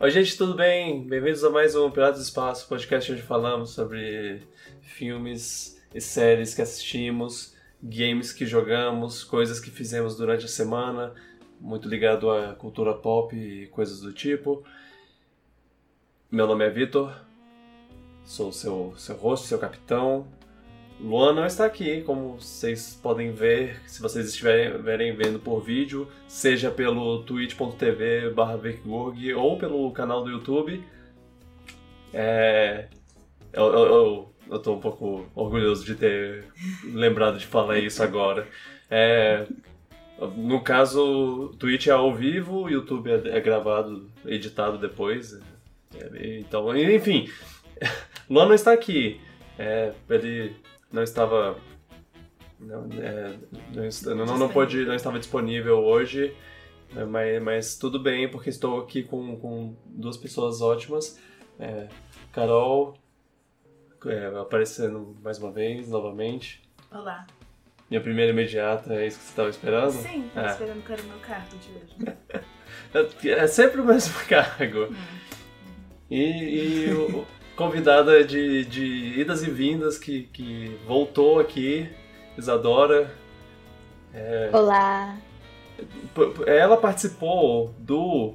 Oi, gente, tudo bem? Bem-vindos a mais um Piratas do Espaço, podcast onde falamos sobre filmes e séries que assistimos, games que jogamos, coisas que fizemos durante a semana, muito ligado à cultura pop e coisas do tipo. Meu nome é Vitor, sou seu, seu host, seu capitão. Luan não está aqui, como vocês podem ver, se vocês estiverem vendo por vídeo, seja pelo twitch.tv barra ou pelo canal do YouTube. É... Eu, eu, eu, eu tô um pouco orgulhoso de ter lembrado de falar isso agora. É... No caso, Twitch é ao vivo, YouTube é, é gravado, editado depois. É, então, enfim, Luan não está aqui. É, ele não estava não, é, não, não, não, pôde, não estava disponível hoje, né, mas, mas tudo bem, porque estou aqui com, com duas pessoas ótimas. É, Carol, é, aparecendo mais uma vez, novamente. Olá. Minha primeira imediata, é isso que você estava esperando? Sim, estava é. esperando que era o meu cargo de hoje. é sempre o mesmo cargo. Hum. E, e o, convidada de, de idas e vindas que, que voltou aqui, Isadora. É, Olá! Ela participou do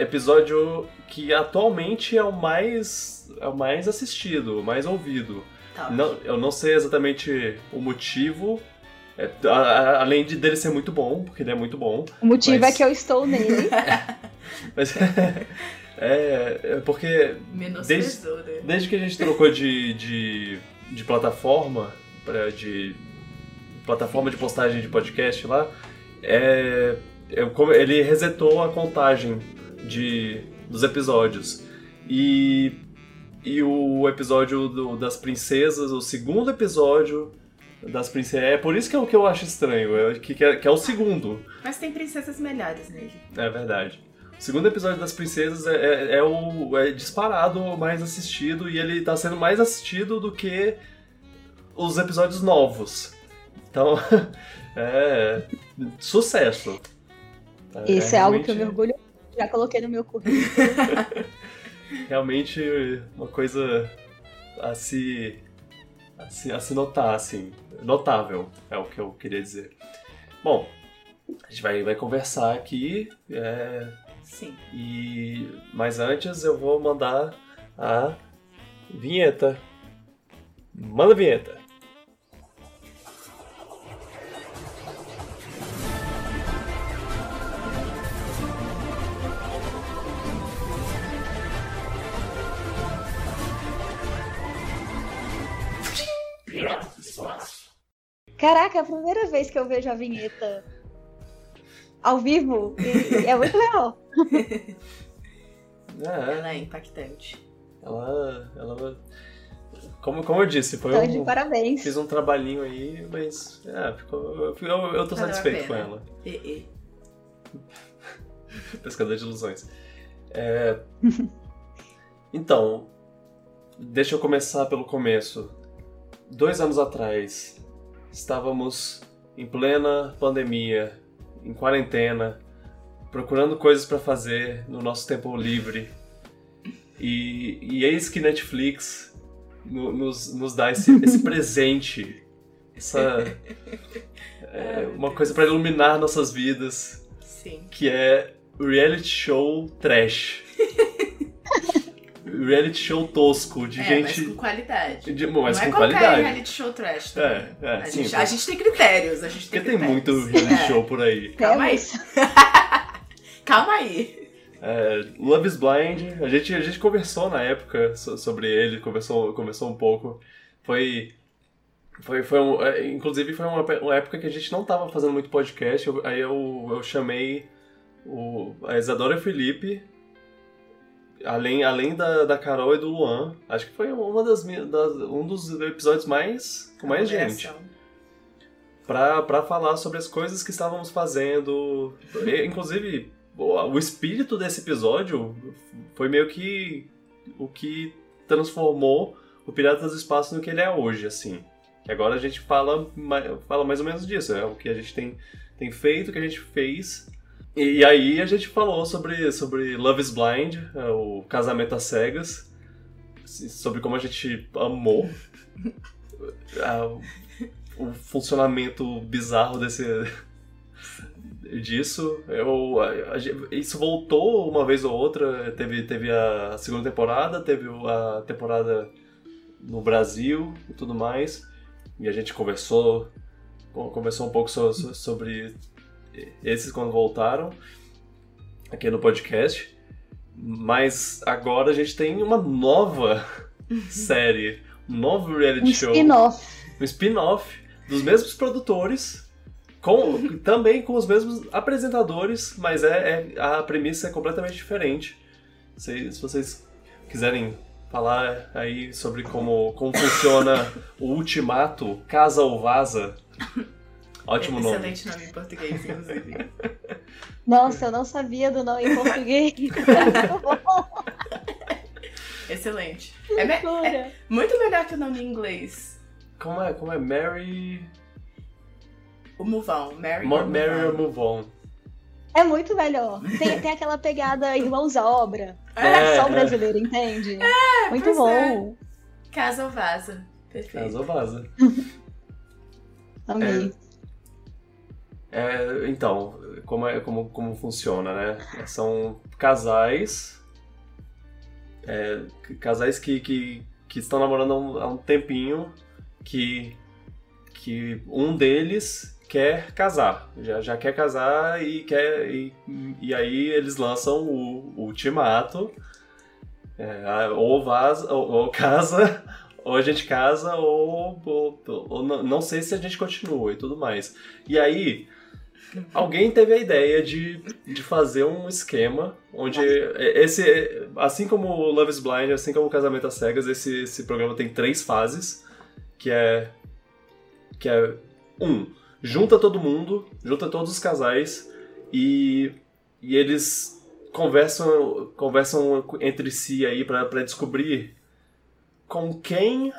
episódio que atualmente é o mais, é o mais assistido, o mais ouvido. Tá. Não, eu não sei exatamente o motivo, é, a, a, além de dele ser muito bom, porque ele é muito bom. O motivo é mas... é que eu estou nele. mas é, é porque. Desde, né? desde que a gente trocou de, de, de plataforma, pra, de plataforma de postagem de podcast lá, é, é, ele resetou a contagem de, dos episódios. E, e o episódio do, das princesas, o segundo episódio das princesas. É por isso que é o que eu acho estranho, é, que, que, é, que é o segundo. Mas tem princesas melhores nele. É verdade. Segundo episódio das Princesas é, é, é, o é disparado mais assistido e ele tá sendo mais assistido do que os episódios novos. Então, é sucesso. Isso é, é algo que eu me orgulho, já coloquei no meu currículo. realmente uma coisa a se, a se, a se notar, assim, notável é o que eu queria dizer. Bom, a gente vai, vai conversar aqui. É, Sim. E mas antes eu vou mandar a vinheta. Manda a vinheta. Caraca, é a primeira vez que eu vejo a vinheta ao vivo. E, é muito legal. É, ela é impactante. Ela. ela como, como eu disse, foi então, um. De parabéns. Fiz um trabalhinho aí, mas. É, ficou, eu, eu, eu tô Valeu satisfeito com ela. E, e. Pescador de ilusões. É... então, deixa eu começar pelo começo. Dois anos atrás, estávamos em plena pandemia, em quarentena, procurando coisas para fazer no nosso tempo livre. E, e eis que Netflix no, nos, nos dá esse, esse presente, essa é, uma coisa para iluminar nossas vidas, Sim. que é reality show trash. reality show tosco, de é, gente. Mas com qualidade. De, mas não com é qualidade. reality show trash. Também. É, é, a, sim, gente, a gente tem critérios. A gente tem Porque critérios. tem muito reality é. show por aí. Calma aí. Calma aí. É, Love is Blind, a gente, a gente conversou na época sobre ele, conversou, conversou um pouco. Foi. Foi, foi um, é, inclusive foi uma, uma época que a gente não tava fazendo muito podcast, eu, aí eu, eu chamei o, a Isadora e o Felipe além, além da, da Carol e do Luan, acho que foi uma das, das um dos episódios mais com mais gente. Pra, pra falar sobre as coisas que estávamos fazendo. Inclusive, o espírito desse episódio foi meio que o que transformou o Piratas do Espaço no que ele é hoje, assim. Que agora a gente fala, fala mais ou menos disso, é o que a gente tem, tem feito, o que a gente fez E, e aí a gente falou sobre, sobre Love is Blind, é, o casamento às cegas, sobre como a gente amou a, o funcionamento bizarro desse disso. Eu, a, a, isso voltou uma vez ou outra. Teve, teve a segunda temporada, teve a temporada no Brasil e tudo mais. E a gente conversou, conversou um pouco so, so, sobre esses quando voltaram aqui no podcast. Mas agora a gente tem uma nova série, um novo reality um show. Spin-off. Um spin-off dos mesmos produtores, com, também com os mesmos apresentadores, mas é, é a premissa é completamente diferente. Se, se vocês quiserem falar aí sobre como, como funciona o ultimato Casa ou Vaza. Ótimo nome. Excelente nome em português, inclusive. Nossa, eu não sabia do nome em português. Excelente. É, me é, muito melhor que o nome em inglês. Como é? Como é? Mary. O Move On. Mary, Mo Mary or Move On. É muito melhor. Tem, tem aquela pegada Irmãos à Obra. É, só o brasileiro, é. entende? É, muito bom. É. Casa ou vaza. Perfeito. Casa ou vaza. Amei. É, é, então, como, é, como, como funciona, né? São casais. É, casais que, que, que estão namorando há um, há um tempinho que, que um deles quer casar, já, já quer casar e quer e, e aí eles lançam o, o ultimato, é, ou ou, ou, casa, ou a gente casa, ou, ou, ou, não, não sei se a gente continua e tudo mais. E aí alguém teve a ideia de, de fazer um esquema onde esse, assim como Love is Blind, assim como o Casamento às Cegas, esse, esse programa tem três fases, que é que é um junta todo mundo, junta todos os casais e, e eles conversam, conversam entre si aí para descobrir com quem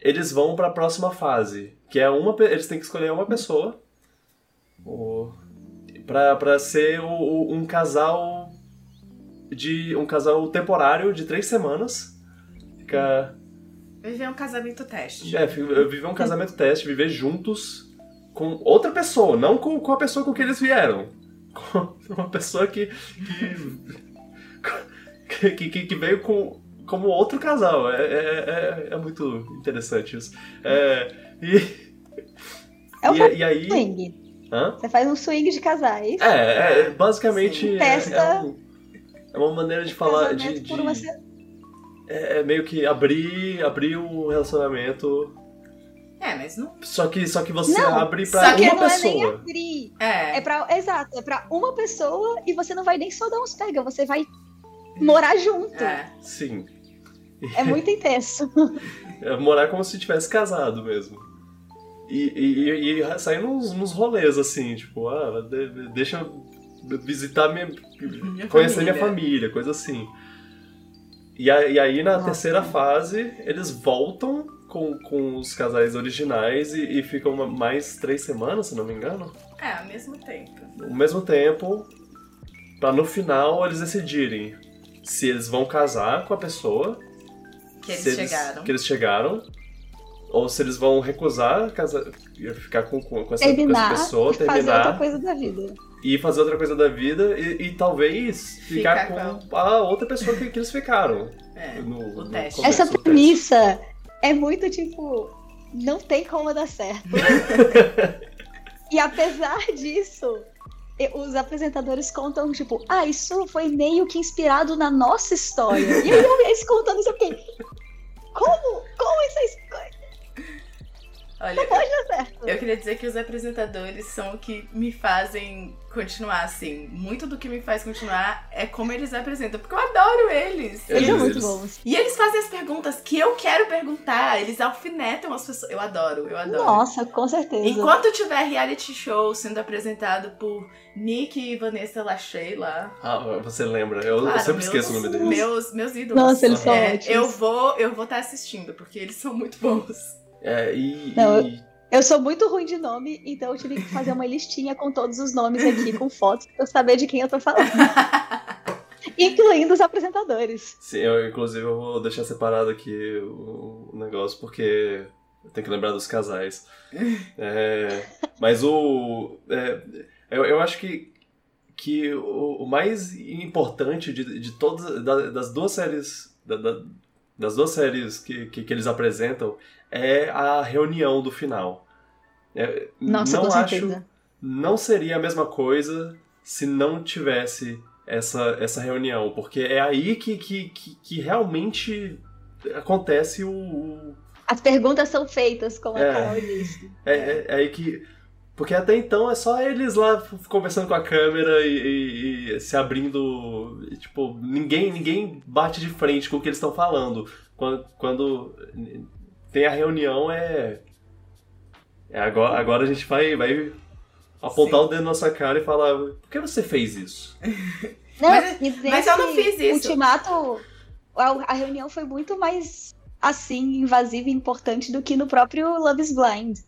eles vão para a próxima fase, que é uma eles têm que escolher uma pessoa para ser o, o, um casal de um casal temporário de três semanas. Fica Viver um casamento teste. É, viver um casamento teste, viver juntos com outra pessoa, não com, com a pessoa com que eles vieram. Com uma pessoa que. que, que, que veio com, como outro casal. É, é, é, é muito interessante isso. É, e, é o e, e aí. Swing. Hã? Você faz um swing de casais. É, é basicamente. É, testa. É, um, é, uma maneira de falar. De, de, uma é, é meio que abrir, abrir o relacionamento. É, mas não. Só que, só que você não, abre pra só que uma não pessoa. É nem abrir. É. é pra, exato, é pra uma pessoa e você não vai nem só dar uns pega, você vai morar junto. É. Sim. É muito intenso. É morar como se tivesse casado mesmo. E, e, e sair nos, nos rolês, assim, tipo, ah, deixa eu visitar minha. minha conhecer família. minha família, coisa assim. E, a, e aí, na Nossa. terceira fase, eles voltam com, com os casais originais e, e ficam uma, mais três semanas, se não me engano. É, ao mesmo tempo. Ao mesmo tempo, pra no final eles decidirem se eles vão casar com a pessoa. Que eles, eles chegaram. Que eles chegaram. Ou se eles vão recusar casar, ficar com, com, essa, terminar, com essa pessoa, terminar. Fazer outra coisa da vida e fazer outra coisa da vida e, e talvez ficar com a outra pessoa que, que eles ficaram. É, no, o teste. No Essa premissa é muito tipo. Não tem como dar certo. e apesar disso, os apresentadores contam, tipo, ah, isso foi meio que inspirado na nossa história. E aí eles contando isso, eu como? Como isso é Olha, não pode dar certo. Eu queria dizer que os apresentadores são o que me fazem continuar, assim. Muito do que me faz continuar é como eles apresentam, porque eu adoro eles. Eles são muito bons. E eles fazem as perguntas que eu quero perguntar, eles alfinetam as pessoas. Eu adoro, eu adoro. Nossa, com certeza. Enquanto tiver reality show sendo apresentado por Nick e Vanessa Lachey lá. Ah, você lembra? Eu, claro, eu sempre meus, esqueço o nome deles. Meus, meus ídolos. Nossa, eles são é, Eu vou, eu vou estar tá assistindo, porque eles são muito bons. É, e, Não, e Eu sou muito ruim de nome, então eu tive que fazer uma listinha com todos os nomes aqui, com fotos, pra eu saber de quem eu tô falando. Incluindo os apresentadores. Sim, eu inclusive eu vou deixar separado aqui o negócio, porque eu tenho que lembrar dos casais. É, mas o. É, eu, eu acho que, que o, o mais importante de, de todas. das duas séries. Da, da, das duas séries que, que, que, eles apresentam é a reunião do final. É, Nossa, não acho, certeza. Não seria a mesma coisa se não tivesse essa, essa reunião, porque é aí que, que, que, que realmente acontece o, o, As perguntas são feitas, como é, a Carol disse. É, é, é, aí que. Porque até então é só eles lá conversando com a câmera e, e, e se abrindo. E, tipo, ninguém, ninguém bate de frente com o que eles estão falando. Quando, quando tem a reunião é. é agora, agora a gente vai, vai apontar Sim. o dedo na nossa cara e falar: por que você fez isso? Não, mas, mas eu não fiz isso. Ultimato, a reunião foi muito mais assim, invasiva e importante do que no próprio Love is Blind.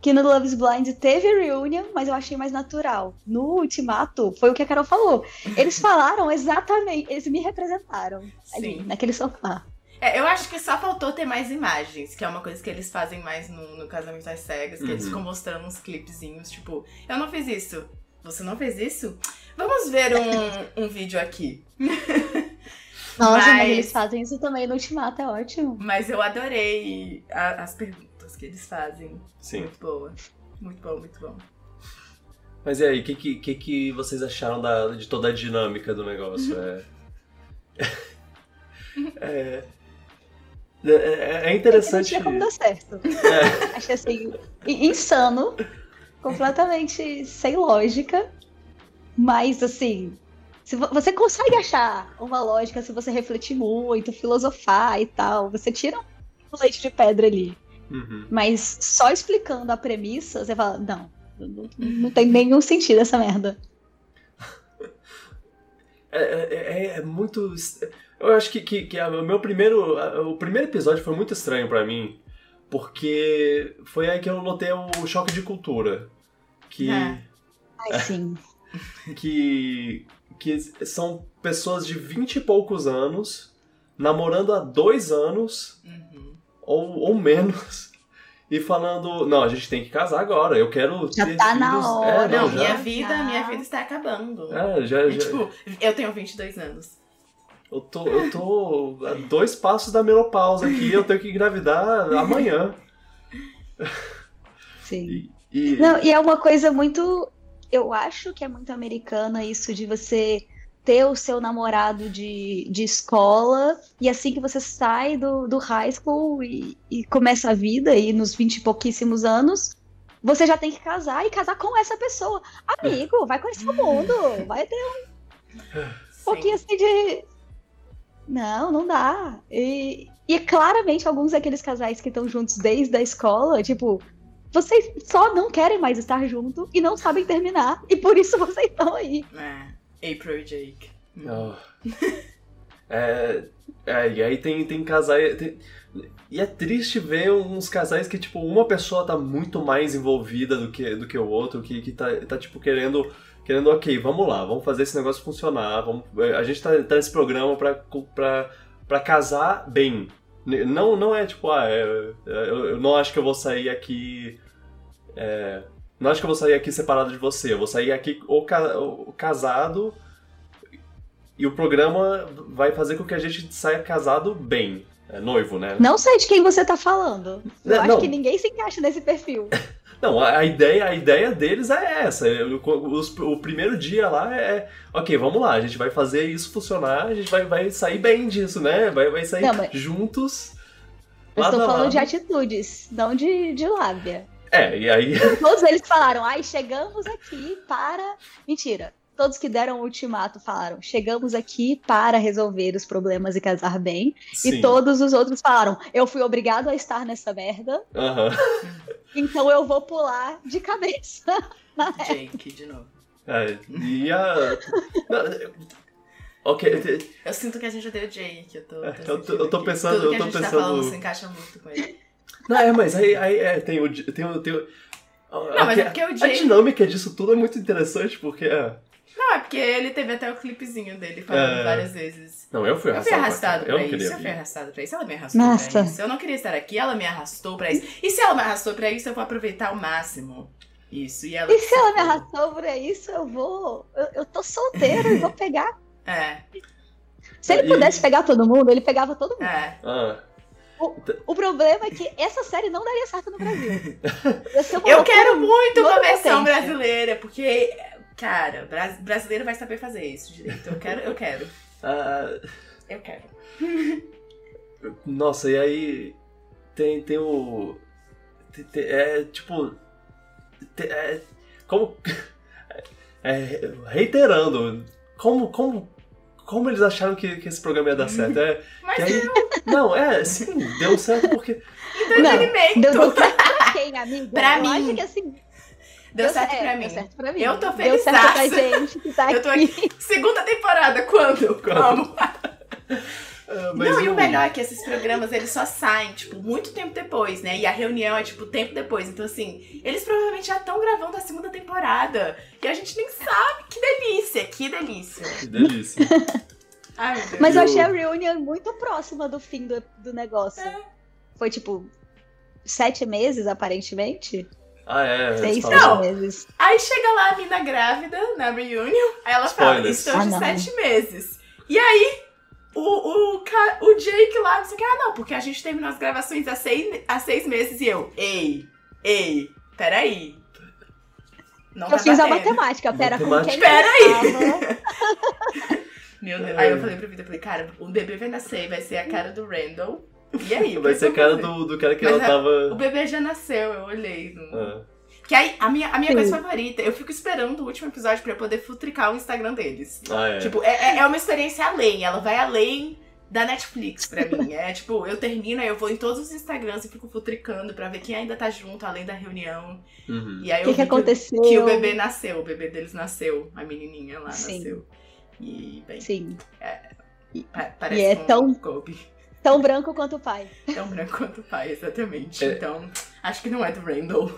Que no Love is Blind teve reunião, mas eu achei mais natural. No Ultimato, foi o que a Carol falou. Eles falaram exatamente, eles me representaram Sim. ali, naquele sofá. É, eu acho que só faltou ter mais imagens, que é uma coisa que eles fazem mais no, no Casamento às Cegas, que uhum. eles ficam mostrando uns clipezinhos, tipo, eu não fiz isso. Você não fez isso? Vamos ver um, um vídeo aqui. Nossa, mas... mas... eles fazem isso também no Ultimato, é ótimo. Mas eu adorei a, as perguntas que eles fazem. Sim. Muito boa. Muito bom, muito bom. Mas e aí, o que, que, que, vocês acharam da, de toda a dinâmica do negócio? é... é... É, é interessante. É não como dar certo. É. Achei assim, insano, completamente sem lógica, mas assim, se você consegue achar uma lógica se você refletir muito, filosofar e tal, você tira um leite de pedra ali. Uhum. Mas só explicando a premissa, você fala, não, não, não tem nenhum sentido essa merda. É, é, é, é muito. Eu acho que, que, que o meu primeiro. O primeiro episódio foi muito estranho para mim. Porque foi aí que eu notei o choque de cultura. Que. É. Ai, sim. que. Que são pessoas de vinte e poucos anos namorando há dois anos uhum. ou, ou menos e falando, não, a gente tem que casar agora, eu quero já ter tá filhos. Na hora. É, não, não minha vida, minha vida está acabando. É, já, já... tipo, eu tenho 22 anos. Eu tô, eu tô a dois passos da menopausa aqui, eu tenho que engravidar amanhã. Sim. E, e... Não, e é uma coisa muito. Eu acho que é muito americana isso de você ter o seu namorado de, de escola e assim que você sai do, do high school e, e começa a vida e nos vinte e pouquíssimos anos, você já tem que casar e casar com essa pessoa. Amigo, vai conhecer o mundo, vai ter um Sim. pouquinho assim de não, não dá. E, e claramente alguns daqueles casais que estão juntos desde a escola, tipo, vocês só não querem mais estar junto e não sabem terminar. E por isso vocês estão aí. É, April e Jake. Oh. é, é, e aí tem, tem casais. Tem, e é triste ver uns casais que, tipo, uma pessoa tá muito mais envolvida do que, do que o outro, que, que tá, tá, tipo, querendo querendo, ok, vamos lá, vamos fazer esse negócio funcionar, vamos, a gente tá, tá nesse programa pra, pra, pra casar bem. Não, não é tipo, ah, é, é, eu, eu, não acho que eu vou sair aqui. É, não acho que eu vou sair aqui separado de você, eu vou sair aqui ou, ou casado e o programa vai fazer com que a gente saia casado bem. É noivo, né? Não sei de quem você tá falando. Eu não, acho não. que ninguém se encaixa nesse perfil. Não, a, ideia, a ideia deles é essa. O, o, primeiro dia lá é, ok, vamos lá, a gente vai fazer isso funcionar, a gente vai, vai sair bem disso, né? Vai, vai sair não, juntos. Eu estou falando lado. de atitudes, não de, de lábia. É, e aí. Todos eles falaram, ai, chegamos aqui para. Mentira todos que deram o ultimato falaram: chegamos aqui para resolver os problemas e casar bem. Sim. E todos os outros falaram: eu fui obrigado a estar nessa merda. Uhum. Então eu vou pular de cabeça. Jake, de novo. É, e a. ok. Eu sinto que a gente já deu Jake. Eu tô, tô, eu tô, eu tô pensando. Tudo que eu tô a gente pensando... tá falando se encaixa muito com ele. Não, é, mas aí, aí é, tem o. Tem o, tem o não, mas é porque o Jake... A dinâmica disso tudo é muito interessante, porque. É... Não, é porque ele teve até o clipezinho dele falando é... várias vezes. Não, eu fui arrastado. Eu fui arrastado pra, pra eu isso. Eu fui arrastado pra isso. Ela me arrastou Nossa. pra isso. Eu não queria estar aqui, ela me arrastou pra isso. E se ela me arrastou pra isso, eu vou aproveitar ao máximo. Isso. E, ela e se ela me arrastou pra isso, eu vou. Eu, eu tô solteira e vou pegar. É. Se ele pudesse pegar todo mundo, ele pegava todo mundo. É. Ah. O, o, problema é que essa série não daria certo no Brasil. Eu quero muito uma versão brasileira, porque, cara, brasileiro vai saber fazer isso direito. Eu quero, eu quero. Uh... Eu quero. Nossa, e aí tem, tem o. Tem, tem, é tipo. Tem, é, como. É, reiterando, como, como como eles acharam que, que esse programa ia dar certo? É, Mas aí, não, é, sim, deu certo porque. Entretenimento. Deu, deu certo pra quem, amiga? Pra eu mim. Acho que assim. Deu, certo, é, pra mim. deu certo pra mim. Eu tô feliz. Deu certo pra gente que tá Eu tô aqui. Segunda temporada, quando? Quando? Vamos. Uh, não, e o melhor é que esses programas eles só saem, tipo, muito tempo depois, né? E a reunião é, tipo, tempo depois. Então, assim, eles provavelmente já estão gravando a segunda temporada. E a gente nem sabe. Que delícia, que delícia. Que delícia. Ai, Mas eu achei a reunião muito próxima do fim do, do negócio. É. Foi, tipo, sete meses, aparentemente. Ah, é. Seis, meses. Aí chega lá a mina grávida na reunião, aí ela Spoilers. fala, estou de Ah, não. sete meses. E aí, o, o, o Jake lá, não sei o que, ah, não, porque a gente terminou as gravações há seis, há seis meses e eu, ei, ei, peraí. Não Eu tá fiz a batendo. matemática, pera, com Matemática. quem Pera eu tava? Meu Deus. Aí eu falei pra Vitor, falei, cara, o bebê vai nascer, vai ser a cara do Randall. E aí? o Vai ser a cara do, do cara que Mas ela é- tava. O bebê já nasceu, eu olhei. no- Ah. Que aí, a minha, a minha Sim. coisa favorita, eu fico esperando o último episódio pra eu poder futricar o Instagram deles. Ah, é. Tipo, é, é- é uma experiência além, ela vai além da Netflix pra mim. É tipo, eu termino, aí eu vou em todos os Instagrams e fico futricando pra ver quem ainda tá junto, além da reunião. Uhum. E aí O eu que, que vi aconteceu? que o bebê nasceu, o bebê deles nasceu, a menininha lá Sim. nasceu. E, bem, Sim. pa- parece E é com tão- Kobe. Tão branco quanto o pai. Tão branco quanto o pai, exatamente. É. Então, acho que não é do Randall.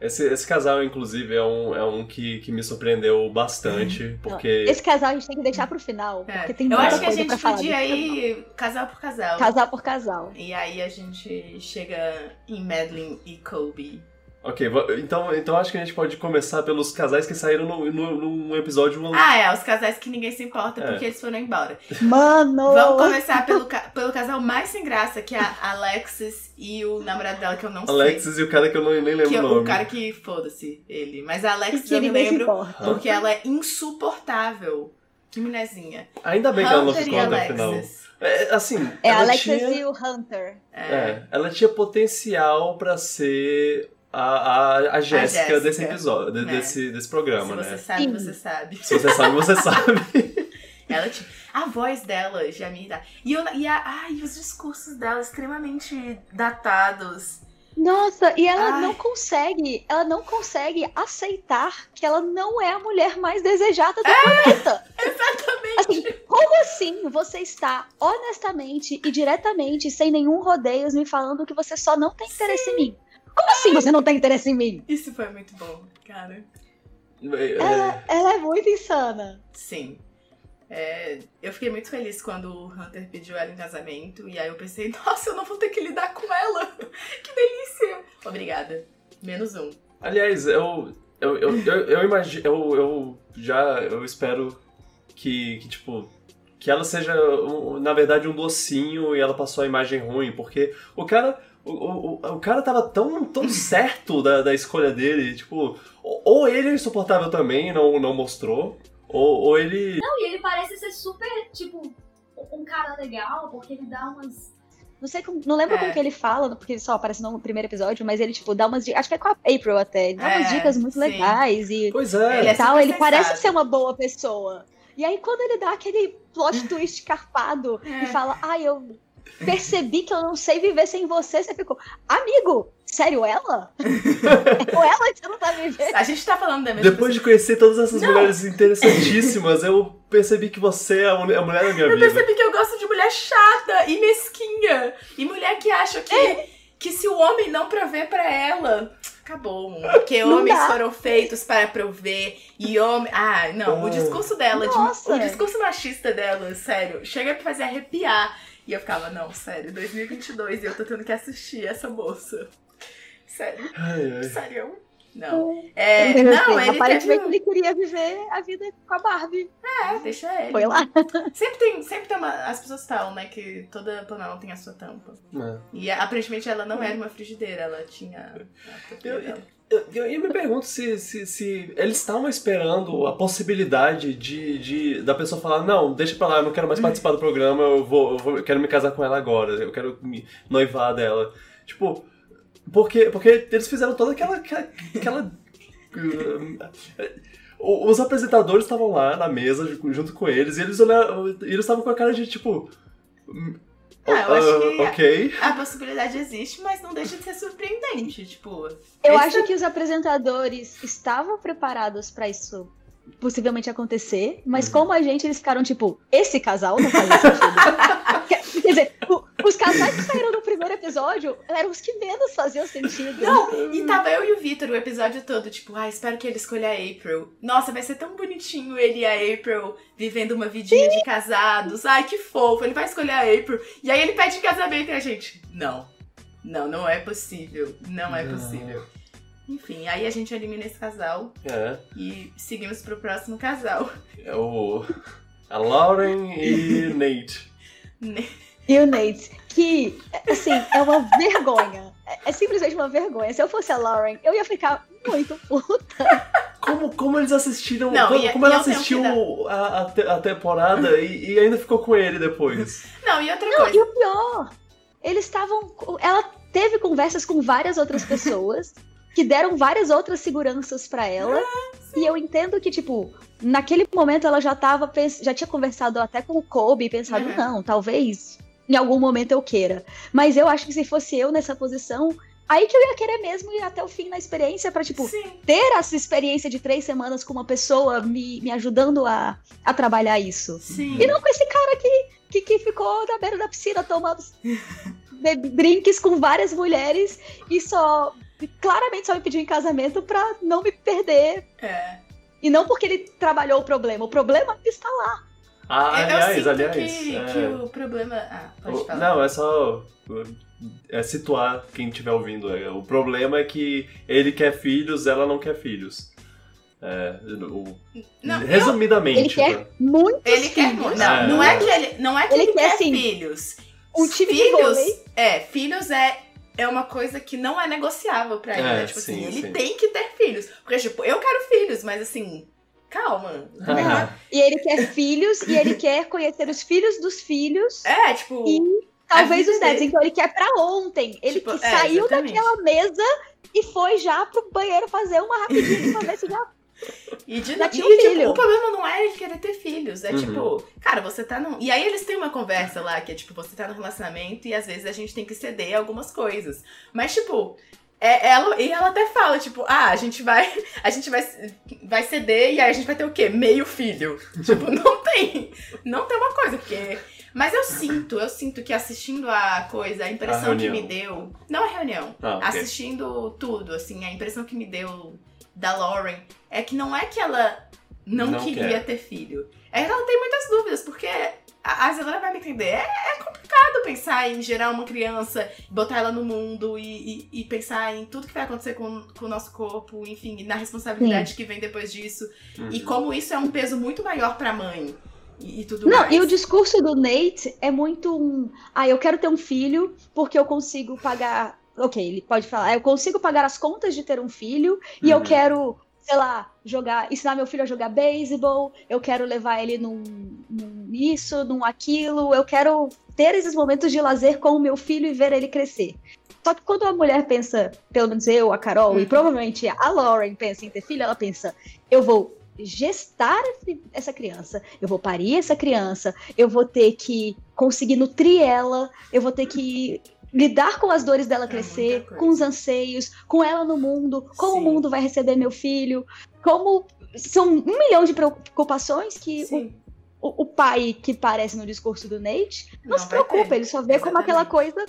Esse, esse casal, inclusive, é um, é um que, que me surpreendeu bastante, porque. Esse casal a gente tem que deixar pro final, É. porque tem Eu muita acho que a gente podia ir casal por casal. casal. Casal por casal. E aí a gente chega em Madeline e Kobe. Ok, então, então acho que a gente pode começar pelos casais que saíram no, no, num episódio. Ah, é, os casais que ninguém se importa É. porque eles foram embora. Mano! Vamos começar pelo, pelo casal mais sem graça, que é a Alexis e o namorado dela, que eu não Alexis e o cara que eu não, nem sei. lembro Que é o nome. o cara que, foda-se, ele. Mas a Alexis que eu me lembro porque ela é insuportável. Que minezinha. Ainda bem que ela não Hunter ficou até o final. Alexis. É, assim, É Alexis tinha, e o Hunter. É. é, ela tinha potencial pra ser a, a, a Jéssica desse episódio, de- É. desse, desse Se programa, você né? sabe, Sim. você sabe. Se você sabe, você sabe. Ela tinha. A voz dela já me dá. E, eu, e, a, ai, os discursos dela extremamente datados. Nossa, e ela Ai. não consegue, ela não consegue aceitar que ela não é a mulher mais desejada do planeta. Exatamente. Assim, como assim você está honestamente e diretamente, sem nenhum rodeios, me falando que você só não tem interesse em mim? Como assim você não tem interesse em mim? Isso foi muito bom, cara. É, Ela, ela é muito insana. Sim. É, eu fiquei muito feliz quando o Hunter pediu ela em casamento. E aí eu pensei, nossa, eu não vou ter que lidar com ela. Que delícia. Obrigada. Menos um. Aliás, eu. Eu, eu, eu, eu imagino. Eu, eu já. Eu espero que, que, tipo. Que ela seja, um- na verdade, um docinho e ela passou a imagem ruim, porque o cara. O, o, o cara tava tão, tão certo da, da escolha dele, tipo, ou ele é insuportável também e não, não mostrou, ou, ou ele. Não, e ele parece ser super, tipo, um cara legal, porque ele dá umas. Não sei como, não lembro É. como que ele fala, porque ele só aparece no primeiro episódio, mas ele, tipo, dá umas dicas. Acho que é com a April até. Ele dá umas É, dicas muito sim. legais e Pois é. Ele é tal. Ele parece ser uma boa pessoa. E aí, quando ele dá aquele plot twist carpado É. e fala, ai, eu percebi que eu não sei viver sem você, você ficou, amigo, sério, ela? é com ela que você não tá vivendo? A gente tá falando da mesma Depois de conhecer todas essas Não. mulheres interessantíssimas, eu percebi que você é a mulher, a da minha Eu vida. percebi que eu gosto de mulher chata e mesquinha. E mulher que acha que, que se o homem não prover para ela, acabou. Porque não homens dá. foram feitos para prover e homem. Ah, não, o discurso dela, de... o discurso machista dela, sério, chega pra fazer arrepiar. E eu ficava, não, sério, 2022 e eu tô tendo que assistir essa moça. Sério. Ai, ai. Sério. Não. É, é não, ele aparentemente teve... ele queria viver a vida com a Barbie. É, deixa ele. Foi lá. Sempre tem, sempre tem uma. As pessoas falam, né, que toda panela tem a sua tampa. É. E aparentemente ela não era uma frigideira, ela tinha. Eu, eu, eu, me pergunto se, se, se, eles estavam esperando a possibilidade de, de da pessoa falar, não, deixa pra lá, eu não quero mais participar do programa, eu vou, eu vou eu quero me casar com ela agora, eu quero me noivar dela. Tipo, porque, porque eles fizeram toda aquela. aquela os apresentadores estavam lá na mesa junto com eles e eles olharam, eles estavam com a cara de tipo. Ah, eu acho que okay. a, a, possibilidade existe, mas não deixa de ser surpreendente, tipo. Eu acho que os apresentadores estavam preparados para isso possivelmente acontecer, mas uhum. como a gente, eles ficaram tipo, esse casal não faz sentido. Quer dizer, o, os casais que saíram no primeiro episódio eram os que menos faziam sentido. Não, e tava eu e o Victor o episódio todo, tipo, ah, espero que ele escolha a April. Nossa, vai ser tão bonitinho ele e a April vivendo uma vidinha Sim. de casados. Ai, que fofo, ele vai escolher a April. E aí ele pede casamento e a gente, não. Não, não é possível. Não é possível. Enfim, aí a gente elimina esse casal. É. E seguimos pro próximo casal. É o. A Lauren e Nate. E o Nate. Que, assim, é uma vergonha. É, é simplesmente uma vergonha. Se eu fosse a Lauren, eu ia ficar muito puta. Como, como eles assistiram. Não, como, e, como ela assistiu a, a, temporada e, e, ainda ficou com ele depois. Não, e outra Não, coisa. E o pior, eles estavam. Ela teve conversas com várias outras pessoas que deram várias outras seguranças para ela. Ah, e eu entendo que, tipo, naquele momento ela já tava, já tinha conversado até com o Kobe e pensado, uhum. não, talvez em algum momento eu queira. Mas eu acho que se fosse eu nessa posição, aí que eu ia querer mesmo ir até o fim na experiência para tipo, Sim. ter essa experiência de três semanas com uma pessoa me, me ajudando a, a trabalhar isso. Sim. E não com esse cara que, que, que ficou na beira da piscina tomando drinks com várias mulheres e só claramente só me pediu em casamento pra não me perder. É. E não porque ele trabalhou o problema, o problema está lá. Ah, aliás, aliás. Que, é... que o problema. Ah, pode falar. Não, é só. É situar quem estiver ouvindo. É, o problema é que ele quer filhos, ela não quer filhos. É, o... não, Resumidamente. Ele quer tá? muitos ele filhos. Quer, não, é. não é que ele, não é que ele, ele quer, quer assim, filhos. Um time filhos, de É, filhos é é uma coisa que não é negociável pra ele. É, né? Tipo sim, assim, ele sim. tem que ter filhos. Porque, tipo, eu quero filhos, mas assim, calma. e ele quer filhos e ele quer conhecer os filhos dos filhos. É, tipo. E talvez os netos. Então ele quer pra ontem. Ele tipo, que é, saiu daquela mesa e foi já pro banheiro fazer uma rapidinho pra ver se já e, de, e tipo, o problema não é ele querer ter filhos. É uhum. tipo, cara, você tá num. E aí eles têm uma conversa lá que é tipo, você tá no relacionamento e às vezes a gente tem que ceder algumas coisas. Mas, tipo, é, ela, e ela até fala, tipo, ah, a gente vai. A gente vai, vai ceder e aí a gente vai ter o quê? Meio filho. tipo, não tem. Não tem uma coisa, porque. Mas eu sinto, eu sinto que assistindo a coisa, a impressão a que me deu. Não a reunião. Ah, okay. Assistindo tudo, assim, a impressão que me deu da Lauren é que não é que ela não, não queria quer. ter filho. É que ela tem muitas dúvidas, porque a, a Zelena vai me entender. É, é, complicado pensar em gerar uma criança, botar ela no mundo e, e, e, pensar em tudo que vai acontecer com, com o nosso corpo, enfim, na responsabilidade Sim. que vem depois disso. Uhum. E como isso é um peso muito maior pra mãe. E, e tudo Não, mais. e o discurso do Nate é muito um. Ah, eu quero ter um filho porque eu consigo pagar ok, ele pode falar, eu consigo pagar as contas de ter um filho e eu uhum. quero, sei lá, jogar, ensinar meu filho a jogar beisebol, eu quero levar ele num, num isso, num aquilo, eu quero ter esses momentos de lazer com o meu filho e ver ele crescer. Só que quando a mulher pensa, pelo menos eu, a Carol, uhum. e provavelmente a Lauren pensa em ter filho, ela pensa, eu vou gestar essa criança, eu vou parir essa criança, eu vou ter que conseguir nutrir ela, eu vou ter que lidar com as dores dela é crescer, com os anseios, com ela no mundo, como Sim. o mundo vai receber meu filho, como são um milhão de preocupações que o, o, o, pai que parece no discurso do Nate não, não se preocupa, ele só vê Exatamente. como aquela coisa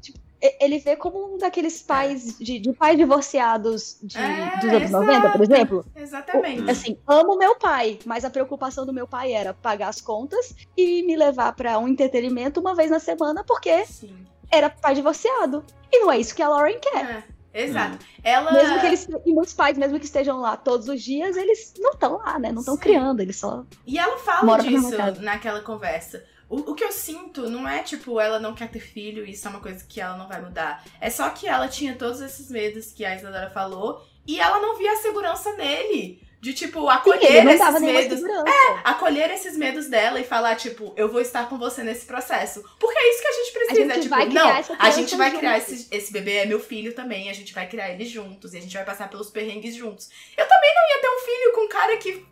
tipo, ele vê como um daqueles pais de, de pais divorciados de, é, dos anos 90, por exemplo. Exatamente. Assim, amo meu pai, mas a preocupação do meu pai era pagar as contas e me levar para um entretenimento uma vez na semana, porque Sim. Era pai divorciado. E não é isso que a Lauren quer. É. Exato. Hum. Ela... Mesmo que eles. E muitos pais, mesmo que estejam lá todos os dias, eles não estão lá, né? Não estão criando, eles só. E ela fala disso naquela conversa. O, o, que eu sinto não é tipo, ela não quer ter filho e isso é uma coisa que ela não vai mudar. É só que ela tinha todos esses medos que a Isadora falou e ela não via a segurança nele. De, tipo, acolher Sim, esses medos. É, acolher esses medos dela e falar, tipo, eu vou estar com você nesse processo. Porque é isso que a gente precisa. A gente é, tipo, não, a gente vai criar esse, esse bebê, é meu filho também, a gente vai criar ele juntos, e a gente vai passar pelos perrengues juntos. Eu também não ia ter um filho com um cara que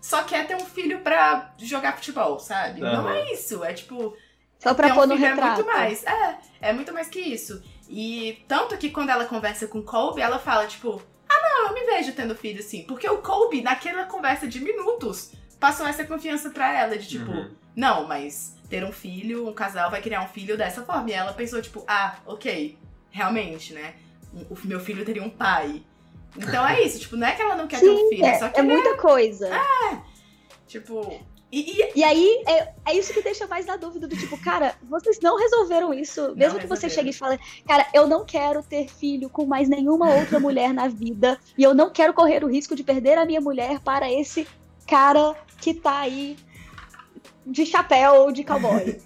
só quer ter um filho pra jogar futebol, sabe? Uhum. Não é isso. É tipo. Só pra pôr um no retrato. É muito mais. É, é muito mais que isso. E tanto que quando ela conversa com Colby, ela fala, tipo, não, eu me vejo tendo filho sim. Porque o Colby, naquela conversa de minutos, passou essa confiança pra ela, de tipo, uhum. não, mas ter um filho, um casal vai criar um filho dessa forma. E ela pensou, tipo, ah, ok, realmente, né? O meu filho teria um pai. Então é isso, tipo, não é que ela não quer Sim, ter um filho, é, só que. É muita coisa. É. Tipo. E, e... e aí, é, é isso que deixa mais na dúvida do tipo, cara, vocês não resolveram isso. Não mesmo que você chegue e fale, cara, eu não quero ter filho com mais nenhuma outra mulher na vida. E eu não quero correr o risco de perder a minha mulher para esse cara que tá aí de chapéu ou de cowboy.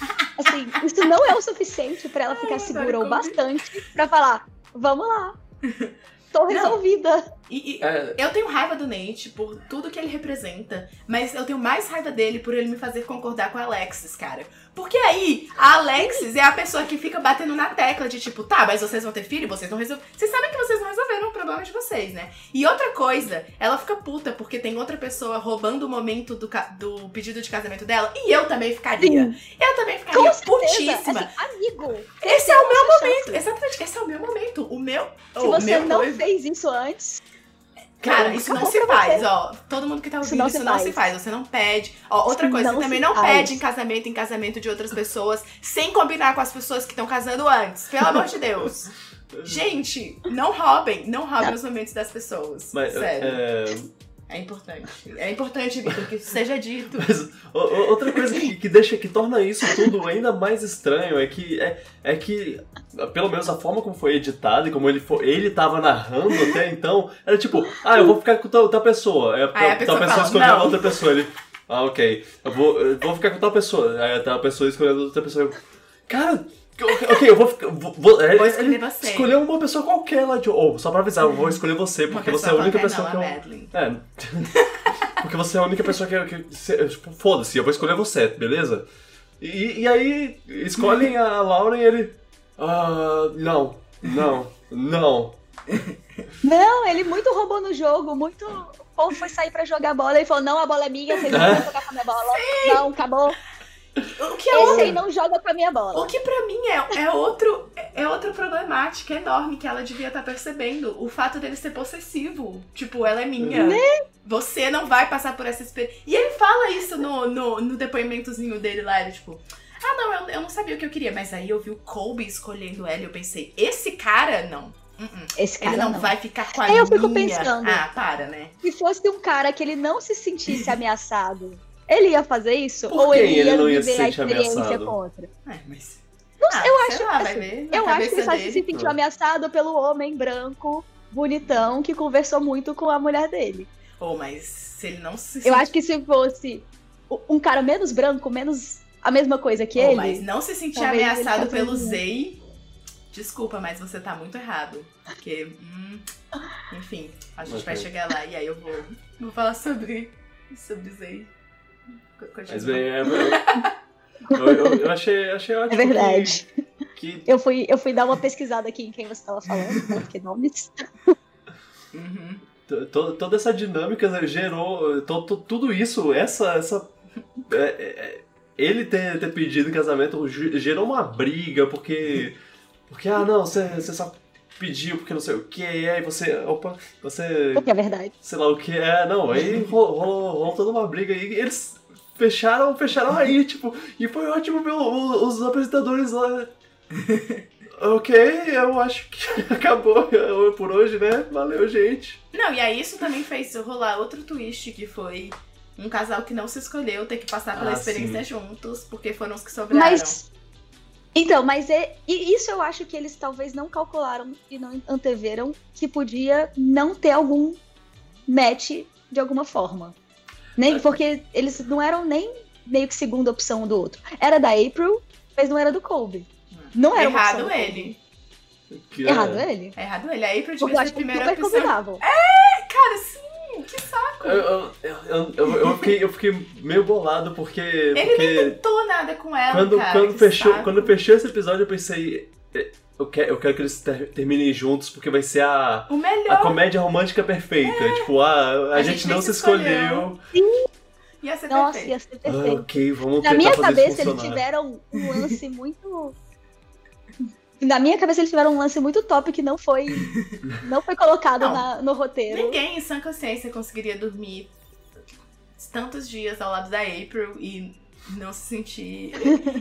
Assim, isso não é o suficiente para ela ficar segura o bastante para falar, vamos lá. Tô resolvida. Não. E, e é. eu tenho raiva do Nate por tudo que ele representa, mas eu tenho mais raiva dele por ele me fazer concordar com a Alexis, cara. Porque aí, a Alexis é a pessoa que fica batendo na tecla de tipo, tá, mas vocês vão ter filho, vocês não resolveram. Vocês sabem que vocês não resolveram o problema de vocês, né? E outra coisa, ela fica puta porque tem outra pessoa roubando o momento do, do pedido de casamento dela. E eu também ficaria. Sim. Eu também ficaria Com putíssima. Assim, amigo. Esse é o meu momento. Exatamente, esse é o meu momento. O meu. Se você meu não fez isso antes. Cara, isso não se faz, ó. Todo mundo que tá ouvindo, isso não, isso se, não faz. se faz. Você não pede. Ó, outra isso coisa, você também não faz. pede em casamento, em casamento de outras pessoas, sem combinar com as pessoas que estão casando antes. Pelo amor de Deus. Gente, não roubem. Não roubem não. os momentos das pessoas. Mas, sério. É... É importante. É importante, Vitor, que isso seja dito. Mas, outra coisa que, que, deixa, que torna isso tudo ainda mais estranho é que, é, é que, pelo menos a forma como foi editado e como ele, for, ele tava narrando até então, era tipo, ah, eu vou ficar com tal, tal pessoa. Aí a pessoa, tal pessoa escolheu outra pessoa. Ele, ah, ok, eu vou, eu vou ficar com tal pessoa. Aí tal pessoa escolhendo outra pessoa. Eu, cara, Ok, eu vou, vou, vou, é, vou escolher você. Escolher uma pessoa qualquer lá de. Ou, oh, só pra avisar, eu vou escolher você, porque você é a única pessoa não, que eu. É. porque você é a única pessoa que eu. Que, tipo, foda-se, eu vou escolher você, beleza? E, e aí, escolhem a Lauren e ele. Ah, não, não, não. Não, ele muito roubou no jogo, muito. O povo foi sair pra jogar bola e falou: não, a bola é minha, vocês não vão jogar com a minha bola. Sim. Não, acabou. O que é Esse aí não joga com a minha bola. O que pra mim é, é, outro, é outra problemática enorme que ela devia estar tá percebendo. O fato dele ser possessivo. Tipo, ela é minha. Né? Você não vai passar por essa experiência. E ele fala isso no, no, no depoimentozinho dele lá. Ele, tipo, ah, não, eu, eu não sabia o que eu queria. Mas aí eu vi o Colby escolhendo ela e eu pensei, esse cara não. Uh -uh. Esse cara ele não, não, vai ficar com a é, minha. Eu fico pensando. Ah, para, né? Se fosse um cara que ele não se sentisse ameaçado ele ia fazer isso? Por ou ele ia, ele ia viver a experiência ameaçado? contra? É, mas... Não, ah, eu acho, lá, assim, eu acho que ele só se sentiu ameaçado pelo homem branco, bonitão, que conversou muito com a mulher dele. Oh, mas se ele não se Eu acho que se fosse um cara menos branco, menos a mesma coisa que oh, ele. Mas não se sentir ameaçado pelo Zay. Desculpa, mas você tá muito errado. Porque, hum, enfim, a gente okay. vai chegar lá e aí eu vou, vou falar sobre, sobre Mas bem, é, eu, eu, eu, achei, achei ótimo. É verdade. Que, que... Eu, fui, eu fui dar uma pesquisada aqui em quem você estava falando, porque nomes. Uhum. Toda essa dinâmica gerou. tudo isso, essa. essa é, é, é, ele ter, ter pedido em casamento gerou uma briga, porque. Porque, ah, não, você, você só pediu porque não sei o que, e aí você. Opa, você. Porque é verdade. Sei lá o que é, não, aí rolou, rolou, rolou toda uma briga e eles fecharam, fecharam aí, tipo, e foi ótimo ver os apresentadores lá. Ok, eu acho que acabou por hoje, né? Valeu, gente. Não, e aí isso também fez rolar outro twist, que foi um casal que não se escolheu ter que passar pela ah, experiência sim. juntos, porque foram os que sobraram. Mas. Então, mas é, e isso eu acho que eles talvez não calcularam e não anteveram que podia não ter algum match de alguma forma. Nem, porque eles não eram nem meio que segunda opção um do outro. Era da April, mas não era do Colby. Não era Errado ele. Que Errado é... ele? É errado ele. A April devia ser a primeira opção. Combinavam. É, cara, sim, que saco. Eu, eu, eu, eu, fiquei, eu fiquei meio bolado porque. Ele porque nem tentou nada com ela. Quando, cara, quando, fechou, quando fechou esse episódio, eu pensei. Eu quero, eu quero que eles ter, terminem juntos porque vai ser a, a comédia romântica perfeita. É. Tipo, ah, a, a gente, gente, não se escolheu. Sim. Ia ser Nossa, perfeito. ia ser perfeito. Ah, ok, vamos Na minha cabeça, eles tiveram um lance muito. Na minha cabeça, eles tiveram um lance muito top que não foi, não foi colocado não, na, no roteiro. Ninguém em sã consciência conseguiria dormir tantos dias ao lado da April e não se sentir.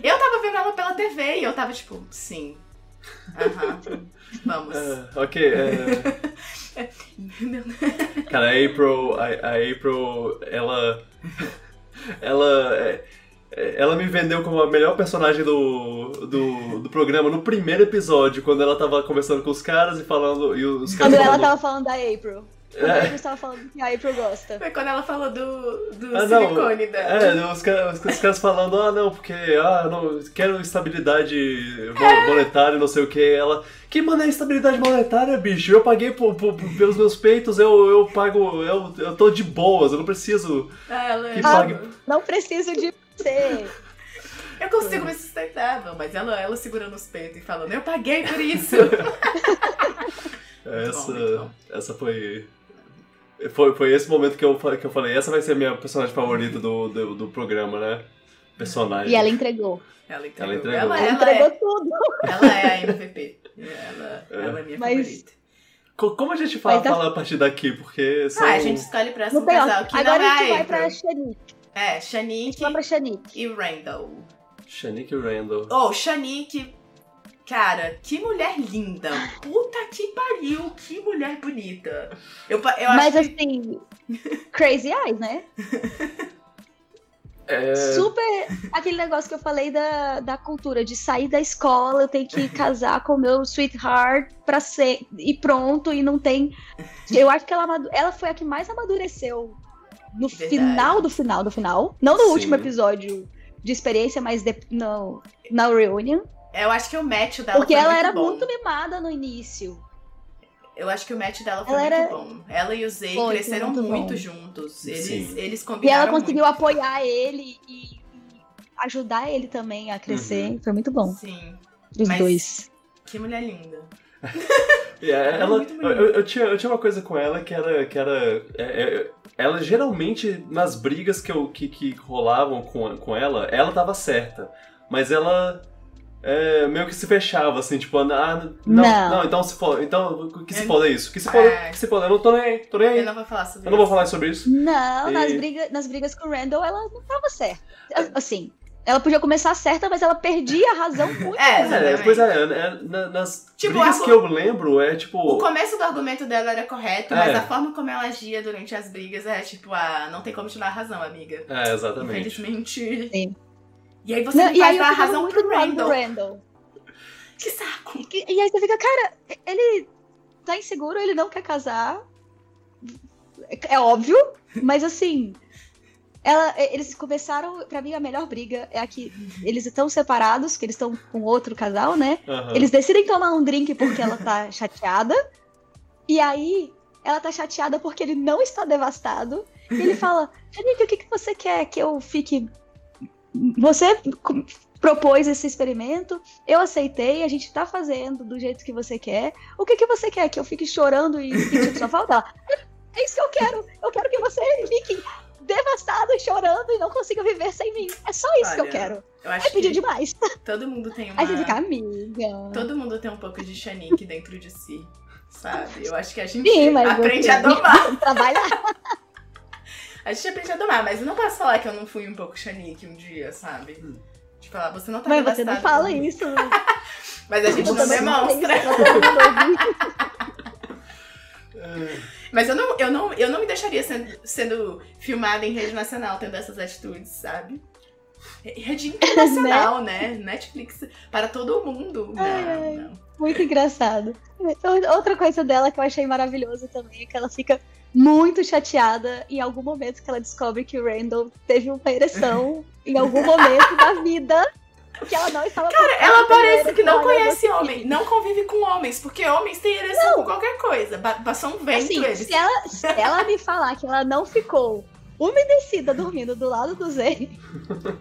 Eu tava vendo ela pela TV e eu tava tipo, sim. Aham. Vamos. Uh, ok. Uh... Cara, a April, a, a April, ela. Ela. É, ela me vendeu como a melhor personagem do, do, do programa no primeiro episódio, quando ela tava conversando com os caras e falando. E os caras quando falando... ela tava falando da April. Quando é. a gente tava falando que a April gosta. Foi quando ela falou do, do ah, silicone não, dela. É, os, caras, os caras falando, ah, não, porque, ah, não, quero estabilidade é. monetária, não sei o que. Ela, que mano é estabilidade monetária, bicho? Eu paguei por, por, pelos meus peitos, eu, eu pago, eu, eu tô de boas, eu não preciso ah, ela... que pague. Ah, não preciso de você. Eu consigo me sustentar, não, mas ela, ela segurando os peitos e falando, eu paguei por isso. essa, bom, essa foi foi, foi esse momento que eu, que eu falei, essa vai ser a minha personagem favorita do, do, do programa, né? Personagem. E ela entregou. Ela entregou. Ela entregou, ela, ela entregou é, tudo. Ela é a MVP. Ela é, ela é minha Mas... favorita. Como a gente fala, tá... fala a partir daqui? Porque são... Ah, a gente escolhe o próximo casal, que Agora não é a gente vai pra Shanique. É, Shanique. vai pra Shanique. E Randall. Shanique e Randall. Oh, Shanique Cara, que mulher linda. Puta que pariu, que mulher bonita. Eu, eu Mas que... assim, crazy eyes, né? É... Super aquele negócio que eu falei da, da cultura, de sair da escola, eu tenho que casar com o meu sweetheart pra ser. E pronto, e não tem. Eu acho que ela, ela foi a que mais amadureceu no Verdade. final do final do final. Não no Sim. último episódio de experiência, mas de, no, na reunion. Eu acho que o match dela Porque foi ela muito era bom. muito mimada no início. Eu acho que o match dela foi ela muito era... bom. Ela e o Zay foi, cresceram muito, muito juntos. Eles, eles combinaram E ela conseguiu muito. apoiar ele e ajudar ele também a crescer. Uhum. Foi muito bom. Sim. Os Mas dois. Que mulher linda. yeah, ela, eu, eu, tinha, eu tinha uma coisa com ela que era. Que era é, é, ela geralmente, nas brigas que, eu, que, que rolavam com, com ela, ela tava certa. Mas ela é, meio que se fechava, assim, tipo, ah, não, não, não então se for, então, que se for é isso? Que se for, é. que se for, eu não tô nem aí, tô nem aí. Eu não vou falar sobre Eu não vou falar sobre isso. Não, e... nas, briga, nas brigas com o Randall, ela não tava certa. Assim, ela podia começar certa, mas ela perdia a razão muito. É, é pois é, é, nas tipo, brigas a... que eu lembro, é tipo... O começo do argumento dela era correto, é. mas a forma como ela agia durante as brigas é tipo, ah, não tem como te dar razão, amiga. É, exatamente. Infelizmente... Sim. E aí você não, faz dar a razão pro Randall. Randall. Que saco! E, e, aí você fica, cara, ele tá inseguro, ele não quer casar. É óbvio, mas assim. Ela, eles começaram, para mim, a melhor briga é a que eles estão separados, que eles estão com outro casal, né? Uhum. Eles decidem tomar um drink porque ela tá chateada. E aí, ela tá chateada porque ele não está devastado. E ele fala: Janine, o que, que você quer que eu fique você propôs esse experimento, eu aceitei, a gente tá fazendo do jeito que você quer. O que que você quer? Que eu fique chorando e sentindo sua falta? É isso que eu quero. Eu quero que você fique devastado, chorando e não consiga viver sem mim. É só isso Olha, que eu quero. Eu acho é pedir demais. Todo mundo tem uma. Aí você fica amiga. Todo mundo tem um pouco de Shanique dentro de si. Sabe? Eu acho que a gente Sim, aprende a domar. Trabalhar. A gente aprende a domar, mas não posso falar que eu não fui um pouco Shanique um dia, sabe? Hum. De falar, você não tá Mas você não fala isso. Mas a gente não demonstra. Mas eu não, eu, não, eu não me deixaria sendo, sendo filmada em rede nacional tendo essas atitudes, sabe? Rede internacional, né? Netflix para todo mundo. Não, não. Muito engraçado. Outra coisa dela que eu achei maravilhosa também é que ela fica muito chateada em algum momento que ela descobre que o Randall teve uma ereção em algum momento da vida que ela não estava Cara, ela parece que não conhece homem, não convive com homens, porque homens têm ereção não. com qualquer coisa. Passou um vento assim, eles. Se ela, se ela me falar que ela não ficou umedecida dormindo do lado do Zé.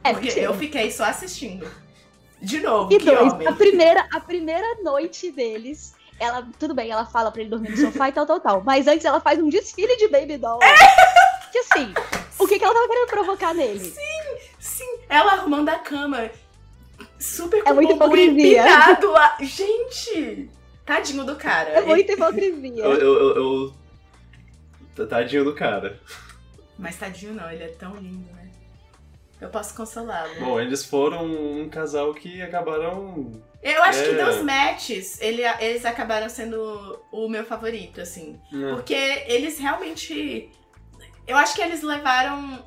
É porque mentira. eu fiquei só assistindo. De novo, e que dois, homem. A primeira, a primeira noite deles, ela, tudo bem, ela fala pra ele dormir no sofá e tal, tal, tal. Mas antes ela faz um desfile de baby doll. É. Que assim, o que, que ela tava querendo provocar nele? Sim, sim. Ela arrumando a cama. Super com é muito hipocrisia. lá. Gente! Tadinho do cara. É muita hipocrisia. Eu, eu, eu, eu... Tadinho do cara. Mas tadinho não, ele é tão lindo, né? Eu posso consolá-lo. Bom, eles foram um casal que acabaram. Eu acho é... que dos matches, ele, eles acabaram sendo o meu favorito, assim. É. Porque eles realmente. Eu acho que eles levaram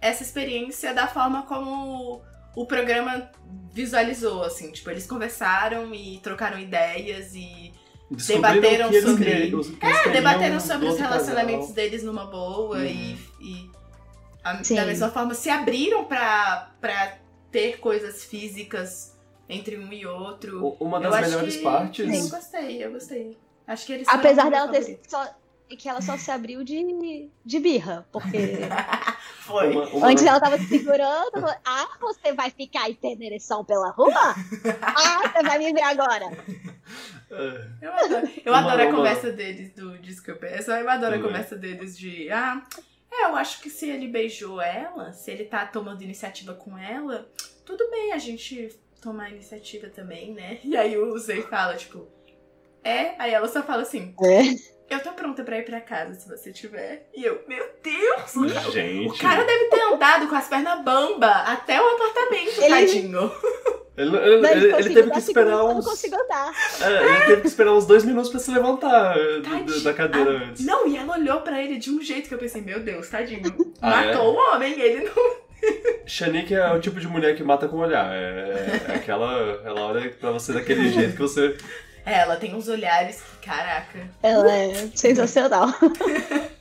essa experiência da forma como o programa visualizou, assim. Tipo, eles conversaram e trocaram ideias e debateram sobre. é, debateram sobre os relacionamentos casal. deles numa boa uhum. e, e a, da mesma forma se abriram pra, pra ter coisas físicas entre um e outro. Uma das eu melhores que, partes. Eu gostei, eu gostei. Acho que eles Apesar dela ter só, que ela só se abriu de, de birra, porque. Foi. Uma, uma... Antes ela tava se segurando, ah, você vai ficar tendo ereção pela rua? ah, você vai me ver agora. Eu adoro, eu uma, adoro a conversa deles do Desculpa. Eu adoro a conversa deles de. Ah, é, eu acho que se ele beijou ela, se ele tá tomando iniciativa com ela, tudo bem a gente tomar iniciativa também, né? E aí o Zay fala, tipo, é? Aí ela só fala assim. É. Eu tô pronta pra ir pra casa se você tiver. E eu, meu Deus! Gente. O cara deve ter andado com as pernas bamba até o apartamento, ele... tadinho. Ele, ele, não, ele, ele teve que esperar uns. Eu não consigo andar. É, ele teve que esperar uns dois minutos pra se levantar tadinho. da cadeira ah, antes. Não, e ela olhou pra ele de um jeito que eu pensei, meu Deus, tadinho. Ah, é? matou é? o homem, ele não. Shanique é o tipo de mulher que mata com o olhar. É, é aquela. Ela olha pra você daquele jeito que você. É, ela tem uns olhares que, caraca. Ela é sensacional.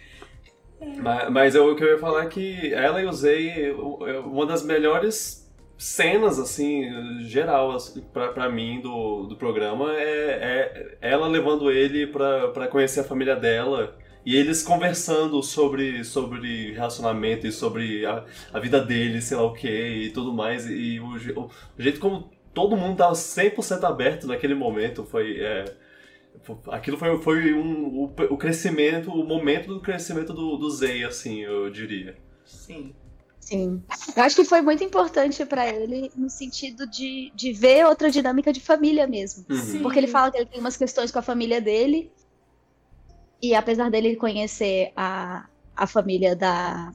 mas, mas eu, o que eu ia falar é que ela e o Zay, uma das melhores cenas, assim, geral, assim, pra, pra mim, do, do programa, é, é ela levando ele pra, pra conhecer a família dela. E eles conversando sobre, sobre relacionamento e sobre a, a vida dele, sei lá o que, e tudo mais. E o, o, jeito como todo mundo tava 100% aberto naquele momento. Foi. É, aquilo foi, foi um, o, o, crescimento, o momento do crescimento do, do Zay, assim, eu diria. Sim. Sim. Eu acho que foi muito importante para ele no sentido de, de ver outra dinâmica de família mesmo. Uhum. Porque ele fala que ele tem umas questões com a família dele. E apesar dele conhecer a, a família da,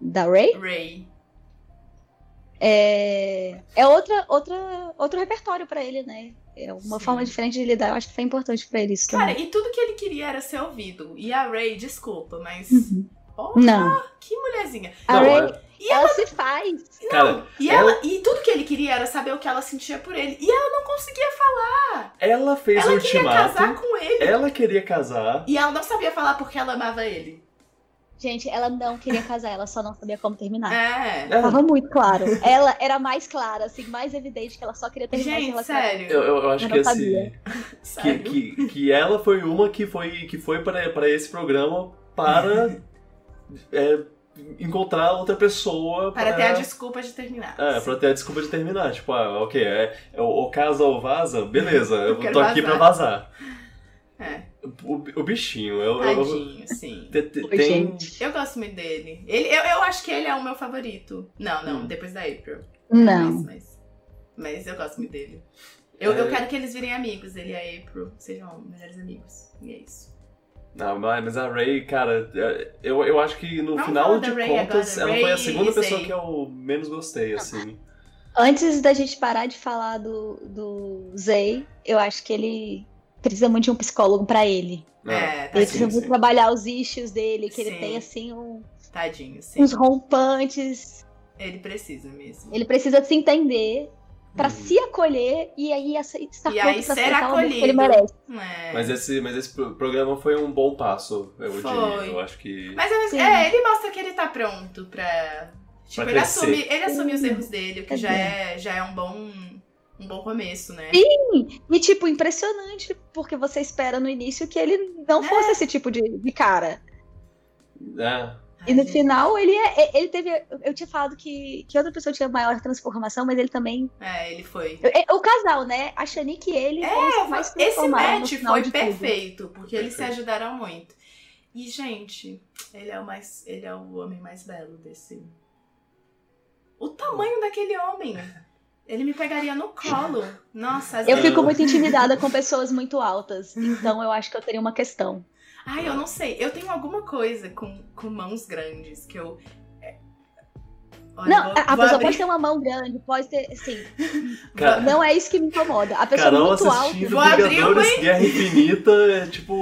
da Ray, Ray. É, é outra, outra, outro repertório para ele, né? É uma Sim. forma diferente de lidar. Eu acho que foi importante para ele isso Cara, também. e tudo que ele queria era ser ouvido. E a Ray, desculpa, mas. Uhum. Porra, não. que mulherzinha. A Ray, e ela, ela, se faz. Não, Cara, e, ela... ela... e tudo que ele queria era saber o que ela sentia por ele. E ela não conseguia falar. Ela fez ela o ultimato. Ela queria casar com ele. Ela queria casar. E ela não sabia falar porque ela amava ele. Gente, ela não queria casar, ela só não sabia como terminar. É. Tava muito claro. Ela era mais clara, assim, mais evidente que ela só queria terminar Gente, esse sério. Eu, eu acho que assim. que, que, que ela foi uma que foi, que foi para, para esse programa para é, encontrar outra pessoa. Para, para ter a desculpa de terminar. É, para ter a desculpa de terminar. Tipo, ah, ok, é, é ou casa ou vaza, beleza, eu, eu tô aqui para vazar. É. O, o bichinho, eu. Tadinho, eu, sim. Te, te, Oi, tem... Eu gosto muito dele. Ele, eu, eu acho que ele é o meu favorito. Não, não, hum. depois da April. Não. Mas, mas, mas, eu gosto muito dele. Eu, é... eu quero que eles virem amigos, ele e a April sejam melhores amigos. E é isso. Não, mas a Ray, cara, eu, eu acho que no Vamos final de contas, ela foi a segunda pessoa que eu menos gostei, assim. Antes da gente parar de falar do, do Zay, eu acho que ele precisa muito de um psicólogo para ele. É, ele precisa muito trabalhar os issues dele, que sim. ele tem assim um, Tadinho, sim. uns rompantes. Ele precisa mesmo. Ele precisa se entender para hum. se acolher e aí estar e aí ser acolhido. que ele merece. É. Mas esse, mas esse programa foi um bom passo, eu foi. diria. Eu acho que. Mas é, ele mostra que ele tá pronto pra Tipo, ele assume, ele assume os erros dele, o que já é, já é um bom um bom começo, né? Sim! E, tipo, impressionante, porque você espera no início que ele não é. fosse esse tipo de, de cara. É. E no final ele é, ele teve. Eu tinha falado que, que outra pessoa tinha maior transformação, mas ele também. É, ele foi. O, o casal, né? A Shanique e ele. É, mais esse match foi perfeito, tudo. porque eles se ajudaram muito. E, gente, ele é o mais. Ele é o homem mais belo desse, o tamanho daquele homem. Ele me pegaria no colo. Nossa, Eu fico muito intimidada com pessoas muito altas. Então eu acho que eu teria uma questão. Ai, eu não sei. Eu tenho alguma coisa com, com mãos grandes que eu. É, olha, não, vou, a vou pessoa abrir. pode ter uma mão grande, pode ter. Sim. Cara, não é isso que me incomoda. A pessoa Carol muito alta. Vou abrir o Guerra Infinita é tipo.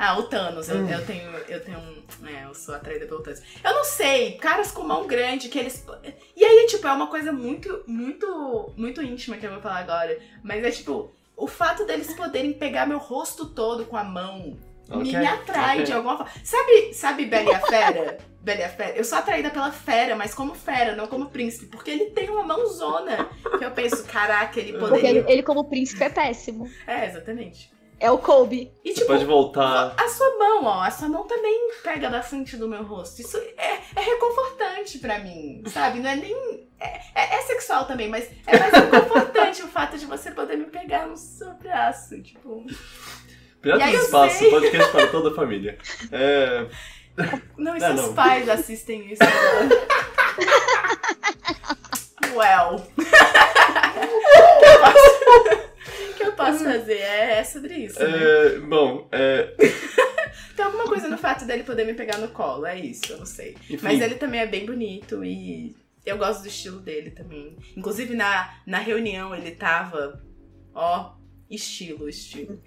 Ah, o Thanos. Eu, hum. eu tenho. Eu tenho um. É, eu sou atraída pelo Thanos. Eu não sei, caras com mão grande que eles. E aí, tipo, é uma coisa muito, muito, muito íntima que eu vou falar agora. Mas é tipo, o fato deles poderem pegar meu rosto todo com a mão okay. me, me atrai okay. de alguma forma. Sabe, sabe Bela e a Fera? Bela e a Fera? Eu sou atraída pela fera, mas como fera, não como príncipe. Porque ele tem uma mãozona. Que eu penso, caraca, ele poderia. Porque ele, ele como príncipe é péssimo. É, exatamente. É o Kobe. E, tipo, pode voltar. A sua mão, ó. A sua mão também pega da frente do meu rosto. Isso é, é reconfortante para mim, sabe? Não é nem. É, é, é, sexual também, mas é mais reconfortante o fato de você poder me pegar no seu braço. Tipo. Pirata do Espaço, sei... podcast para toda a família. É. Não, e seus não. pais assistem isso. well. que eu posso fazer? É, é sobre isso. Né? É, bom, é. Tem alguma coisa no fato dele poder me pegar no colo, é isso, eu não sei. Enfim. Mas ele também é bem bonito e eu gosto do estilo dele também. Inclusive na, na reunião ele tava, ó, estilo, estilo.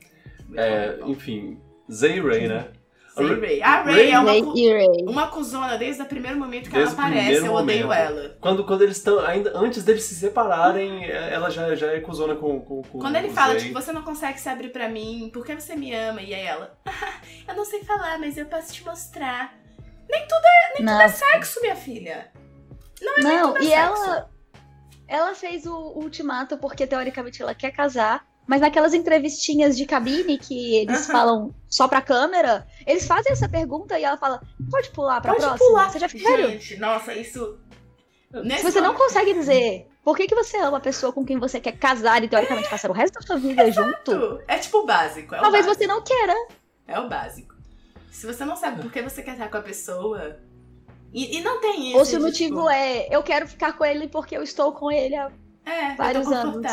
É, enfim, Zay Ray, né? Sim, Ray. A Ray, Ray é uma, Ray. uma cuzona desde o primeiro momento que desde ela aparece, eu odeio momento. ela. Quando, quando eles estão, ainda antes deles se separarem, ela já, já é cuzona com, com, com Quando ele fala, tipo, você não consegue se abrir pra mim, por que você me ama? E aí ela, ah, eu não sei falar, mas eu posso te mostrar. Nem tudo é, nem tudo é sexo, minha filha. Não é não, nem tudo é e sexo. ela ela fez o ultimato porque teoricamente ela quer casar mas naquelas entrevistinhas de cabine que eles falam só pra câmera, eles fazem essa pergunta e ela fala: pode pular pra pode próxima? Pular. Você já? Gente, nossa, isso. Nesse Se você não consegue dizer por que, que você ama a pessoa com quem você quer casar e teoricamente passar o resto da sua vida Exato. junto. É tipo o básico. É talvez o básico. você não queira. É o básico. Se você não sabe por que você quer estar com a pessoa. E, e não tem isso. Ou se o motivo tipo... é eu quero ficar com ele porque eu estou com ele há é, vários anos.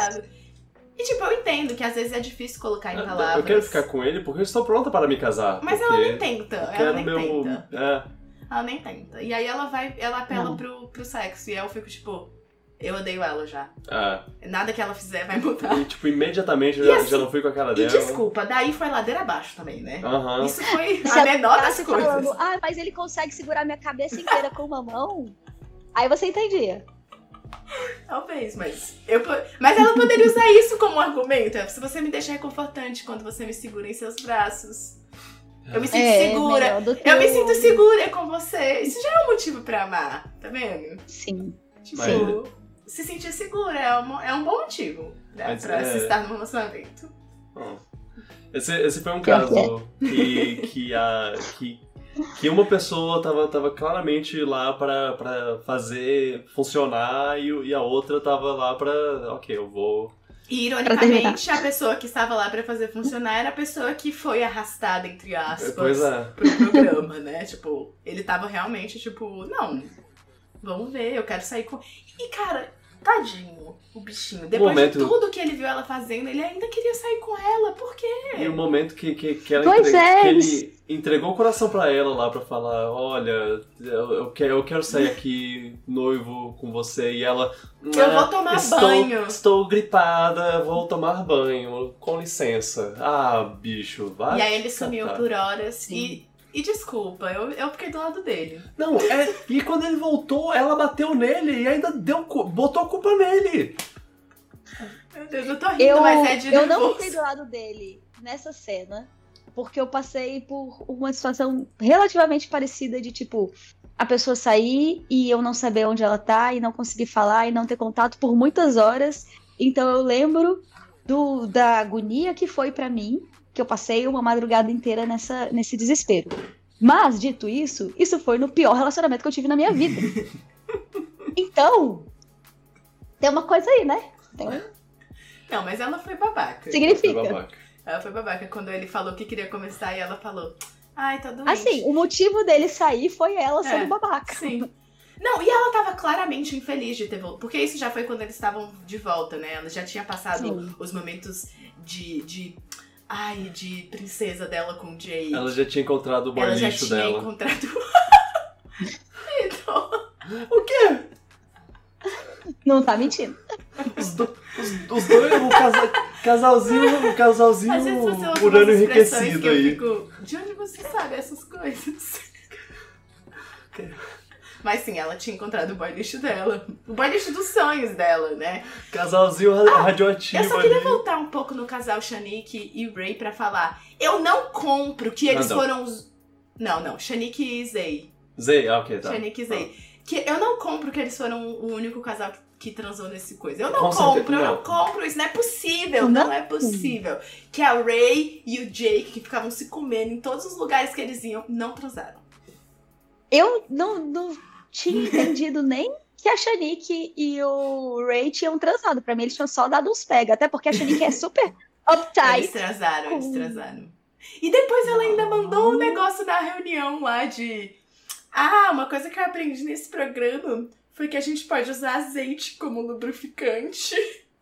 E tipo, eu entendo que às vezes é difícil colocar em palavras. Eu quero ficar com ele porque eu estou pronta para me casar. Mas ela nem tenta. Ela nem meu... tenta. É. Ela nem tenta. E aí ela vai, ela apela pro, pro sexo. E aí eu fico, tipo, eu odeio ela já. É. Nada que ela fizer vai mudar. E, tipo, imediatamente eu já, assim, já não fui com a cara dela. E desculpa, daí foi ladeira abaixo também, né? Uhum. Isso foi a menor das coisas. Falando, ah, mas ele consegue segurar minha cabeça inteira com uma mão? Aí você entendia. Talvez, mas. Eu, mas ela poderia usar isso como argumento. É, se você me deixa reconfortante quando você me segura em seus braços. Eu me sinto é, segura. Eu me sinto segura com você. Isso já é um motivo pra amar, tá vendo? Sim. Tipo, Sim. se sentir segura é um, é um bom motivo né, pra é... se estar no relacionamento. Esse, esse foi um caso que, que, a, que que uma pessoa tava, tava claramente lá para fazer funcionar e, e, a outra tava lá para ok, eu vou. E ironicamente, a pessoa que estava lá para fazer funcionar era a pessoa que foi arrastada, entre aspas, é. pro programa, né? Tipo, ele tava realmente, tipo, não, vamos ver, eu quero sair com. E, cara, Tadinho o bichinho. Depois momento... de tudo que ele viu ela fazendo, ele ainda queria sair com ela. Por quê? E o momento que, que, que, ela entre... é. que ele entregou o coração para ela lá para falar: Olha, eu, eu, quero, eu quero sair aqui noivo com você. E ela. Eu ah, vou tomar estou, banho. Estou gripada, vou tomar banho. Com licença. Ah, bicho, vai. E aí ele sumiu por horas Sim. e. E desculpa, eu, eu fiquei do lado dele. Não, é. E quando ele voltou, ela bateu nele e ainda deu, botou a culpa nele. Meu Deus, eu tô rindo, eu, mas é de Eu não fiquei do lado dele nessa cena, porque eu passei por uma situação relativamente parecida de tipo. A pessoa sair e eu não saber onde ela tá, e não conseguir falar, e não ter contato por muitas horas. Então eu lembro do, da agonia que foi para mim que eu passei uma madrugada inteira nessa, nesse desespero. Mas, dito isso, isso foi no pior relacionamento que eu tive na minha vida. então, tem uma coisa aí, né? Tem... Não, mas ela foi babaca. Significa. Foi babaca. Ela foi babaca quando ele falou que queria começar e ela falou: Ai, tá doente. Assim, o motivo dele sair foi ela sendo é, babaca. Sim. Não, e ela tava claramente infeliz de ter voltado. Porque isso já foi quando eles estavam de volta, né? Ela já tinha passado sim. os momentos de, de Ai, de princesa dela com o Jay. Ela já tinha encontrado o boy Ela já tinha dela. encontrado. então... O quê? Não tá mentindo. Os, do, os, os dois, o casa, casalzinho, o casalzinho urânio enriquecido aí. Fico, de onde você sabe essas coisas? Mas sim, ela tinha encontrado o boy lixo dela. O boy lixo dos sonhos dela, né? Casalzinho ah, radioativo. Eu só queria ali. voltar um pouco no casal Shanique e Ray pra falar. Eu não compro que eles não, não. foram os. Não, não. Shanique e Zay. Zay, ah, ok, tá. Shanique e Zay. Ah. Que eu não compro que eles foram o único casal que transou nesse coisa. Eu não Com compro, certeza, eu não. não. compro, isso não é possível, não. não é possível. Que a Ray e o Jake, que ficavam se comendo em todos os lugares que eles iam, não transaram. Eu não, não tinha entendido nem que a Shanique e o Ray tinham transado. Pra mim, eles tinham só dado uns pega. Até porque a Shanique é super uptight. Eles transaram, eles transaram. E depois ela ainda mandou um negócio na reunião lá de. Ah, uma coisa que eu aprendi nesse programa foi que a gente pode usar azeite como lubrificante.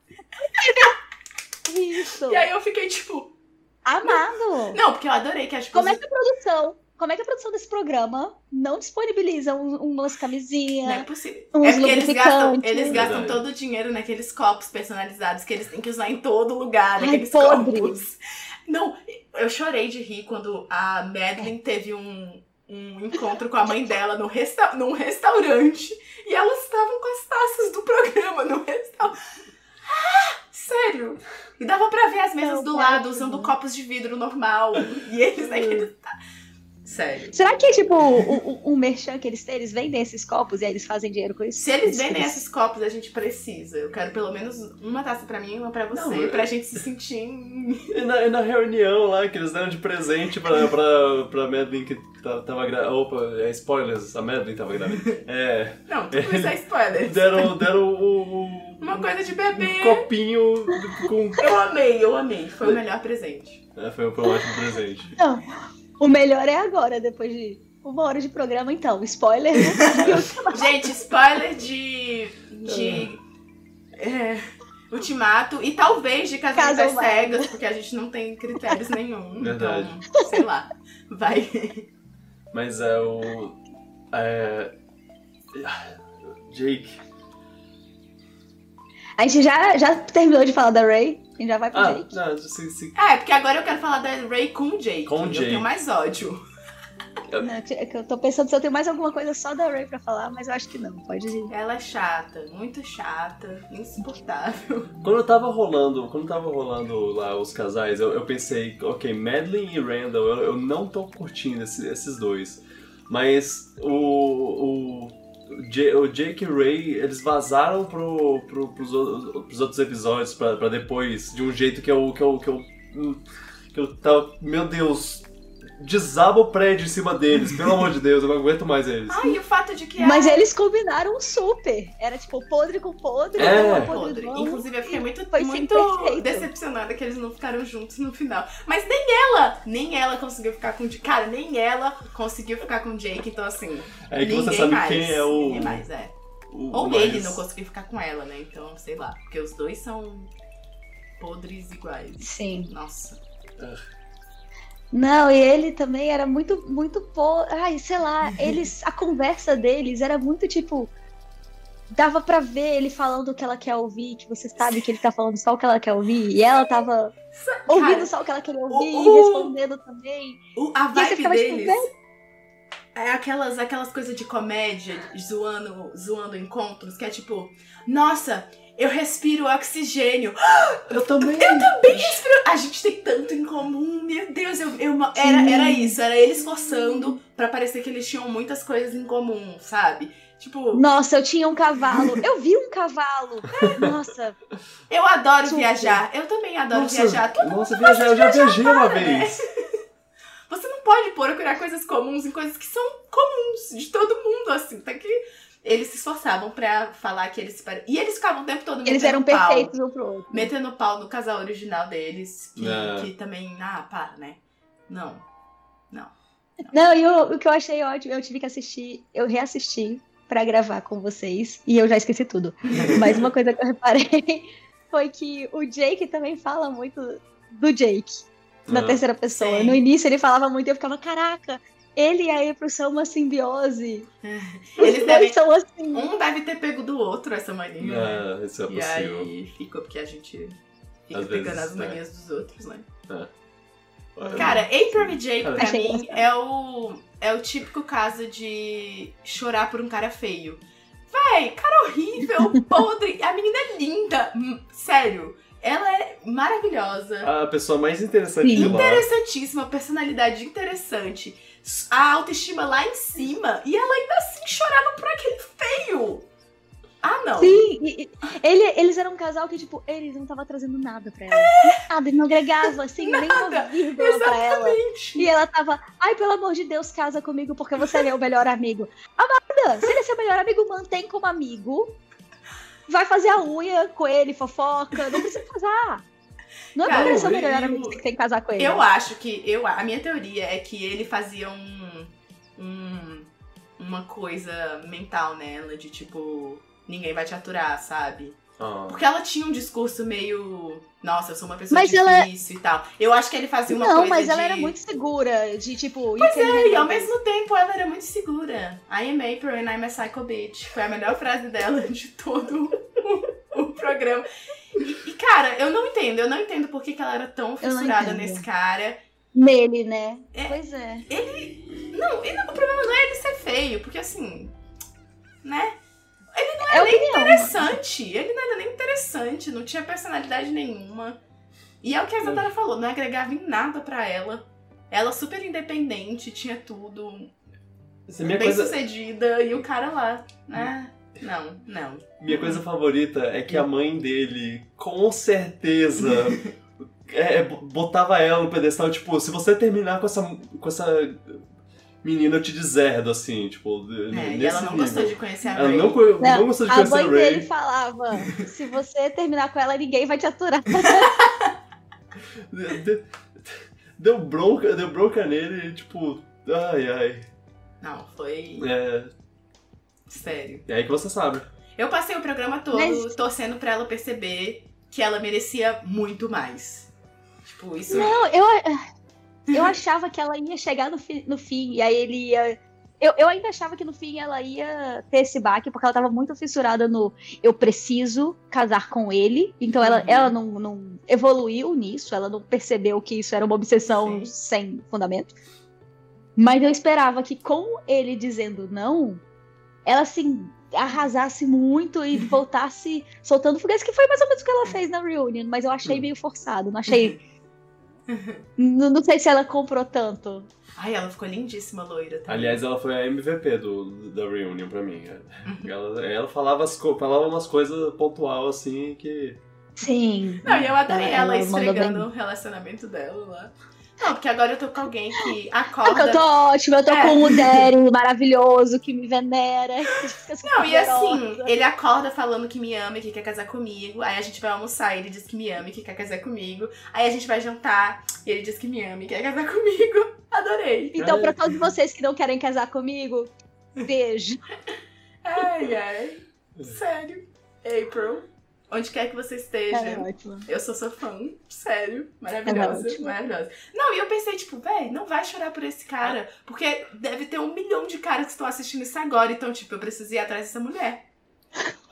Isso. E aí eu fiquei tipo. Amado! Não, porque eu adorei que acho que. Como é que a produção como é que a produção desse programa não disponibiliza um, umas camisinhas? Não é possível. é porque eles gastam, eles gastam todo o dinheiro naqueles copos personalizados que eles têm que usar em todo lugar, naqueles podre. copos. Não, eu chorei de rir quando a Madeline teve um, um encontro com a mãe dela no resta num restaurante e elas estavam com as taças do programa no restaurante. Ah, sério? E dava pra ver as mesas não, do lado usando copos de vidro normal. E eles naquele. Sério. Será que, tipo, o, o, o merchan que eles têm, eles vendem esses copos e aí eles fazem dinheiro com isso? Se eles vendem esses copos, a gente precisa. Eu quero pelo menos uma taça pra mim e uma pra você, Não, pra eu... gente se sentir. E na, e na, reunião lá, que eles deram de presente pra, pra, pra Madeline que tava grávida. Opa, é spoilers, a Madeline tava grávida. É. Não, tudo isso é spoilers. Deram, deram o, o. Uma coisa de bebê. Um copinho com. Eu amei, eu amei. Foi o melhor presente. É, foi um ótimo presente. Não. O melhor é agora, depois de uma hora de programa, então. Spoiler, né? Gente, spoiler de. de. É, ultimato e talvez de casamento às cegas, porque a gente não tem critérios nenhum. Verdade. Então, sei lá. Vai. Mas é o. É. Jake. A gente já, já terminou de falar da Ray. A gente já vai pro ah, Jake. Não, se, se... É, porque agora eu quero falar da Ray com o Jake. Com o Jake. Eu tenho mais ódio. Não, é eu tô pensando se eu tenho mais alguma coisa só da Ray pra falar, mas eu acho que não. Pode ir. Ela é chata, muito chata, insuportável. Quando eu tava rolando, quando tava rolando lá os casais, eu, eu pensei, ok, Madeline e Randall, eu, eu não tô curtindo esse, esses dois. Mas o, o o Jake e o Ray, eles vazaram pro, pro, pros, pros outros episódios pra, pra depois, de um jeito que eu, que eu, que eu, que eu tava, meu Deus, desaba o prédio em cima deles, pelo amor de Deus, eu não aguento mais eles. Ah, e o fato de que. Mas eles combinaram super. Era tipo podre com podre, é. podre. podre. Inclusive, eu fiquei muito, muito decepcionada que eles não ficaram juntos no final. Mas nem ela, nem ela conseguiu ficar com. Cara, nem ela conseguiu ficar com o Jake, então assim. É que você sabe mais, quem é o. mais, é. o Ou mais- ele não conseguiu ficar com ela, né? Então, sei lá. Porque os dois são podres iguais. Sim. Nossa. Não, e ele também era muito, muito pô. Ai, sei lá, eles. A conversa deles era muito tipo. Dava pra ver ele falando o que ela quer ouvir, que você sabe que ele tá falando só o que ela quer ouvir, e ela tava ouvindo Cara, só o que ela queria ouvir o- e respondendo também. o- a vibe tipo, deles é aquelas, aquelas coisas de comédia, zoando, zoando encontros, que é tipo, nossa, eu respiro oxigênio. Eu também. Eu também respiro. A gente tem tanto em comum, meu Deus, eu, eu- era, era isso, era eles forçando pra parecer que eles tinham muitas coisas em comum, sabe? Tipo, Nossa, eu tinha um cavalo. Eu vi um cavalo. Nossa, eu adoro Super. viajar. Eu também adoro Nossa, viajar. Todo nossa, viajar, eu já viajei uma vez. Você não pode procurar coisas comuns em coisas que são comuns de todo mundo, assim. Tá que eles se esforçavam pra falar que eles se pare... E eles ficavam o tempo todo eles metendo eram pau. perfeitos um pro outro. Metendo pau no casal original deles. Que, É. que também. Ah, para, né? Não. Não, e o, o que eu achei ótimo, eu tive que assistir, eu reassisti pra gravar com vocês e eu já esqueci tudo. Mas uma coisa que eu reparei foi que o Jake também fala muito do Jake na Ah. terceira pessoa. Sim. No início ele falava muito e eu ficava, caraca, ele e a April são uma simbiose. Os Eles devem. são assim. Um deve ter pego do outro essa mania. né? É, isso é e possível. aí ficou porque a gente fica Às pegando vezes, as né? manias dos outros, né? É. Cara, April e Jake, Cara, pra achei mim, é o, é o típico caso de chorar por um cara feio. Véi, cara horrível, podre. A menina é linda. Sério. Ela é maravilhosa. A pessoa mais interessante Sim. de lá. Interessantíssima, personalidade interessante. A autoestima lá em cima. E ela ainda assim chorava por aquele feio. Ah, não. Sim, e- ele- eles eram um casal que, tipo, eles não tava trazendo nada pra ela. Nada, ele não agregava, assim, nem uma Nada, vírgula pra ela. Exatamente. E ela tava, ai, pelo amor de Deus, casa comigo porque você é meu melhor amigo. Amada, se ele é seu melhor amigo, mantém como amigo. Vai fazer a unha com ele, fofoca. Não precisa casar. Não é porque ele é eu- melhor amigo que tem que casar com ele. Eu acho que. Eu, a minha teoria é que ele fazia um. um- uma coisa mental nela, de tipo. Ninguém vai te aturar, sabe? Ah. Porque ela tinha um discurso meio. Nossa, eu sou uma pessoa Mas ela- difícil e tal. Eu acho que ele fazia uma não, coisa. mas ela de... era muito segura, de tipo. Pois é, e ao mesmo tempo ela era muito segura. I am April and I'm a psycho bitch. Foi a melhor frase dela de todo o, o programa. E, e, cara, eu não entendo. Eu não entendo por que, que ela era tão não fissurada nesse cara. Nele, né? É. Pois é. Ele. Não, e não, o problema não é ele ser feio, porque assim. Né? É opinião. Interessante. Ele não era nem interessante, não tinha personalidade nenhuma. E é o que a Isadora falou, não agregava em nada pra ela. Ela super independente, tinha tudo, Essa é minha bem coisa, sucedida, e o cara lá, né? Não, não. minha coisa favorita é que a mãe dele, com certeza, é, botava ela no pedestal, tipo, se você terminar com essa, com essa menina, eu te deserdo, assim, tipo, É, nesse e ela não nível. gostou de conhecer a Ela Ray. não, não, Não, gostou de A conhecer mãe o Ray. dele falava: se você terminar com ela, ninguém vai te aturar. De- Deu bronca, deu bronca nele, tipo, ai, ai. Não, foi É, sério. é aí que você sabe. Eu passei o programa todo Mas- torcendo pra ela perceber que ela merecia muito mais. Tipo, isso. Não, eu, eu achava que ela ia chegar no, fi- no fim, e aí ele ia. Eu, eu ainda achava que no fim ela ia ter esse baque, porque ela tava muito fissurada no eu preciso casar com ele. Então ela, Uhum. ela não, não evoluiu nisso, ela não percebeu que isso era uma obsessão Sim. sem fundamento. Mas eu esperava que com ele dizendo não, ela assim arrasasse muito e voltasse soltando foguetes, que foi mais ou menos o que ela fez na reunion, mas eu achei meio forçado, não achei. não, não sei se ela comprou tanto. Ai, ela ficou lindíssima, loira. Também. Aliás, ela foi a MVP do, da reunion pra mim. Ela, ela falava, as, falava umas coisas pontual assim que. Sim. Não, e eu adorei ela, Ela esfregando o relacionamento dela lá. Não, porque agora eu tô com alguém que Ah, porque eu acorda. tô ótima, eu tô É. com um Derry maravilhoso que me venera. Não, e assim, ele acorda falando que me ama e que quer casar comigo. Aí a gente vai almoçar e ele diz que me ama e que quer casar comigo. Aí a gente vai jantar e ele diz que me ama e quer casar comigo. Adorei. Então, pra todos vocês que não querem casar comigo, beijo. Ai, ai. Sério. April. Onde quer que você esteja. É ótimo. Eu sou seu fã. Sério. Maravilhosa. É maravilhosa. Não, e eu pensei, tipo, véi, não vai chorar por esse cara. Porque deve ter um milhão de caras que estão assistindo isso agora. Então, tipo, eu preciso ir atrás dessa mulher.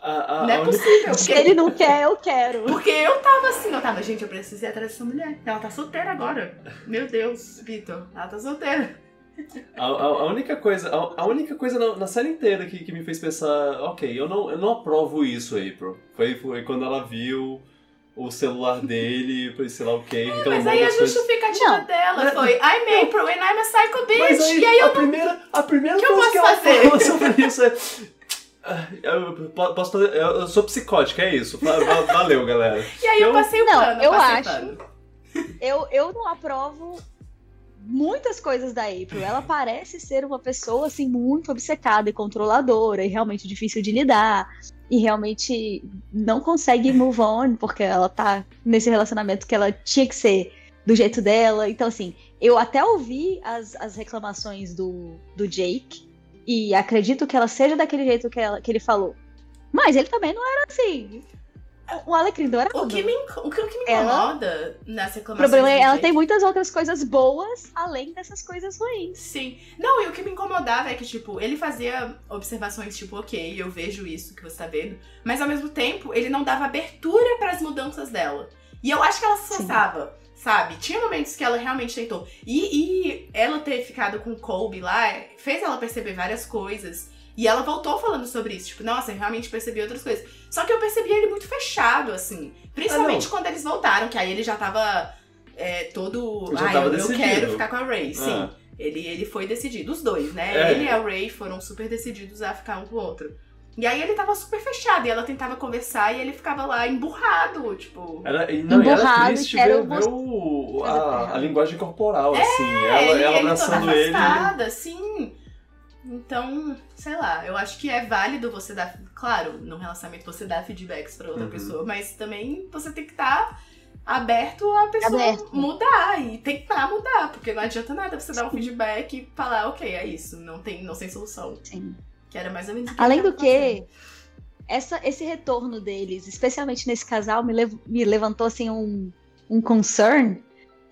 Não é possível. Se Porque, ele não quer, eu quero. porque eu tava assim, eu tava, gente, eu preciso ir atrás dessa mulher. Ela tá solteira agora. Meu Deus, Vitor. Ela tá solteira. A, a- a única coisa, a, a única coisa na, na série inteira que, que me fez pensar, ok, eu não, eu não aprovo isso, April. Foi, foi quando ela viu o celular dele, foi sei lá o que, Mas reclamou aí a coisas. justificativa Não. dela Mas- foi I'm April and I'm a psycho bitch. Mas aí, e aí eu a primeira, a primeira que eu coisa que ela fazer? fala sobre isso é. "Ah, Eu, po- posso fazer, eu sou psicótica, é isso. Va- va- Valeu, galera. E aí eu Eu- passei o Não, pano. eu acho- pano. Eu, eu não aprovo muitas coisas da April. Ela parece ser uma pessoa assim muito obcecada e controladora e realmente difícil de lidar. E realmente não consegue move on porque ela tá nesse relacionamento que ela tinha que ser do jeito dela. Então, assim, eu até ouvi as, as reclamações do, do Jake e acredito que ela seja daquele jeito que, ela, que ele falou. Mas ele também não era assim. Um alecrim dourado. O que me, o que, o que me Ela- incomoda nas O reclamações problema é ela tem muitas outras coisas boas além dessas coisas ruins. Sim. Não, e o que me incomodava é que, tipo, ele fazia observações, tipo, ok, eu vejo isso que você tá vendo, mas ao mesmo tempo ele não dava abertura para as mudanças dela. E eu acho que ela se Sim. esforçava, sabe? Tinha momentos que ela realmente tentou. E, e ela ter ficado com o Colby lá fez ela perceber várias coisas. E ela voltou falando sobre isso, tipo, nossa, eu realmente percebi outras coisas. Só que eu percebi ele muito fechado, assim. Principalmente quando eles voltaram, que aí ele já tava é, todo. Já ah, tava eu, eu decidido." quero ficar com a Ray, sim. Ah. Ele, ele foi decidido, os dois, né? É. Ele e a Ray foram super decididos a ficar um com o outro. E aí ele tava super fechado, e ela tentava conversar e ele ficava lá emburrado, tipo. Era, e não, e era Emburrado, triste quero ver, ver o, a, a linguagem corporal, assim. É, Ela, ele, ela ele abraçando ele. afastada, sim. Então, sei lá, eu acho que é válido você dar. Claro, num relacionamento você dá feedbacks pra outra Uhum. pessoa, mas também você tem que estar aberto a pessoa Aberto. mudar e tentar mudar, porque não adianta nada você dar um feedback e falar, ok, é isso, não tem, não tem solução. Sim. Que era mais ou menos que Além do tava fazendo. que, essa, esse retorno deles, especialmente nesse casal, me, lev- me levantou assim um, um concern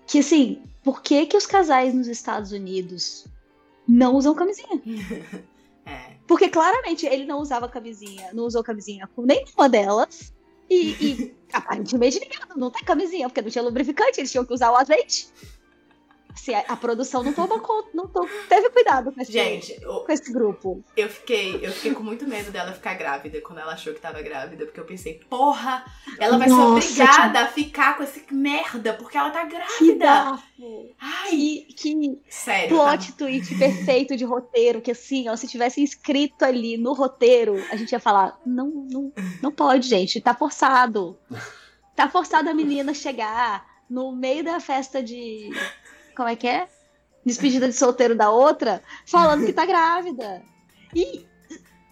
que assim, por que que os casais nos Estados Unidos não usam camisinha? É. Porque claramente ele não usava camisinha, não usou camisinha com nenhuma delas. E, e aparentemente ninguém não tem camisinha, porque não tinha lubrificante, eles tinham que usar o azeite. Assim, a, produção não tomou conta, não to- teve cuidado com esse, Gente, eu, com esse grupo. eu fiquei, eu fiquei com muito medo dela ficar grávida quando ela achou que tava grávida, porque eu pensei, porra, ela vai Nossa, ser obrigada a ficar com esse merda, porque ela tá Que grávida. bafo! Ai, Que, que sério. tá? plot twist perfeito de roteiro, que assim, ó, se tivesse escrito ali no roteiro, a gente ia falar, não, não, não pode, gente, tá forçado. Tá forçado a menina chegar no meio da festa de. Como é que é? Despedida de solteiro da outra, falando que tá grávida. E,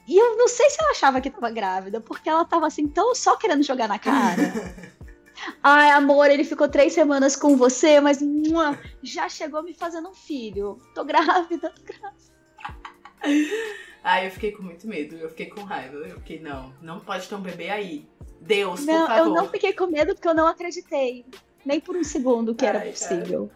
e eu não sei se ela achava que tava grávida, porque ela tava assim, tão só querendo jogar na cara. Ai, amor, ele ficou três semanas com você, mas mua, já chegou me fazendo um filho. Tô grávida, tô grávida. Ai, eu fiquei com muito medo, eu fiquei com raiva. Eu fiquei, não, não pode ter um bebê aí. Deus, Não, por favor. eu não fiquei com medo porque eu não acreditei. Nem por um segundo que era Ai, possível.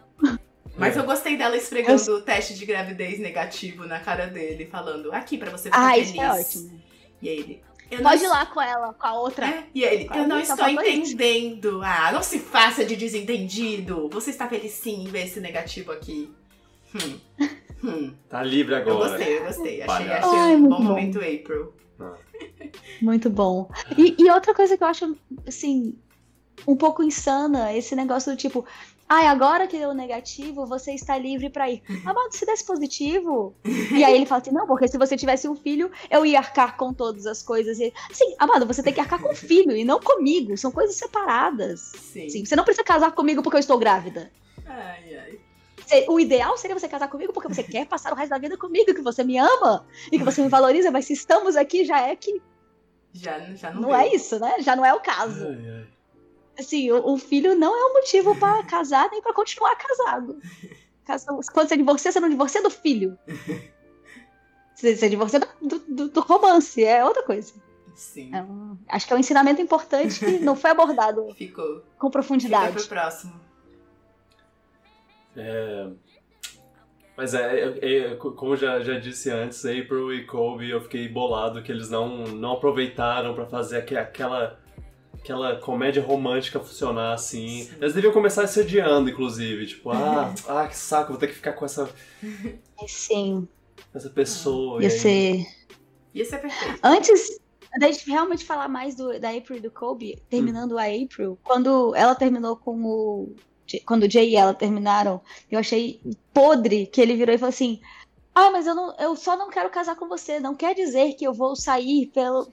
Mas eu gostei dela esfregando o teste de gravidez negativo na cara dele, falando, aqui pra você ficar Ah, feliz. isso é ótimo. E aí ele. Eu Pode ir não lá com ela, com a outra. É, E ele, eu não estou entendendo. Ah, não se faça de desentendido. Você está feliz sim em ver esse negativo aqui. Hum. Hum. Tá livre Eu agora. gostei, eu gostei. Achei, achei Ai, um bom bom. momento April. Muito bom. E, e outra coisa que eu acho, assim, um pouco insana, esse negócio do tipo, ai, agora que deu negativo, você está livre pra ir. Amado, se desse positivo. E aí ele fala assim, não, porque se você tivesse um filho, eu ia arcar com todas as coisas. E, sim, amado, você tem que arcar com o filho e não comigo. São coisas separadas. Sim. Sim, você não precisa casar comigo porque eu estou grávida. Ai, ai. Você- O ideal seria você casar comigo porque você quer passar o resto da vida comigo, que você me ama e que você me valoriza, mas se estamos aqui, já é que Já, já não não é isso, né? Já não é o caso. Ai, ai. Assim, o, o filho não é um motivo pra casar nem pra continuar casado. Casa- Quando você divorcia, você não divorcia do filho. Você, você divorcia do, do- do romance, é outra coisa. Sim. É um, acho que é um ensinamento importante que não foi abordado Ficou. com profundidade. Fica pro próximo. É... Mas é, é, é, como já, já disse antes, April e Kobe, eu fiquei bolado que eles não, não aproveitaram para fazer aquela, aquela comédia romântica funcionar assim. Sim. Eles deviam começar se odiando, inclusive. Tipo, ah, ah, que saco, vou ter que ficar com essa. Sim. Essa pessoa. Ia ser. Ia ser perfeito. Antes, da gente realmente falar mais do, da April e do Kobe, terminando hum. a April, quando ela terminou com o quando o Jay e ela terminaram, eu achei podre que ele virou e falou assim: Ah, mas eu, não, eu só não quero casar com você. Não quer dizer que eu vou sair pelo,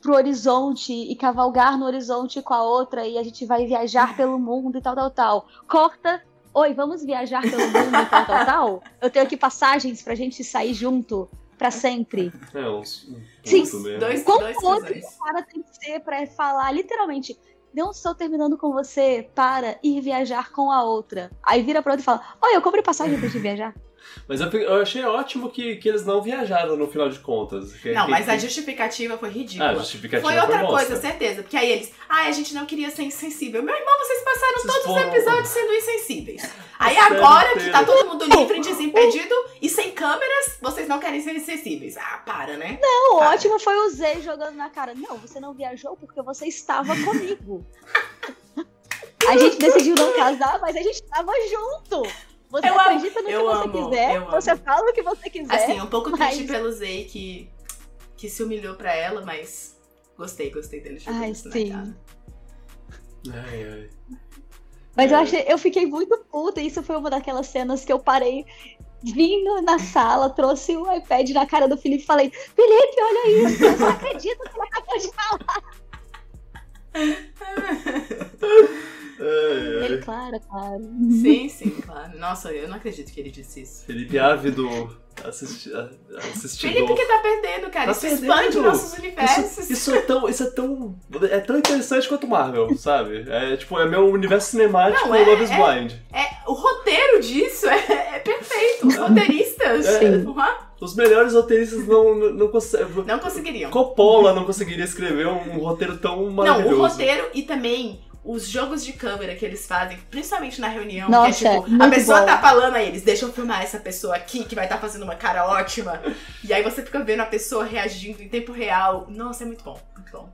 pro horizonte e cavalgar no horizonte com a outra e a gente vai viajar pelo mundo e tal, tal, tal. Corta. Oi, vamos viajar pelo mundo e tal, tal, tal. Eu tenho aqui passagens pra gente sair junto para sempre. É, uns. Um Sim, mesmo. dois, Como dois outro casais. cara tem que ser pra falar, literalmente, não estou terminando com você para ir viajar com a outra. Aí vira pra outra e fala: Oi, eu comprei passagem pra gente viajar. Mas eu, eu achei ótimo que, que eles não viajaram no final de contas. Que- Não, que- mas a que- justificativa foi ridícula. Ah, a justificativa Foi outra coisa, certeza. Porque aí eles, ah, a gente não queria ser insensível. Meu irmão, vocês passaram Vocês todos foram- os episódios sendo insensíveis. Aí agora que tá todo mundo livre, desimpedido e sem câmeras, vocês não querem ser insensíveis. Ah, para, né? Não, o Cara. ótimo foi o Zay jogando na cara. Não, você não viajou porque você estava comigo. A gente decidiu não casar, mas a gente estava junto. Você Eu amo, acredita no que eu você amo, quiser, eu você amo. fala o que você quiser. Assim, um pouco mas- triste pelo Zay que, que se humilhou pra ela, mas gostei, gostei dele jogando Ai, isso sim. Ai, ai. Mas eu É. achei, eu fiquei muito puta. Isso foi uma daquelas cenas que eu parei vindo na sala, trouxe o iPad na cara do Felipe e falei: Felipe, olha isso, eu não acredito que ele acabou de falar. Ai, ai. Ele, claro, claro. Sim, sim, claro. Nossa, eu não acredito que ele disse isso. Felipe ávido assisti, assistidor. Felipe que tá perdendo, cara. Tá isso perdendo. expande nossos universos. Isso, isso é tão, isso é tão, é tão interessante quanto Marvel, sabe? É tipo, é meu universo cinemático Não, é- Love is é- Blind. É, o roteiro disso é, é perfeito. Os roteiristas É. uhum, Os melhores roteiristas não, não, não conseguem. não conseguiriam. Coppola não conseguiria escrever um roteiro tão Não, maravilhoso. o roteiro e também os jogos de câmera que eles fazem, principalmente na reunião, Nossa, que é tipo, a muito pessoa bom. tá falando a eles, deixa eu filmar essa pessoa aqui que vai estar fazendo uma cara ótima. E aí você fica vendo a pessoa reagindo em tempo real. Nossa, é muito bom, muito bom.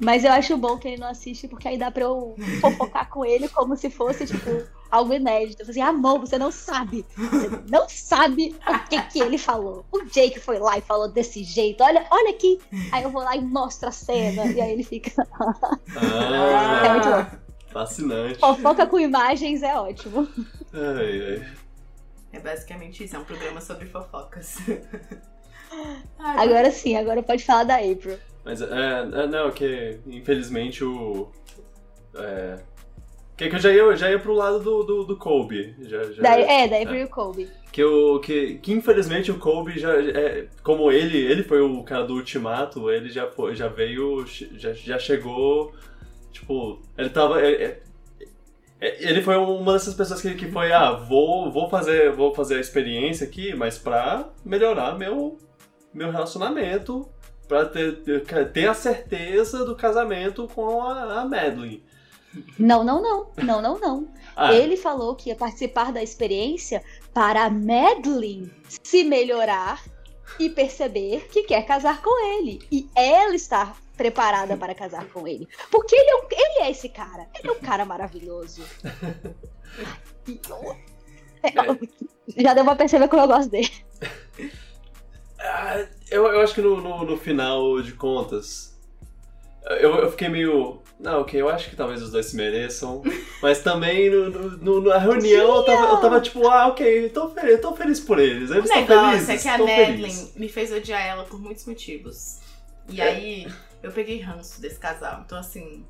Mas eu acho bom que ele não assiste, porque aí dá pra eu fofocar com ele como se fosse, tipo, algo inédito. Eu falei assim, amor, você não sabe. Você não sabe o que que ele falou. O Jake foi lá e falou desse jeito. Olha, olha aqui. Aí eu vou lá e mostro a cena. E aí ele fica. Ah, É muito bom. fascinante. Fofoca com imagens é ótimo. Ai, ai. É basicamente isso, é um programa sobre fofocas. Ai, Agora sim, agora pode falar da April. Mas é, é, não, que infelizmente o. É, que, que eu já ia, já ia pro lado do, do, do Kobe. Já, já, Da, é, da April e Kobe. que, o, que, que infelizmente o Kobe já. É, como ele, ele foi o cara do ultimato, ele já, foi, já veio. Já, já chegou. Tipo, ele tava. é, é, é, ele foi uma dessas pessoas que, que foi, ah, vou, vou, fazer, vou fazer a experiência aqui, mas pra melhorar meu, meu relacionamento, pra ter, ter, ter a certeza do casamento com a, a Madeline. Não, não, não. Não, não, não. Ah, Ele falou que ia participar da experiência para a Madeline se melhorar e perceber que quer casar com ele. E ela estar preparada para casar com ele. Porque ele é, um- ele é esse cara. Ele é um cara maravilhoso. Já deu pra perceber como eu gosto dele. ah, eu, eu acho que no, no, no final de contas, eu, eu fiquei meio. Não, ok, eu acho que talvez os dois se mereçam. Mas também no, no- no- na reunião eu tava, eu tava tipo, ah, ok, tô feliz, tô feliz por eles. O Eles estão negócio felizes. é que a Madeline me fez odiar ela por muitos motivos. E É. aí eu peguei ranço desse casal. Então, assim,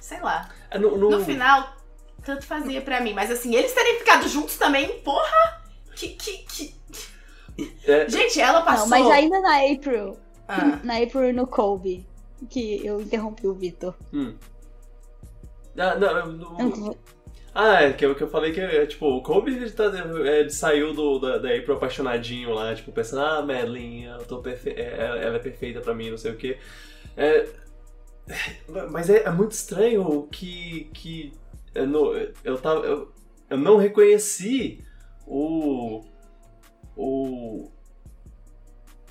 sei lá. É, no, no- No final, tanto fazia pra mim. Mas assim, eles terem ficado juntos também, porra! Que. que, que... é, Gente, ela passou. Não, mas ainda na April. Ah, Na April e no Kobe. Que eu interrompi o Vitor. ah, não, Eu- Ah, é que eu, que eu falei que é, tipo, o Kobe ele, tá, é, ele saiu do, da, da April apaixonadinho lá, tipo, pensando, ah, Madeline, eu tô perfe é, ela ela é perfeita pra mim, não sei o quê. É, mas é, é, muito estranho que, que eu, não, eu, tava, eu, eu não reconheci o. O.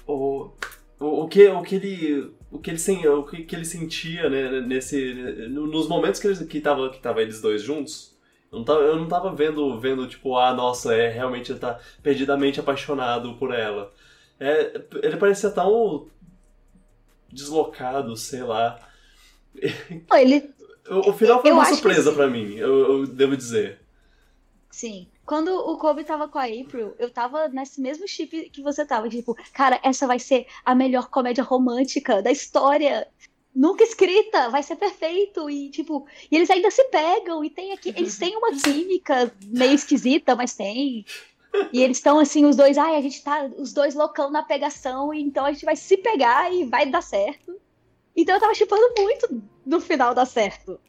O. O, que, o que ele. O que ele, o que, que ele sentia né, nesse, nos momentos que, ele, que, tava, que tava eles dois juntos, eu não tava, eu não tava vendo, vendo, tipo, ah, nossa, é, realmente ele tá perdidamente apaixonado por ela. É, ele parecia tão deslocado, sei lá. Ele... O, o final foi uma surpresa para mim, eu, eu, devo dizer. Sim. Quando o Kobe tava com a April, eu tava nesse mesmo chip que você tava. Tipo, cara, essa vai ser a melhor comédia romântica da história. Nunca escrita, vai ser perfeito. E, tipo, e eles ainda se pegam. E tem aqui, eles têm uma química meio esquisita, mas tem. E eles estão assim, os dois, ai, a gente tá os dois loucão na pegação, então a gente vai se pegar e vai dar certo. Então eu tava chipando muito no final dar certo.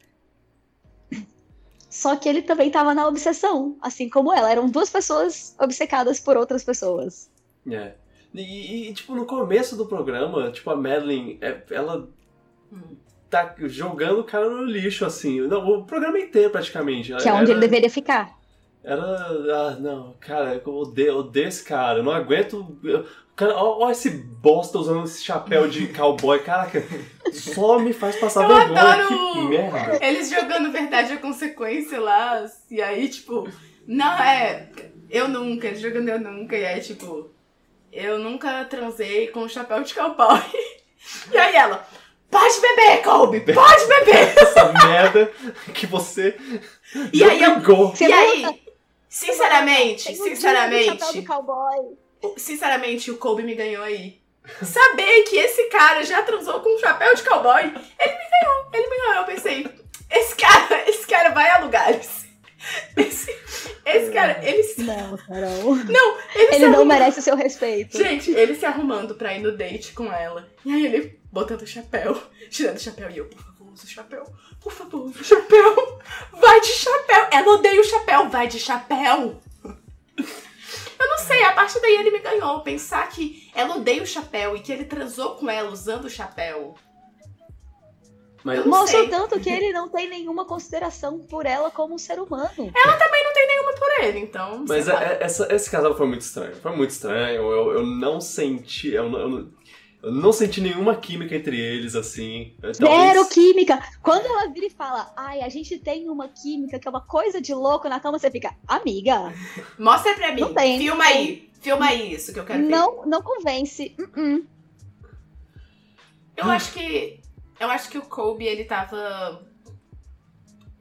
Só que ele também tava na obsessão, assim como ela. Eram duas pessoas obcecadas por outras pessoas. É. E, e tipo, no começo do programa, tipo, a Madeline, é, ela hum. tá jogando o cara no lixo, assim. Não, o programa inteiro, praticamente. Que é onde ele deveria ficar. Era. Ah, não, cara, eu odeio, odeio esse cara. Eu não aguento. Cara, olha esse bosta usando esse chapéu de cowboy. Caraca, só me faz passar eu vergonha. Adoro que merda. Eles jogando verdade a consequência lá. E aí, tipo. Não, é. Eu nunca. Eles jogando eu nunca. E aí, tipo. Eu nunca transei com chapéu de cowboy. E aí ela. Pode beber, Colby! Pode beber! Essa merda que você. E aí eu. E aí. Sinceramente, sinceramente. Sinceramente, o Kobe me ganhou aí. Saber que esse cara já transou com um chapéu de cowboy, ele me ganhou, ele me ganhou. Eu pensei, esse cara, esse cara vai a lugares. Esse, esse cara, ele se... Não, Carol. Não, ele, ele não merece o seu respeito. Gente, ele se arrumando pra ir no date com ela. E aí ele botando o chapéu, tirando o chapéu. E eu, por favor, usa o chapéu. Por favor, chapéu. Vai de chapéu. Ela odeia o chapéu. Vai de chapéu. Eu não sei, a partir daí ele me ganhou. Pensar que ela odeia o chapéu e que ele transou com ela usando o chapéu. Mas Mostra tanto que ele não tem nenhuma consideração por ela como um ser humano. Ela também não tem nenhuma por ele, então. Mas é, essa, esse casal foi muito estranho. Foi muito estranho. Eu, eu não senti. Eu, eu, eu não senti nenhuma química entre eles, assim. Talvez... Zero química! Quando ela vira e fala, ai, a gente tem uma química que é uma coisa de louco na cama, você fica, amiga. Mostra pra mim. Não tem, Filma não aí. Filma aí isso que eu quero ver. Não, não convence. Uh -uh. Eu acho que. Eu acho que o Kobe, ele tava.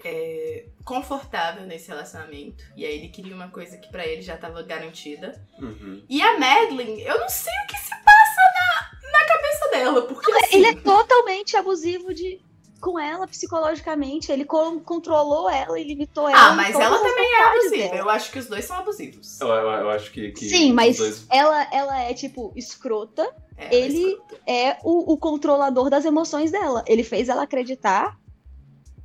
É, confortável nesse relacionamento. E aí ele queria uma coisa que para ele já tava garantida. Uhum. E a Madeline, eu não sei o que se cabeça dela, porque assim... Ele é totalmente abusivo de com ela psicologicamente, ele controlou ela e limitou ela. Ah, mas ela também é abusiva. Dela. Eu acho que os dois são abusivos. Eu, eu, eu acho que, que Sim, mas dois... ela, ela é tipo escrota. É, ele é, escrota. é o, o controlador das emoções dela. Ele fez ela acreditar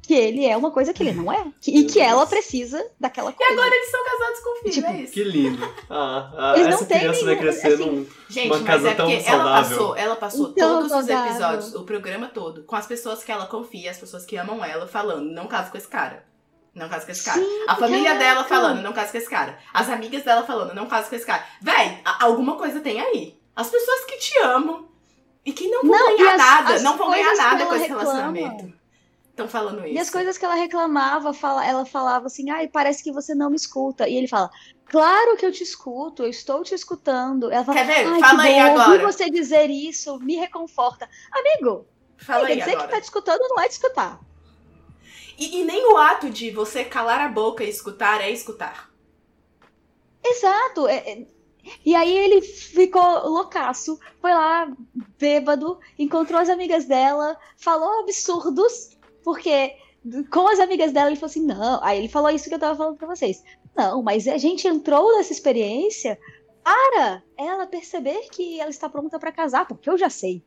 que ele é uma coisa que ele não é. Que, e que ela precisa daquela coisa. E agora eles são casados com filho, tipo, é isso. Que lindo. Ah, ah essa criança vai crescer assim, num, gente, numa casa é tão saudável. Ela passou, ela passou então, todos os episódios, o programa todo, com as pessoas que ela confia, as pessoas que amam ela, falando, não casa com esse cara. Não casa com esse cara. Sim, a família caraca. dela falando, não casa com esse cara. As amigas dela falando, não casa com esse cara. Véi, alguma coisa tem aí. As pessoas que te amam e que não vão não, ganhar as, nada, as não vão ganhar nada com esse reclama. relacionamento estão falando isso. E as coisas que ela reclamava, fala, ela falava assim, ai, parece que você não me escuta. E ele fala, claro que eu te escuto, eu estou te escutando. Ela fala, Quer ver? Fala aí bom, agora. Ouvir você dizer isso me reconforta. Amigo, fala aí dizer agora. que tá te escutando não é te escutar. E, e nem o ato de você calar a boca e escutar é escutar. Exato. É, é... E aí ele ficou loucaço, foi lá, bêbado, encontrou as amigas dela, falou absurdos porque com as amigas dela, ele falou assim: não. Aí ele falou isso que eu tava falando pra vocês. Não, mas a gente entrou nessa experiência para ela perceber que ela está pronta para casar, porque eu já sei.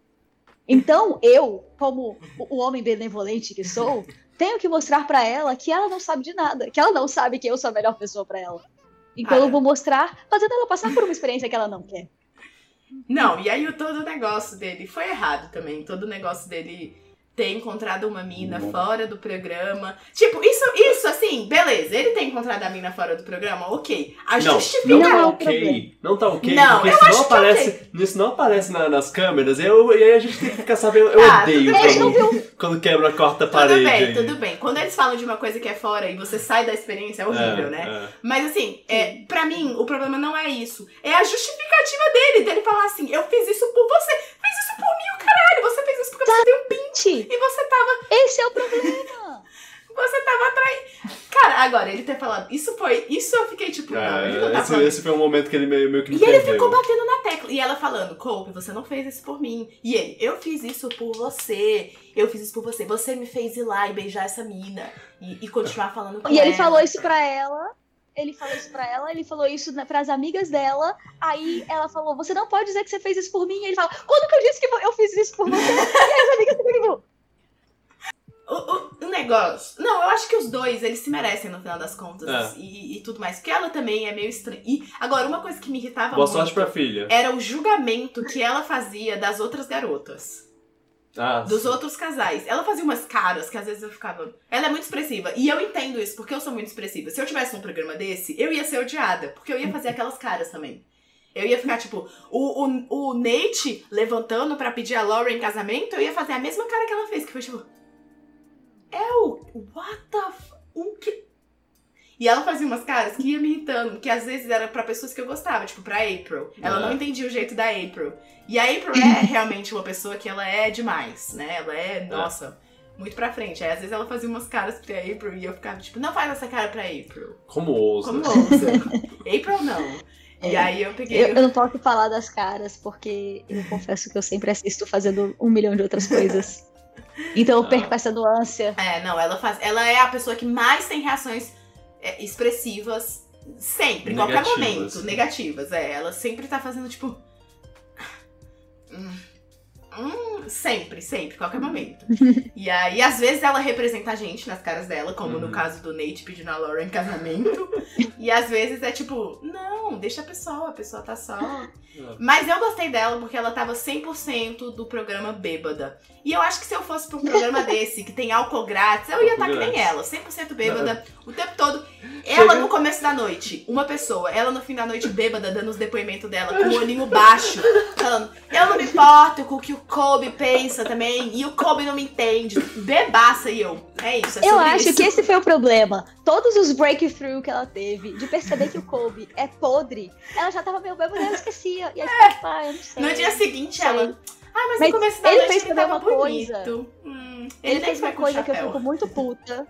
Então, eu, como o homem benevolente que sou, tenho que mostrar para ela que ela não sabe de nada, que ela não sabe que eu sou a melhor pessoa para ela. Então, ah, eu vou mostrar, fazendo ela passar por uma experiência que ela não quer. Não, e aí todo o negócio dele foi errado também. Todo o negócio dele ter encontrado uma mina fora do programa. Tipo, isso, isso assim, beleza. Ele ter encontrado a mina fora do programa, ok. A Não, não tá ok. Não tá ok, Não, porque isso não que aparece, isso não aparece na- nas câmeras. E, eu, e aí a gente tem que ficar sabendo. Eu Ah, odeio quando, quando quebra a quarta Tudo parede. bem, aí. tudo bem. Quando eles falam de uma coisa que é fora e você sai da experiência, é horrível, É, né? é. Mas assim, é, pra mim, o problema não é isso. É a justificativa dele, dele falar assim, eu fiz isso por você. Fez isso por mim, o caralho. Você fez isso porque você tem um pin Gente, e você tava, esse é o problema. você tava atrás. Cara, agora, ele ter falado, isso foi, isso eu fiquei tipo, não, ele não tá esse, falando. esse foi um momento que ele meio, meio que me E ele perdeu. ficou batendo na tecla. E ela falando, Cope, você não fez isso por mim. E ele, eu fiz isso por você. Eu fiz isso por você. Você me fez ir lá e beijar essa mina. E, e continuar falando com E ele ela. falou isso pra ela. Ele falou isso pra ela, ele falou isso na- pras amigas dela. Aí ela falou: Você não pode dizer que você fez isso por mim. E ele fala: Quando que eu disse que eu fiz isso por você? e as amigas ficam tipo: O, o- o negócio. Não, eu acho que os dois, eles se merecem no final das contas. É. E, e tudo mais. Porque ela também é meio estranha. E agora, uma coisa que me irritava Boa muito sorte pra filha. era o julgamento que ela fazia das outras garotas. Ah, dos sim. outros casais. Ela fazia umas caras que às vezes eu ficava. Ela é muito expressiva. E eu entendo isso, porque eu sou muito expressiva. Se eu tivesse um programa desse, eu ia ser odiada. Porque eu ia fazer aquelas caras também. Eu ia ficar, tipo, o, o, o Nate levantando pra pedir a Laura em casamento, eu ia fazer a mesma cara que ela fez, que foi tipo. É o. What the f. O que. E ela fazia umas caras que ia me irritando, que às vezes era pra pessoas que eu gostava, tipo pra April. Ela não entendia o jeito da April. E a April é realmente uma pessoa que ela é demais, né? Ela é, nossa, muito pra frente. Aí às vezes ela fazia umas caras pra April e eu ficava tipo, não faz essa cara pra April. Como ousa. Como ousa? April não. E É. aí eu peguei. eu, eu não posso falar das caras, porque eu confesso que eu sempre assisto fazendo um milhão de outras coisas. Então eu perco essa nuance. É, não, ela faz. Ela é a pessoa que mais tem reações é, expressivas sempre, em qualquer momento. Negativas, é. Ela sempre tá fazendo, tipo. Hum, sempre, sempre, qualquer momento. e aí, às vezes, ela representa a gente nas caras dela, como no Uhum. caso do Nate pedindo a Laura em casamento. e às vezes é tipo, não, deixa a pessoa, a pessoa tá só. Mas eu gostei dela porque ela tava 100% do programa bêbada. E eu acho que se eu fosse pra um programa desse, que tem álcool grátis, eu ia estar que nem ela, 100% bêbada, o tempo todo. Ela no começo da noite, uma pessoa, ela no fim da noite bêbada, dando os depoimentos dela, com o olhinho baixo, falando, eu não me importo com o que o Kobe pensa também, e o Kobe não me entende. Bebaça e eu. É isso, é Eu acho isso. que esse foi o problema. Todos os breakthrough que ela teve, de perceber que o Kobe é podre, ela já tava meio bêbada e ela esquecia. E aí ficou tipo, ah, eu não sei. No dia seguinte, ela. Ah, mas, Mas no começo da ele noite fez ele tava uma bonito. coisa. Hum, Ele, nem fez uma coisa que eu fico muito puta,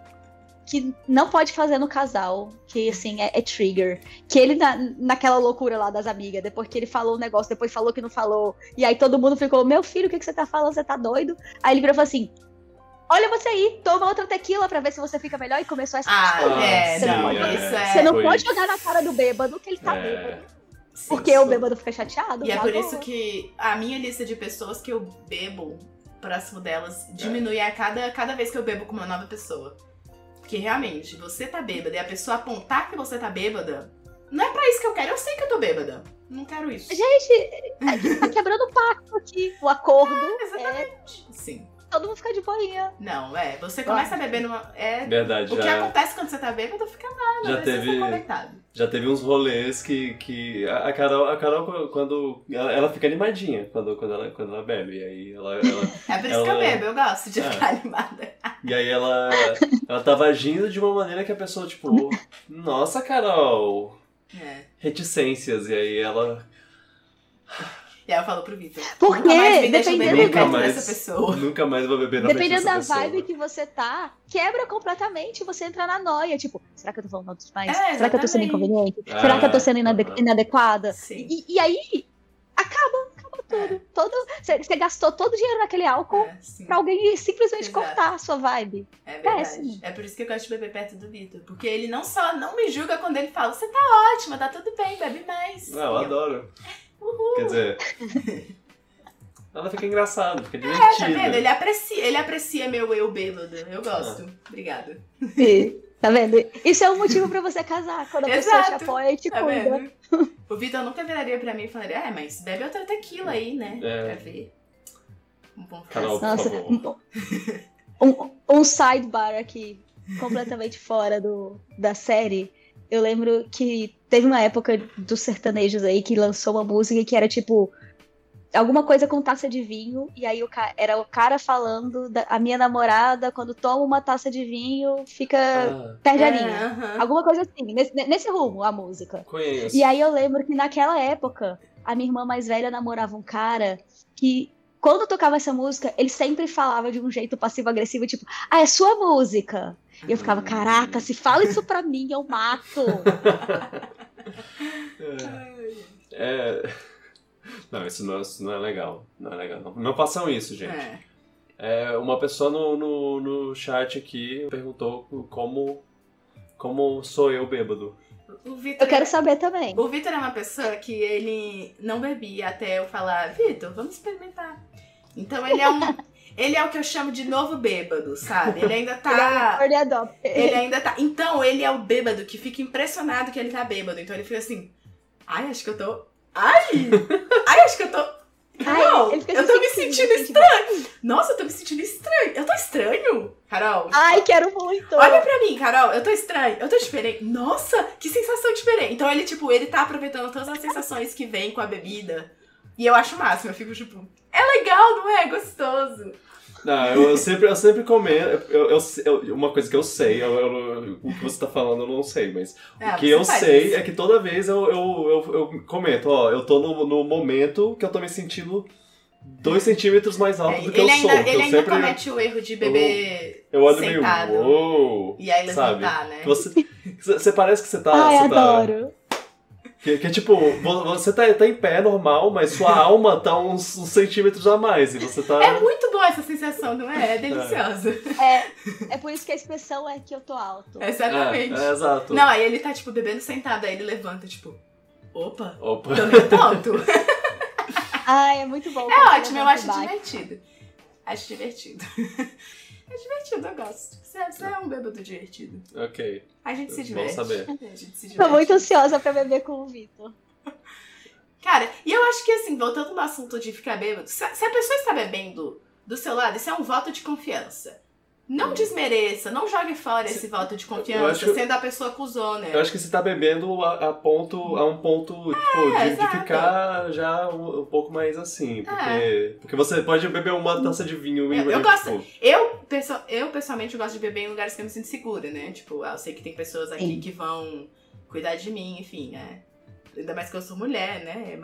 que não pode fazer no casal, que assim, é, é trigger. Que ele, na, naquela loucura lá das amigas, depois que ele falou o negócio, depois falou que não falou, e aí todo mundo ficou, meu filho, o que, que você tá falando? Você tá doido? Aí ele virou e falou assim. Olha você aí, toma outra tequila pra ver se você fica melhor e começou essa Ah, é, Você não, não pode- isso é. Você não pode jogar na cara do bêbado que ele tá É. bêbado. Sim, Porque isso. o bêbado fica chateado. E é tá por isso que a minha lista de pessoas que eu bebo próximo delas diminui a cada, cada vez que eu bebo com uma nova pessoa. Porque realmente, você tá bêbada e a pessoa apontar que você tá bêbada, não é pra isso que eu quero. Eu sei que eu tô bêbada. Não quero isso. Gente, tá quebrando o pacto aqui. O acordo é Exatamente. Sim. Todo mundo ficar de boinha. Não, é. Você começa a beber numa. É. Verdade, O que já, acontece quando você tá bêbado fica lá, já né? Você teve, tá conectado. já teve uns rolês que, que a Carol, a Carol quando ela, ela fica animadinha quando, quando, ela, quando ela bebe, e aí ela, ela- É por isso que eu Ela- bebo, eu gosto de É. ficar animada. e aí ela, ela tava agindo de uma maneira que a pessoa tipo, nossa Carol, É. reticências, e aí ela E aí eu falo pro Vitor. Porque, nunca mais me deixa dependendo- beber Nunca mais. dessa pessoa. nunca mais vai beber na Dependendo da pessoa. vibe que você tá, quebra completamente você entra na noia. Tipo, será que eu tô falando alto demais? É, será que eu tô sendo inconveniente? Ah, será que eu tô sendo inade- aham. inadequada? Sim. E, e aí, acaba, acaba tudo. Todo, você, gastou todo o dinheiro naquele álcool É, pra alguém simplesmente Exato. cortar a sua vibe. É verdade. Péssimo. É por isso que eu gosto de beber perto do Vitor. Porque ele não só não me julga quando ele fala, você tá ótima, tá tudo bem, bebe mais. Não, eu E adoro. Uhul. Quer dizer, ela fica engraçada, fica É, divertida. tá vendo? Ele aprecia, ele aprecia meu eu bêbado. Eu gosto. Obrigada. E Tá vendo? Isso é um motivo pra você casar. Quando a pessoa te apoia e te tá cuida. Vendo? O Vitor nunca viraria pra mim e falaria, é, mas bebe outra tequila aí, né? É. Pra ver. Um bom Canal, Nossa, um, um sidebar aqui, completamente fora do, da série. Eu lembro que teve uma época dos sertanejos aí que lançou uma música que era tipo alguma coisa com taça de vinho, e aí o era o cara falando, da, a minha namorada, quando toma uma taça de vinho, fica. Ah, perde a linha. É, alguma coisa assim, nesse, nesse rumo, a música. Conheço. E aí eu lembro que naquela época, a minha irmã mais velha namorava um cara que. Quando tocava essa música, ele sempre falava de um jeito passivo-agressivo, tipo, ah, é sua música. E eu ficava, caraca, se fala isso pra mim, eu mato. é. é... Não, isso não, isso não é legal. Não é legal. Não, não façam isso, gente. É. É, uma pessoa no, no, no chat aqui perguntou como, como sou eu bêbado. Eu quero saber também. O Vitor é uma pessoa que ele não bebia até eu falar, Vitor, vamos experimentar. Então ele é um. ele é o que eu chamo de novo bêbado, sabe? Ele ainda tá. Ele, é ele ainda tá. Então ele é o bêbado que fica impressionado que ele tá bêbado. Então ele fica assim. Ai, acho que eu tô Ai! Ai, acho que eu tô. Carol, Ai, eu tô me sentindo estranho. Nossa, eu tô me sentindo estranho. Eu tô estranho, Carol. Ai, quero muito. Olha pra mim, Carol. Eu tô estranho. Eu tô diferente. Nossa, que sensação diferente. Então ele, tipo, ele tá aproveitando todas as sensações que vem com a bebida. E eu acho o máximo. Eu fico, tipo, é legal, não é? é gostoso. Não, eu, eu, sempre, eu sempre comento. Eu, eu, eu, uma coisa que eu sei, o que você tá falando eu não sei, mas é, o que eu sei isso. é que toda vez eu, eu, eu, comento, ó, eu tô no, no momento que eu tô me sentindo dois centímetros mais alto é, do que eu ainda, sou. Ele ainda sempre, comete o erro de beber eu, eu olho sentado. meio, uou, e aí levantar, sabe? né? Você, você parece que você tá... Ai, você adoro. Tá, que, que é tipo, você tá, tá em pé normal, mas sua alma tá uns, uns, centímetros a mais. E você tá. É muito boa essa sensação, não é? É deliciosa. É, é por isso que a expressão é que eu tô alto. Exatamente. É, é exato. Não, aí ele tá, tipo, bebendo sentado, aí ele levanta, tipo, opa, opa. tô meio tonto. Ai, é muito bom. É ótimo, eu acho divertido. Acho divertido. É divertido, eu gosto. Você, você é um bêbado divertido. Ok. A gente se diverte. Bom saber. A gente se diverte. Tô muito ansiosa pra beber com o Vitor. Cara, e eu acho que assim, voltando no assunto de ficar bêbado, se a pessoa está bebendo do seu lado, isso é um voto de confiança. Não desmereça, não jogue fora esse voto de confiança, que, sendo a pessoa cuzona. Eu acho que você tá bebendo a, a ponto, a um ponto, é, tipo, de, de, ficar já um, um, pouco mais assim. Porque, é. porque você pode beber uma taça de vinho Eu, eu gosto. Tipo... Eu, eu, pessoalmente, gosto de beber em lugares que eu me sinto segura, né? Tipo, eu sei que tem pessoas aqui Sim. que vão cuidar de mim, enfim, né? Ainda mais que eu sou mulher, né? É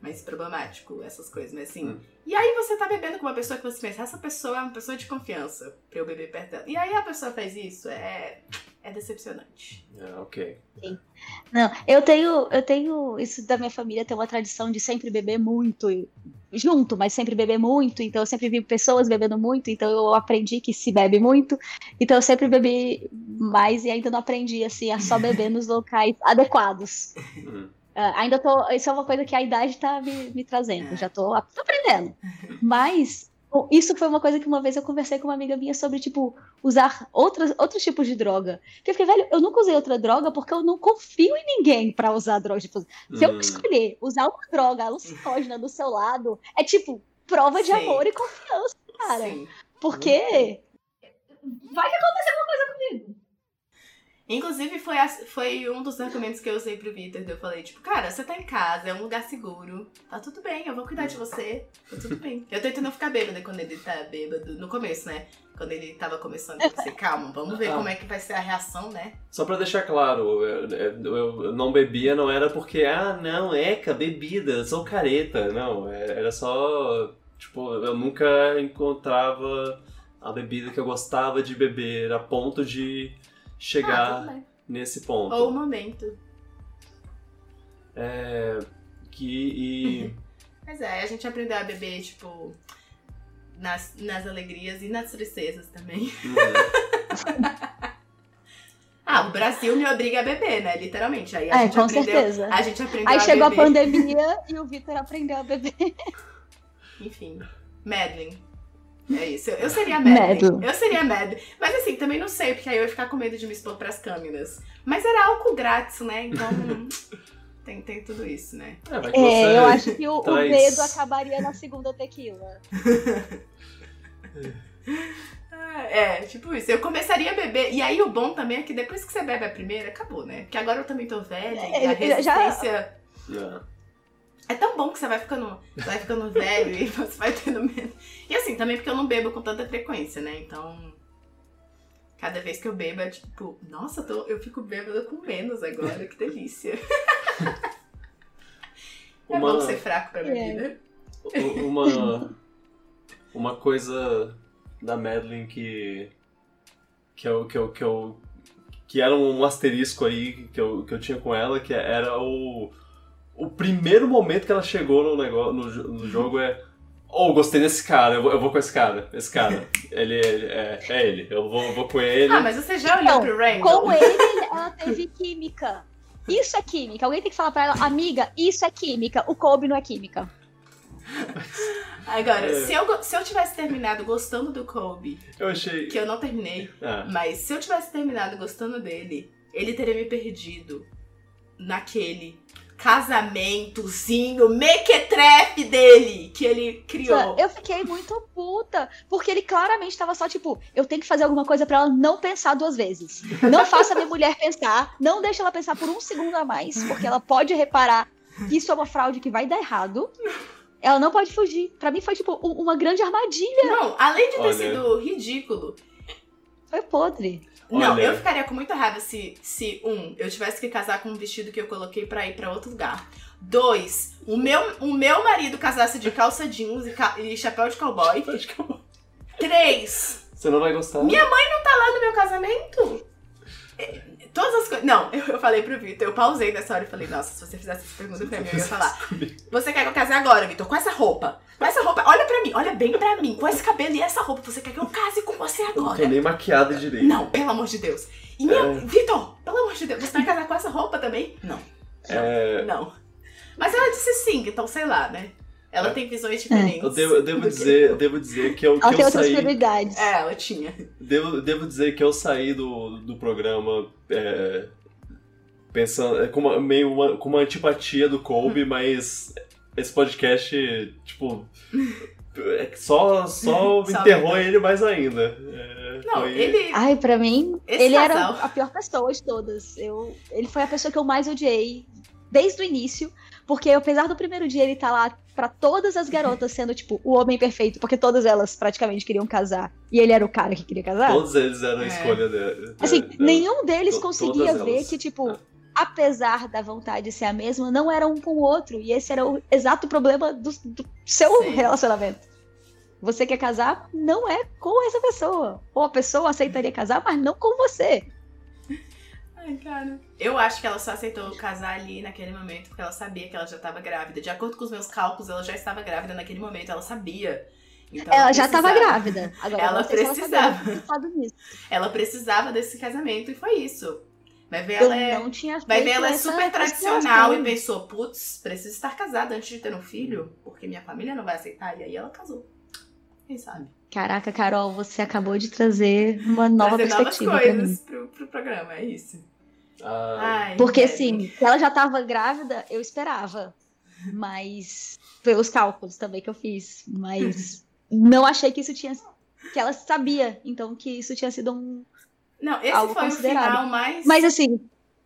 mais problemático, essas coisas, mas assim. Hum. E aí você tá bebendo com uma pessoa que você pensa, essa pessoa é uma pessoa de confiança pra eu beber perto dela. E aí a pessoa faz isso, é. É decepcionante. É, ok. Sim. Não, eu tenho, eu tenho. Isso da minha família tem uma tradição de sempre beber muito. Junto, mas sempre beber muito. Então eu sempre vi pessoas bebendo muito. Então eu aprendi que se bebe muito. Então eu sempre bebi mais e ainda não aprendi assim a só beber nos locais adequados. Hum. Uh, ainda tô. Isso é uma coisa que a idade tá me, me trazendo. Já tô, tô aprendendo. Mas isso foi uma coisa que uma vez eu conversei com uma amiga minha sobre, tipo, usar outras, outros tipos de droga. Porque eu fiquei, velho, eu nunca usei outra droga porque eu não confio em ninguém para usar droga. Tipo, se eu hum. escolher usar uma droga alucinógena do seu lado, é tipo, prova de Sim. amor e confiança, cara. Sim. Porque. Vai que acontecer alguma coisa comigo. Inclusive, foi, a, foi um dos argumentos que eu usei pro Vitor. Eu falei, tipo, cara, você tá em casa, é um lugar seguro. Tá tudo bem, eu vou cuidar de você. Tá tudo bem. Eu tento não ficar bêbado quando ele tá bêbado. No começo, né? Quando ele tava começando, eu pensei, calma, vamos ver ah. como é que vai ser a reação, né? Só pra deixar claro, eu, eu, eu não bebia não era porque, ah, não, eca, bebida, sou careta. Não, é, era só. Tipo, eu nunca encontrava a bebida que eu gostava de beber a ponto de chegar ah, nesse ponto. Ou o momento. É, que e... Mas é, a gente aprendeu a beber, tipo, nas, nas alegrias e nas tristezas também. Uhum. ah, o Brasil me obriga a beber, né? Literalmente. Aí a é, gente com aprendeu, certeza. A gente aprendeu Aí a chegou beber. a pandemia e o Vitor aprendeu a beber. Enfim. Madeline. É isso. Eu seria Mad. Eu seria Mad. Mas assim, também não sei, porque aí eu ia ficar com medo de me expor pras câmeras. Mas era álcool grátis, né? Então. tem, tem tudo isso, né? É, é eu acho que o, traz... o medo acabaria na segunda tequila. É, tipo isso. Eu começaria a beber. E aí o bom também é que depois que você bebe a primeira, acabou, né? Porque agora eu também tô velha é, e a resistência. Já... É tão bom que você vai ficando, vai ficando velho e você vai tendo medo. E assim, também porque eu não bebo com tanta frequência, né? Então. Cada vez que eu bebo é tipo, nossa, tô, eu fico bêbada com menos agora, que delícia. é uma... bom ser fraco pra minha é. Uma, uma coisa da Madeline que. que eu, que eu, que eu. que era um asterisco aí que eu, que eu tinha com ela, que era o. O primeiro momento que ela chegou no, negócio, no, no jogo é. Oh, gostei desse cara, eu vou, eu vou com esse cara. Esse cara. Ele, ele é, é ele. Eu vou, vou com ele. Ah, mas você já olhou então, pro Randall? Com ele, ela teve química. Isso é química. Alguém tem que falar pra ela, amiga, isso é química. O Kobe não é química. Agora, é. se, eu, se eu tivesse terminado gostando do Kobe, eu achei. Que eu não terminei, ah. mas se eu tivesse terminado gostando dele, ele teria me perdido naquele casamentozinho mequetrefe dele que ele criou. Eu fiquei muito puta, porque ele claramente tava só tipo, eu tenho que fazer alguma coisa para ela não pensar duas vezes. Não faça minha mulher pensar, não deixe ela pensar por um segundo a mais, porque ela pode reparar que isso é uma fraude que vai dar errado. Ela não pode fugir. Para mim foi, tipo, uma grande armadilha. Não, além de ter Olha. sido ridículo. Foi podre. Não, Olha. eu ficaria com muita raiva se, se, um, eu tivesse que casar com um vestido que eu coloquei pra ir pra outro lugar. Dois, o meu, o meu marido casasse de calça jeans e, ca e chapéu de cowboy. Três. Você não vai gostar. Minha mãe não tá lá no meu casamento. Todas as coisas. Não, eu, eu falei pro Vitor, eu pausei nessa hora e falei, nossa, se você fizesse essa pergunta pra mim, eu ia falar. Você quer que eu case agora, Vitor? Com essa roupa? Com essa roupa, olha pra mim, olha bem pra mim, com esse cabelo e essa roupa, você quer que eu case com você agora? Eu não tô nem maquiada direito. Não, pelo amor de Deus. E meu, é... Vitor, pelo amor de Deus, você vai casar com essa roupa também? Não. É... Não. Mas ela disse sim, então sei lá, né? Ela é. tem visões diferentes. Eu devo, eu devo dizer, eu devo dizer que eu, ela que tem eu outras saí... prioridades. É, ela tinha. Devo, devo dizer que eu saí do, do programa é, pensando, é, com uma, meio uma, com uma antipatia do Kobe, hum. mas esse podcast, tipo, é só, só enterrou ele mais ainda. É, não, foi... ele. Ai, pra mim, ele casal. era a pior pessoa de todas. Eu, ele foi a pessoa que eu mais odiei desde o início, porque apesar do primeiro dia ele tá lá para todas as garotas sendo, tipo, o homem perfeito, porque todas elas praticamente queriam casar. E ele era o cara que queria casar. Todos eles eram a é. escolha dele. Assim, nenhum deles conseguia ver que, tipo, é apesar da vontade ser a mesma, não era um com o outro. E esse era o exato problema do, do seu Sim. relacionamento. Você quer casar, não é com essa pessoa. Ou a pessoa aceitaria casar, mas não com você. Ai, cara. Eu acho que ela só aceitou casar ali naquele momento porque ela sabia que ela já estava grávida. De acordo com os meus cálculos, ela já estava grávida naquele momento, ela sabia. Então, ela, ela já estava grávida. Agora, ela precisava. Ela, ela precisava desse casamento e foi isso. Vai ver, ela é, vai ver ela é super tradicional e pensou, putz, preciso estar casada antes de ter um filho, porque minha família não vai aceitar. E aí ela casou. Quem sabe? Caraca, Carol, você acabou de trazer uma nova trazer perspectiva. novas coisas pro, pro programa, é isso. Ai, porque assim, se ela já estava grávida, eu esperava. Mas pelos cálculos também que eu fiz. Mas não achei que isso tinha. Que ela sabia, então, que isso tinha sido um, não, esse algo foi o final mais. Mas assim,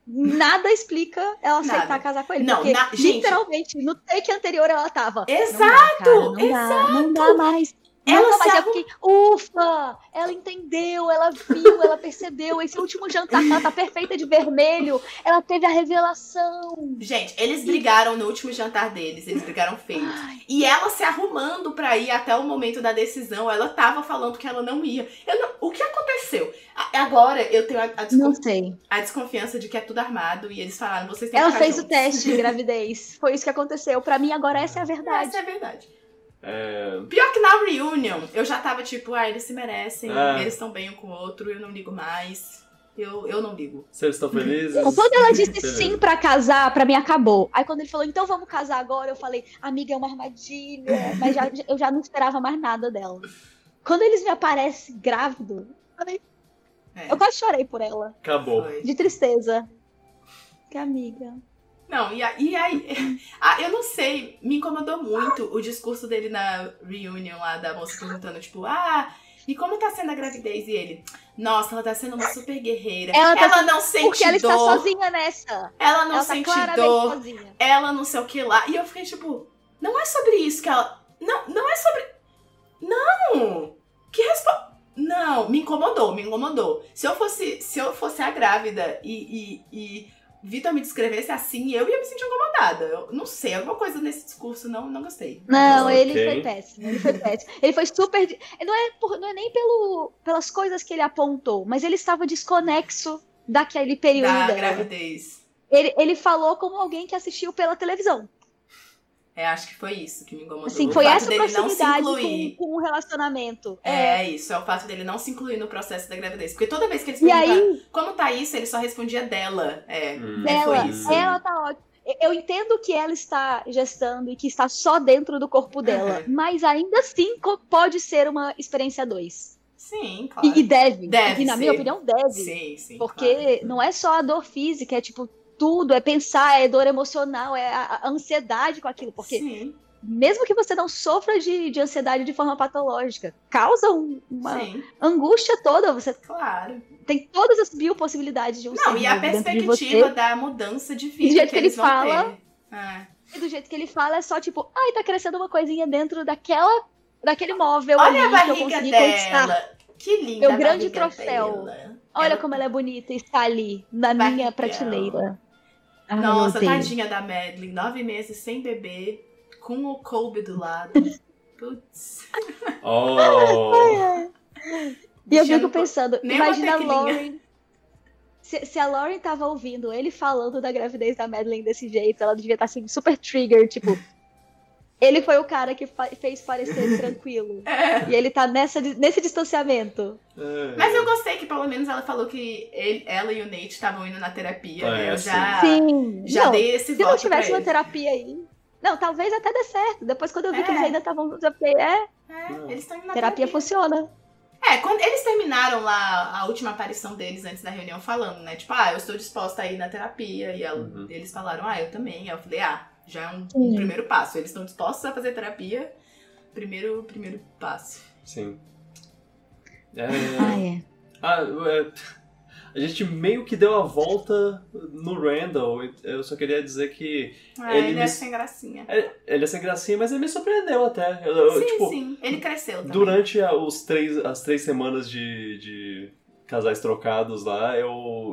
nada explica ela aceitar nada. casar com ele. Não, porque, na... literalmente, no take anterior ela tava. Exato! Não dá, cara, não exato! Dá, não dá mais. Ela não, mas é porque, ufa, ela entendeu, ela viu, ela percebeu. Esse último jantar, ela tá perfeita de vermelho. Ela teve a revelação. Gente, eles brigaram no último jantar deles, eles brigaram feio. E ela se arrumando pra ir até o momento da decisão, ela tava falando que ela não ia. Não, o que aconteceu? Agora eu tenho a, a, desconf... a, desconfiança de que é tudo armado e eles falaram, vocês têm Ela fez juntos. o teste de gravidez. Foi isso que aconteceu. Pra mim, agora essa é a verdade. Essa é a verdade. É... Pior que na reunion, eu já tava tipo, ah, eles se merecem, é. eles estão bem um com o outro, eu não ligo mais. Eu, eu não ligo. Se eles estão felizes. Quando ela disse Beleza. sim pra casar, pra mim acabou. Aí quando ele falou, então vamos casar agora, eu falei, amiga, é uma armadilha. Mas já, eu já não esperava mais nada dela. quando eles me aparecem grávido, eu, é. eu quase chorei por ela. Acabou. Foi. De tristeza. Que amiga. Não, e aí, e aí ah, eu não sei, me incomodou muito o discurso dele na reunion lá da moça perguntando, tipo, ah, e como tá sendo a gravidez? E ele, nossa, ela tá sendo uma super guerreira. Ela, tá ela não sente porque dor. Porque ela está sozinha nessa. Ela não ela tá sente tá dor. Sozinha. Ela não sei o que lá. E eu fiquei tipo, não é sobre isso que ela. Não, não é sobre. Não! Que resposta. Não, me incomodou, me incomodou. Se eu fosse, se eu fosse a grávida e, e, e Vitor me descrevesse assim, eu ia me sentir incomodada. Eu não sei, alguma coisa nesse discurso não, não gostei. Não, okay. ele foi péssimo. Ele foi péssimo. Ele foi super. Não é, por, não é nem pelo, pelas coisas que ele apontou, mas ele estava desconexo daquele período. Da gravidez. Ele, ele falou como alguém que assistiu pela televisão. É, acho que foi isso que me incomodou. Sim, foi essa proximidade com, com o relacionamento. É. é. isso, é o fato dele não se incluir no processo da gravidez. Porque toda vez que eles perguntaram aí... como tá isso, ele só respondia dela. É, hum. é foi isso. Ela tá ótima. Eu entendo que ela está gestando e que está só dentro do corpo dela, uhum. mas ainda assim pode ser uma experiência dois. Sim, claro. E, e deve. Deve. E na ser. minha opinião, deve. Sim, sim. Porque claro. não é só a dor física, é tipo tudo, é pensar, é dor emocional, é a, a ansiedade com aquilo. Porque Sim. mesmo que você não sofra de, de ansiedade de forma patológica, causa um, uma Sim. angústia toda. Você claro. tem todas as biopossibilidades de um Não, e a perspectiva da mudança de vida. do jeito que, ele fala. É. E do jeito que ele fala é só tipo, ai, tá crescendo uma coisinha dentro daquela. Daquele móvel Olha ali a barriga que eu consegui dela. conquistar. Que linda Meu grande troféu. Dela. Olha ela... como ela é bonita e está ali, na minha prateleira. Ai, Nossa, tadinha da Madeline. Nove meses sem beber, com o Colby do lado. Putz. Oh. E eu fico pensando, imagina a Lauren. Se, se, a Lauren tava ouvindo ele falando da gravidez da Madeline desse jeito, ela devia estar tá, assim, super trigger, tipo, ele foi o cara que fez parecer tranquilo. É. E ele tá nessa, nesse distanciamento. É. Mas eu gostei que pelo menos ela falou que ele, ela e o Nate estavam indo na terapia. Né? Eu já, Sim. já não, dei esse Se não tivesse uma terapia aí. Não, talvez até dê certo. Depois, quando eu vi é. que eles ainda estavam. É, é, eles estão indo na terapia. Terapia funciona. É, quando eles terminaram lá a última aparição deles antes da reunião falando, né? Tipo, ah, eu estou disposta a ir na terapia. E ela, uhum. eles falaram, ah, eu também. Aí eu falei, ah, já é um, um primeiro passo. Eles estão dispostos a fazer terapia. Primeiro, primeiro passo. Sim. É... Ah, é. Ah, é... A gente meio que deu a volta no Randall. Eu só queria dizer que. Ah, ele, ele é me... sem gracinha. É, ele é sem gracinha, mas ele me surpreendeu até. Eu, sim, tipo, sim. Ele cresceu também. Durante a, os três, as três semanas de, de casais trocados lá, eu,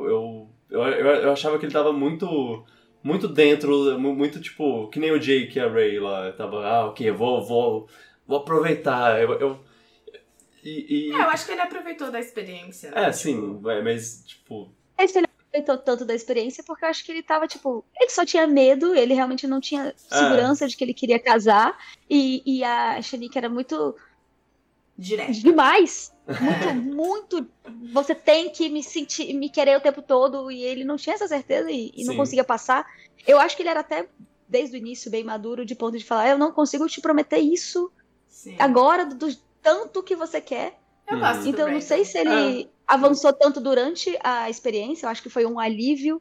eu, eu, eu achava que ele tava muito muito dentro, muito tipo, que nem o Jake e a Ray lá, tava, ah, ok, eu vou, vou, vou aproveitar, eu... eu e, e... É, eu acho que ele aproveitou da experiência, né? É, sim, mas, tipo... Esse ele aproveitou tanto da experiência porque eu acho que ele tava, tipo, ele só tinha medo, ele realmente não tinha é. segurança é. de que ele queria casar, e, e a Shanique era muito... Direto. Demais! Muito, muito. Você tem que me sentir, me querer o tempo todo. E ele não tinha essa certeza e, e não conseguia passar. Eu acho que ele era até, desde o início, bem maduro, de ponto de falar: eu não consigo te prometer isso Sim. agora, do, do, tanto que você quer. Eu gosto então, não sei se ele ah. avançou tanto durante a experiência. Eu acho que foi um alívio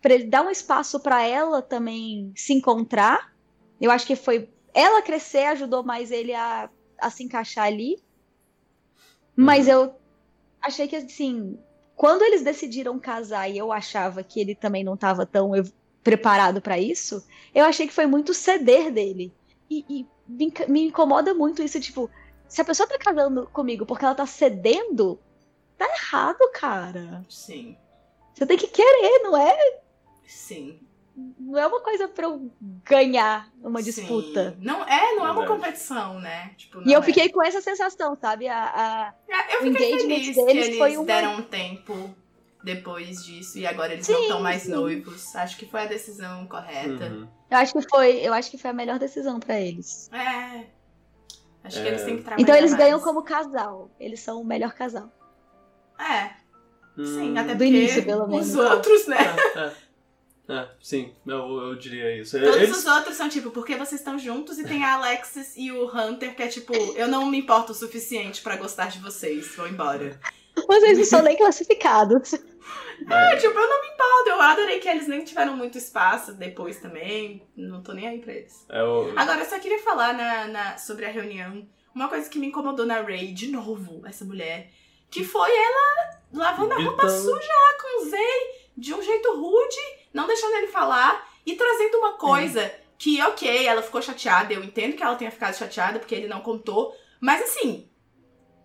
para ele dar um espaço para ela também se encontrar. Eu acho que foi ela crescer ajudou mais ele a, a se encaixar ali. Mas uhum. eu achei que, assim, quando eles decidiram casar e eu achava que ele também não estava tão preparado para isso, eu achei que foi muito ceder dele. E, e me, me, incomoda muito isso, tipo, se a pessoa tá casando comigo porque ela tá cedendo, tá errado, cara. Sim. Você tem que querer, não é? Sim não é uma coisa para eu ganhar uma disputa. Não é, não é uma competição, né? Tipo, e eu é. fiquei com essa sensação, sabe? A, a é, eu fiquei feliz que eles foi uma... deram um tempo depois disso e agora eles sim, não estão mais sim. noivos. Acho que foi a decisão correta. Uhum. Eu acho que foi, eu acho que foi a melhor decisão para eles. É. Acho é. que eles têm que trabalhar Então eles mais. ganham como casal. Eles são o melhor casal. É. Sim, hum. até Do início, pelo menos. Os outros, né? É, é. É, sim, eu, eu diria isso. Todos Eles... os outros são tipo, porque vocês estão juntos e tem a Alexis e o Hunter, que é tipo, eu não me importo o suficiente pra gostar de vocês, vou embora. Vocês não são nem classificados. É, tipo, eu não me importo. Eu adorei que eles nem tiveram muito espaço depois também. Não tô nem aí pra eles. É o... Agora, eu só queria falar na, na- sobre a reunião. Uma coisa que me incomodou na Ray, de novo, essa mulher. Que foi ela lavando a roupa Gritando. suja lá com o Zay de um jeito rude, não deixando ele falar e trazendo uma coisa que, ok, ela ficou chateada. Eu entendo que ela tenha ficado chateada porque ele não contou. Mas assim,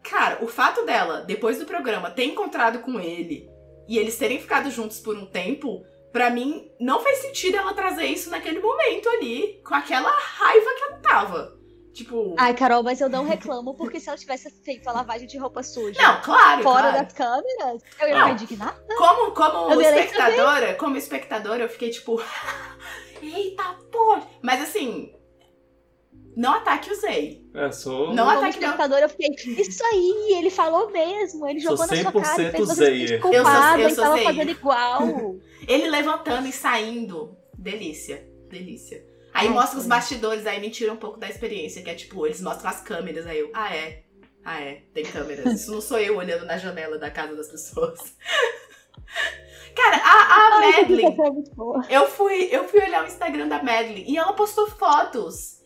cara, o fato dela, depois do programa, ter encontrado com ele e eles terem ficado juntos por um tempo, pra mim, não fez sentido ela trazer isso naquele momento ali, com aquela raiva que ela tava. Tipo. Ai, Carol, mas eu não reclamo, porque se ela tivesse feito a lavagem de roupa suja Não, claro, fora claro. das câmeras, eu ia Não. me indignar. Como, como Eu espectadora, como espectadora, eu fiquei tipo. Eita porra! Mas assim. Não ataque o Zay. É, sou... Não Como ataque não. espectador, eu fiquei, isso aí, ele falou mesmo, ele Sou jogou na sua cara, ele 100% fez você Zeyer. sentir Eu sou- eu ele sou tava fazendo igual. Ele levantando e saindo. Delícia. Delícia. Aí Ai, mostra os bastidores, aí me tira um pouco da experiência, que é tipo, eles mostram as câmeras, aí eu, ah é. Ah é, tem câmeras. Isso não sou eu olhando na janela da casa das pessoas. Cara, a, a Ai, Madeline. Eu fui, eu fui olhar o Instagram da Madeline e ela postou fotos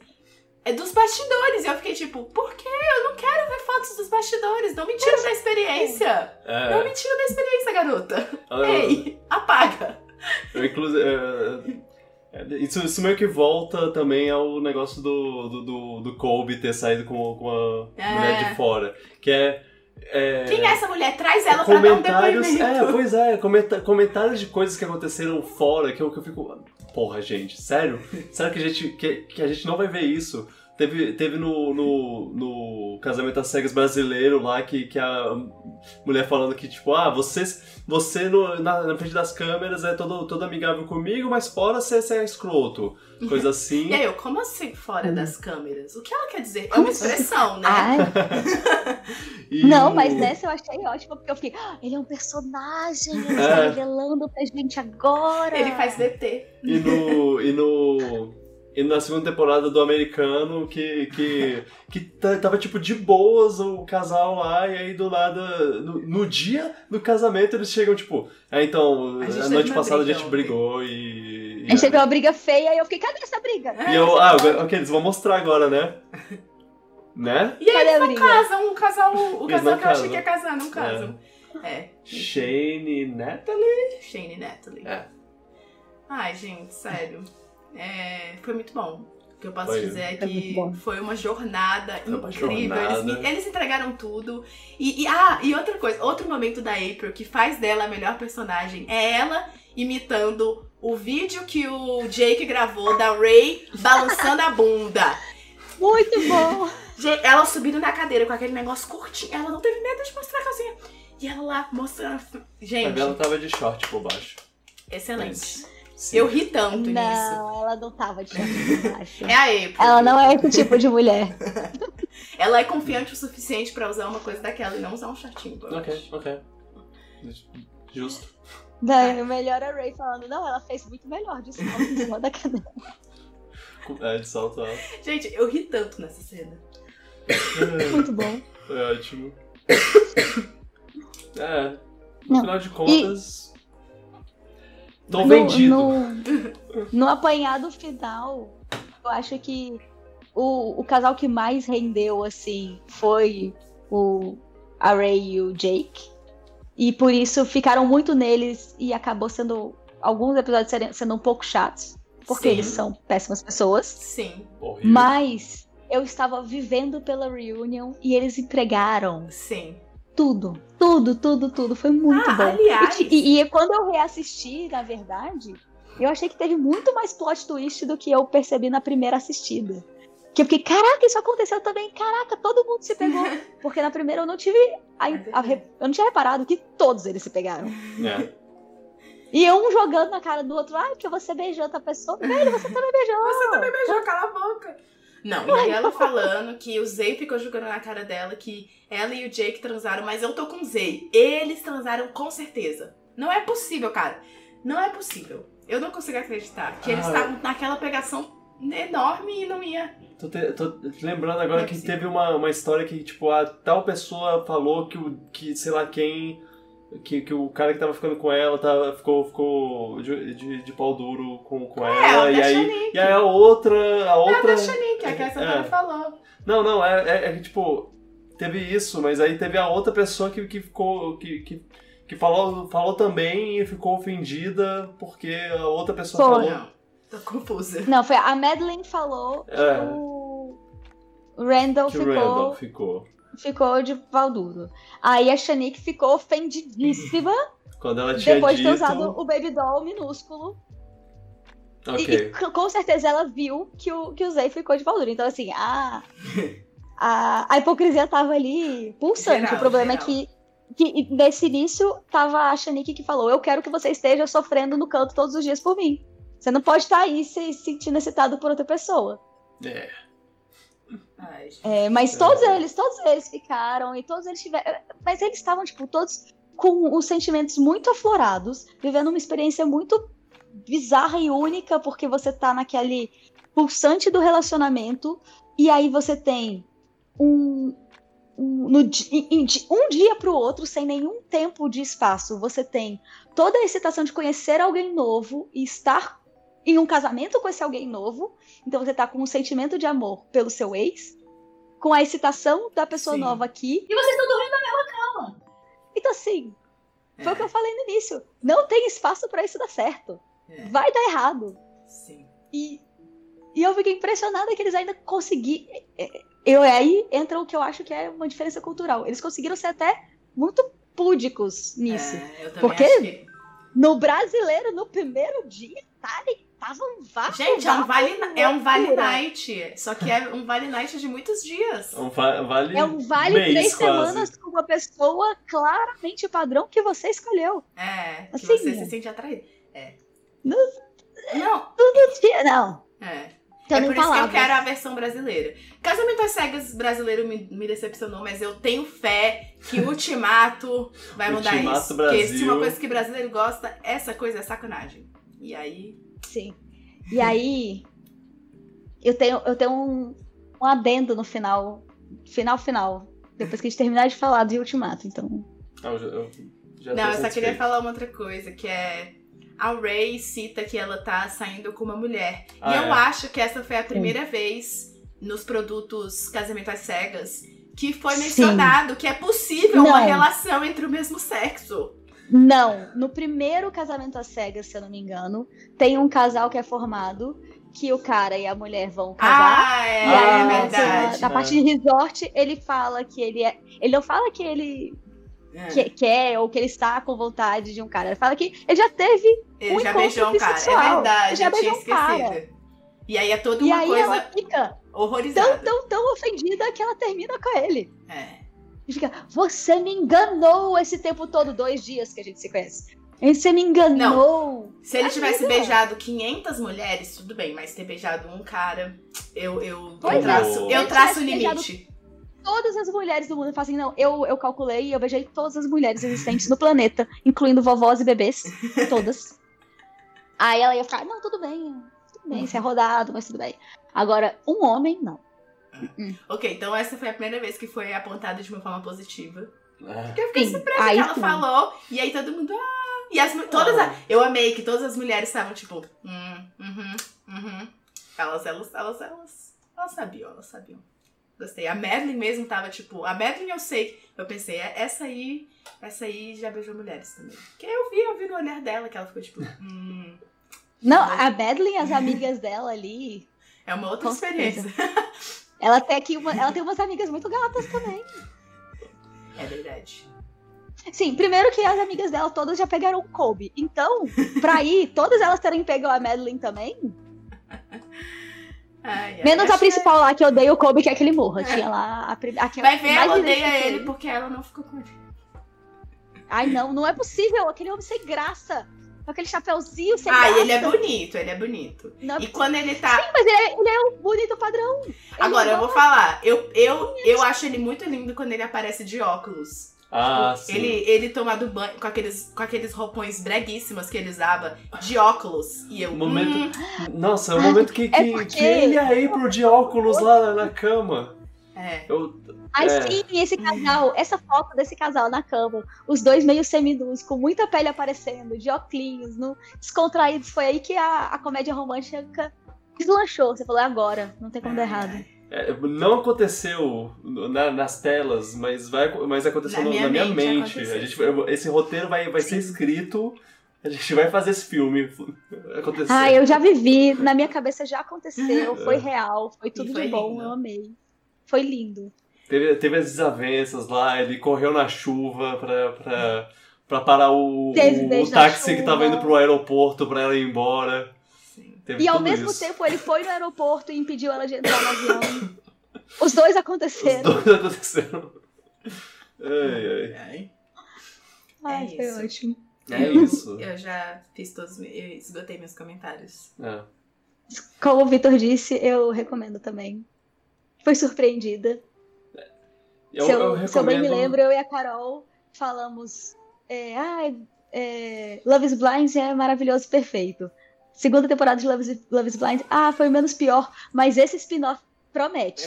é, dos bastidores. E eu fiquei tipo, por quê? Eu não quero ver fotos dos bastidores. Não me tira da experiência. É, Não me tira da experiência, garota. eu- Ei, apaga. Eu, inclusive, é, é, isso, isso meio que volta também ao negócio do, do, do, do Colby ter saído com, com a É. mulher de fora. Que é. é Quem é essa mulher? Traz ela pra dar um comentários. depoimento. É, pois é, comenta- comentários de coisas que aconteceram fora que eu, que eu fico. Porra, gente, sério? Será que a gente, que, que a gente não vai ver isso? Teve, teve no, no, no Casamento às Cegas brasileiro lá que, que a mulher falando que, tipo, ah, você, você no, na, na frente das câmeras é todo, todo amigável comigo, mas fora você, você é escroto. Coisa assim. E aí eu, como assim fora das câmeras? O que ela quer dizer? É Como uma assim? expressão, né? Ai, E não, o- mas nessa eu achei ótimo, porque eu fiquei, "Ah, ele é um personagem, ele É. tá revelando pra gente agora. Ele faz DT. E no. E no. E na segunda temporada do americano, que, que, que ta- tava tipo de boas o casal lá, e aí do nada, no, no dia do casamento, eles chegam tipo, é então, A a, noite passada a gente ontem." brigou e. A gente teve uma briga feia e eu fiquei, cadê essa briga? E eu, ah, ok, eles vão mostrar agora, né? né? E aí eles não casam, um casal, o casal que eu achei que ia casar, não casam. É. Shane e Natalie? Shane e Natalie. É. Ai, gente, sério. É, foi muito bom. O que eu posso Foi. dizer é que foi uma jornada Foi uma incrível. jornada. Eles, eles entregaram tudo. E, e- ah, e outra coisa, outro momento da April que faz dela a melhor personagem é ela imitando o vídeo que o Jake gravou da Ray balançando a bunda. Muito bom. Ela subindo na cadeira com aquele negócio curtinho. Ela não teve medo de mostrar a calcinha. E ela lá mostrando. A Gente, Bela tava de short por baixo. excelente. Sim. Eu ri tanto nisso. Não, ela não tava de baixo. É a April. Ela não é esse tipo de mulher. Ela é confiante o suficiente pra usar uma coisa daquela e não usar um shortinho. por Ok, ok. Justo. Daí, melhor a Ray falando, não, ela fez muito melhor de salto em cima da cadeira. É, de salto alto. Gente, eu ri tanto nessa cena. Muito bom. Foi ótimo. É, no Não, final de contas. Tô No- vendido. No, no apanhado final, eu acho que o, o casal que mais rendeu, assim, foi o a Ray e o Jake. E por isso ficaram muito neles e acabou sendo alguns episódios sendo um pouco chatos. Porque Sim. eles são péssimas pessoas. Sim. Mas eu estava vivendo pela reunion e eles entregaram sim. Tudo. Tudo, tudo, tudo. Foi muito Ah, bom. aliás- E, e- e quando eu reassisti, na verdade, eu achei que teve muito mais plot twist do que eu percebi na primeira assistida. Que eu fiquei, caraca, isso aconteceu também. Caraca, todo mundo se pegou. Porque na primeira eu não tive. a- É a eu não tinha reparado que todos eles se pegaram. É. E um jogando na cara do outro, ai, porque você beijou outra pessoa. Velho, você também beijou. Você também beijou, cala a boca. Não, e aí ela falando que o Zay ficou jogando na cara dela que ela e o Jake transaram, mas eu tô com o Zay. Eles transaram com certeza. Não é possível, cara. Não é possível. Eu não consigo acreditar que eles ah, estavam naquela pegação enorme e não ia. Tô, te, tô lembrando agora é que teve uma, uma história que, tipo, a tal pessoa falou que, o, que sei lá quem. Que, que o cara que tava ficando com ela tava, ficou, ficou de, de, de pau duro com, com é, ela. E aí, e aí a outra. A outra. É a Shanique, é a que essa é. falou. Não, não, é, é, é, tipo. Teve isso, mas aí teve a outra pessoa que, que ficou. Que, que, que falou, falou também e ficou ofendida porque a outra pessoa Foi. falou. Tô confusa. Não, foi a Madeline falou é. que o Randall que ficou. Randall ficou. Ficou de pau duro. Aí a Shanique ficou ofendidíssima. Quando ela tinha Depois de ter usado o Baby Doll minúsculo. Ok. E, e, com certeza ela viu que o, que o Zay ficou de pau duro. Então, assim, a, a, a hipocrisia tava ali pulsante. Geral, o problema é geral. é que que nesse início tava a Shanique que falou: Eu quero que você esteja sofrendo no canto todos os dias por mim. Você não pode estar tá aí se sentindo excitado por outra pessoa. É. é mas todos eles, todos eles ficaram e todos eles tiveram. Mas eles estavam, tipo, todos com os sentimentos muito aflorados, vivendo uma experiência muito bizarra e única, porque você tá naquele pulsante do relacionamento, e aí você tem um. Um, no, um dia para o outro, sem nenhum tempo de espaço, você tem toda a excitação de conhecer alguém novo e estar em um casamento com esse alguém novo. Então você tá com um sentimento de amor pelo seu ex, com a excitação da pessoa Sim. nova aqui. E vocês estão dormindo na mesma cama. Então, assim, é. foi o que eu falei no início. Não tem espaço para isso dar certo. É. Vai dar errado. Sim. E, e eu fiquei impressionada que eles ainda conseguiram. É, eu aí entra o que eu acho que é uma diferença cultural. Eles conseguiram ser até muito púdicos nisso. É, porque que... no brasileiro, no primeiro dia, tá Um Gente, é um vale, é um vale night. Só que é um vale night de muitos dias. Um va vale é um vale mês, três quase. semanas com uma pessoa claramente padrão que você escolheu. É, que assim, você se sente atraído. É. No, não. Todo dia, não. É. Então, é por isso palavras. que eu quero a versão brasileira. Casamento às cegas brasileiro me, me decepcionou, mas eu tenho fé que o Ultimato vai mudar Ultimato isso. Brasil. Porque se uma coisa que brasileiro gosta, essa coisa é sacanagem. E aí Sim. E aí, eu tenho, eu tenho um, um adendo no final. Final, final. Depois que a gente terminar de falar do Ultimato, então. Eu, eu já Não, eu só queria falar uma outra coisa, que é. A Ray cita que ela tá saindo com uma mulher. Ah, e eu é? acho que essa foi a primeira Sim. vez nos produtos Casamento às Cegas que foi mencionado Sim. que é possível Não. uma relação entre o mesmo sexo. Não, no primeiro casamento às cegas, se eu não me engano, tem um casal que é formado que o cara e a mulher vão casar. Ah, é, e aí, é verdade. Na, na parte de resort, ele fala que ele é. Ele não fala que ele é. Que, quer ou que ele está com vontade de um cara. Ele fala que ele já teve. Ele um já beijou um cara. Sexual. É verdade, ele já beijou tinha um esquecido. Cara. E aí é toda uma e aí coisa. Ela fica horrorizada. Tão, tão, tão ofendida que ela termina com ele. É. E fica, você me enganou esse tempo todo, dois dias que a gente se conhece. Você me enganou. Não. Se ele tivesse beijado 500 mulheres, tudo bem, mas ter beijado um cara, eu, eu, eu traço, é. eu traço o limite. Todas as mulheres do mundo fazem, assim, não, eu, eu calculei e eu beijei todas as mulheres existentes no planeta, incluindo vovós e bebês. Todas. Aí ela ia ficar, não, tudo bem, tudo bem, você é rodado, mas tudo bem. Agora, um homem, não. Hum. Ok, então essa foi a primeira vez que foi apontada de uma forma positiva. É. Porque eu fiquei sim. surpresa aí, que ela sim. falou, e aí todo mundo. Ah! E as, todas ah. eu amei que todas as mulheres estavam tipo. Hum, uhum, uhum. Elas, elas, elas, elas. Elas sabiam, elas sabiam. Gostei. A Madeline mesmo tava tipo. A Madeline eu sei. Eu pensei, é, essa aí. Essa aí já beijou mulheres também. Porque eu vi, eu vi no olhar dela que ela ficou tipo. Hum. Não, a Madeline e as amigas dela ali. É uma outra experiência. Ela tem aqui uma, ela tem umas amigas muito gatas também. É verdade. Sim, primeiro que as amigas dela todas já pegaram o Kobe. Então, pra ir, todas elas terem pego a Madeline também. Ai, Menos a principal que... lá que odeia o Kobe, que é que ele morra. Tinha lá a, a, Vai ver, ela odeia ele porque ela não ficou com ele. Ai, não, não é possível. Aquele homem sem graça com aquele chapéuzinho sem Ah, ele é bonito, ele é bonito. Não, é e quando ele tá. Sim, mas ele é, ele é um bonito padrão. Ele Agora, é eu vou falar, eu, eu, eu acho ele muito lindo quando ele aparece de óculos. Ah, Tipo, sim. Ele, ele tomando banho com aqueles, com aqueles roupões breguíssimos que ele usava, de óculos. E eu. Momento- hum, Nossa, é o momento que, que, É porque- que ele a April de óculos lá na cama. É. Eu, Ai, É. sim, esse casal, essa foto desse casal na cama, os dois meio seminus, com muita pele aparecendo, de óculos, no, descontraídos, foi aí que a, a comédia romântica deslanchou. Você falou, é agora, não tem como dar errado. é, não aconteceu na- nas telas, mas, vai, mas aconteceu Na no- minha na minha mente mente. A gente, esse roteiro vai, vai ser escrito, a gente vai fazer esse filme acontecer. Ah, eu já vivi, na minha cabeça já aconteceu, foi É. real, foi tudo foi de bom, lindo. eu amei. Foi lindo. Teve, teve as desavenças lá, ele correu na chuva pra, pra, pra parar o, o, o táxi que tava indo pro aeroporto pra ela ir embora. Teve E ao mesmo isso. tempo ele foi no aeroporto e impediu ela de entrar no avião. Os dois Os aconteceram. dois aconteceram. Ai, ai. Ai, É foi isso. ótimo. É isso. Eu já fiz todos. Eu esgotei meus comentários. É. Como o Vitor disse, eu recomendo também. Foi surpreendida. Eu, se, eu, eu se eu bem me recomendo- lembro, eu e a Carol falamos. É, ah, é, Love is Blind é maravilhoso, perfeito. Segunda temporada de Love is, Love is Blind, ah, foi menos pior, mas esse spin-off promete.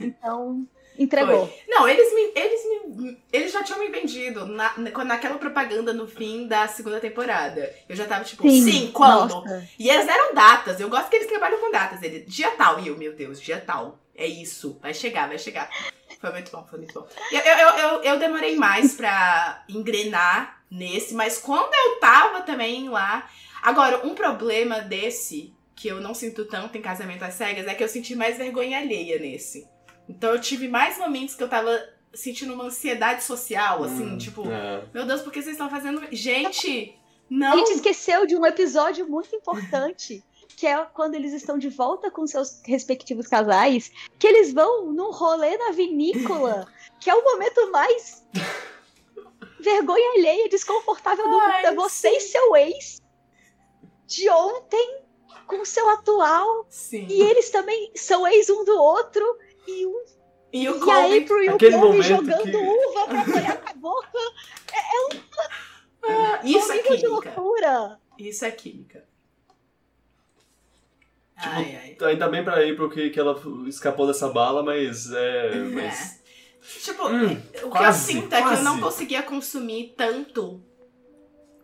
Então, entregou. Foi. Não, eles me, eles me. Eles já tinham me vendido na, na- naquela propaganda no fim da segunda temporada. Eu já tava tipo, sim, quando? nossa. E eles deram datas. Eu gosto que eles trabalham com datas. Ele, dia tal. E eu, meu Deus, dia tal. É isso. Vai chegar, vai chegar. Foi muito bom, foi muito bom. Eu, eu, eu, eu, eu demorei mais pra engrenar nesse, mas quando eu tava também lá. Agora, um problema desse, que eu não sinto tanto em casamento às cegas, é que eu senti mais vergonha alheia nesse. Então eu tive mais momentos que eu tava sentindo uma ansiedade social, assim, Hum, tipo, é. meu Deus, por que vocês estão fazendo. Gente, A não. gente esqueceu de um episódio muito importante, que é quando eles estão de volta com seus respectivos casais, que eles vão num rolê na vinícola, que é o momento mais vergonha alheia, desconfortável do mundo. É você e seu ex de ontem com seu atual, Sim. e eles também são ex um do outro, e, um, E o e a Colby April e o momento jogando que- uva pra molhar com a boca. Isso um é nível de química. loucura. Isso é química. Ai, ai. Ainda bem pra April que, que ela escapou dessa bala, mas é. Mas, Tipo, Hum, o que eu quase, sinto é que eu quase. não conseguia consumir tanto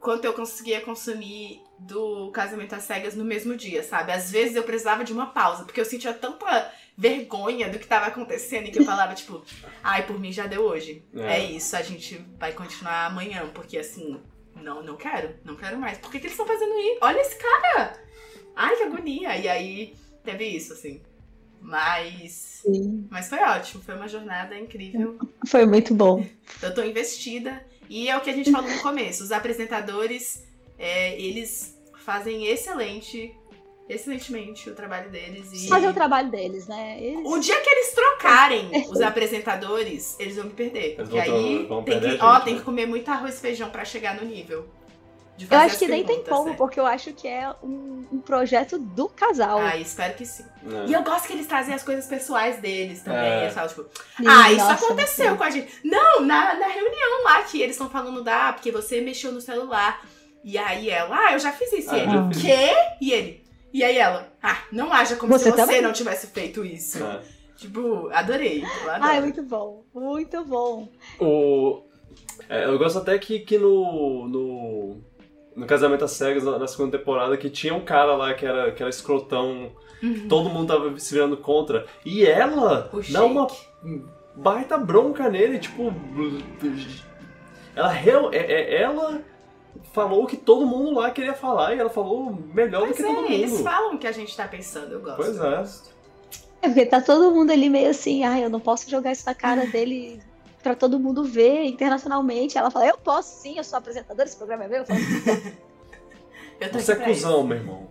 quanto eu conseguia consumir do casamento às cegas no mesmo dia, sabe? Às vezes eu precisava de uma pausa, porque eu sentia tanta vergonha do que tava acontecendo e que eu falava, tipo, ai, por mim já deu hoje. É. É, isso, a gente vai continuar amanhã, porque assim, não, não quero, não quero mais. Por que, que eles estão fazendo isso? Olha esse cara! Ai, que agonia! E aí teve isso, assim. Mas. Sim. Mas foi ótimo, foi uma jornada incrível. Foi muito bom. Eu tô investida. E é o que a gente falou no começo. Os apresentadores, é, eles fazem excelente, excelentemente o trabalho deles. E Fazer o trabalho deles, né? Eles- o dia que eles trocarem os apresentadores, eles vão me perder. Eles Porque vão- aí vão tem perder que, a ó, gente, tem né? que comer muito arroz e feijão pra chegar no nível. De Eu acho que nem tem como, né? porque eu acho que é um, um projeto do casal. Ah, espero que sim. é. E eu gosto que eles trazem as coisas pessoais deles também. É. Eles falam, tipo, Sim, Ah, isso nossa, aconteceu sim. com a gente. Não, na, na reunião lá que eles estão falando da, porque você mexeu no celular. E aí ela, ah, eu já fiz isso. Ah, e ele, já o quê? E ele, e aí ela, ah, não haja como Você se você também? não tivesse feito isso. É. Tipo, adorei. Adoro. Ai, muito bom. Muito bom. O, é, eu gosto até que, que no, no, no Casamento às Cegas, na, segunda temporada, que tinha um cara lá que era, que era escrotão, Uhum. todo mundo tava se virando contra. E ela O dá uma baita bronca nele, tipo. Ela, real- é, é- ela falou o que todo mundo lá queria falar e ela falou melhor do Pois que todo é, eles mundo. falam o que a gente tá pensando, eu gosto. Pois é. É porque tá todo mundo ali meio assim, ai, eu não posso jogar isso na cara dele pra todo mundo ver internacionalmente. Ela fala, eu posso sim, eu sou apresentadora, esse programa é meu. Eu falo, Eu tô Você é cuzão, meu irmão.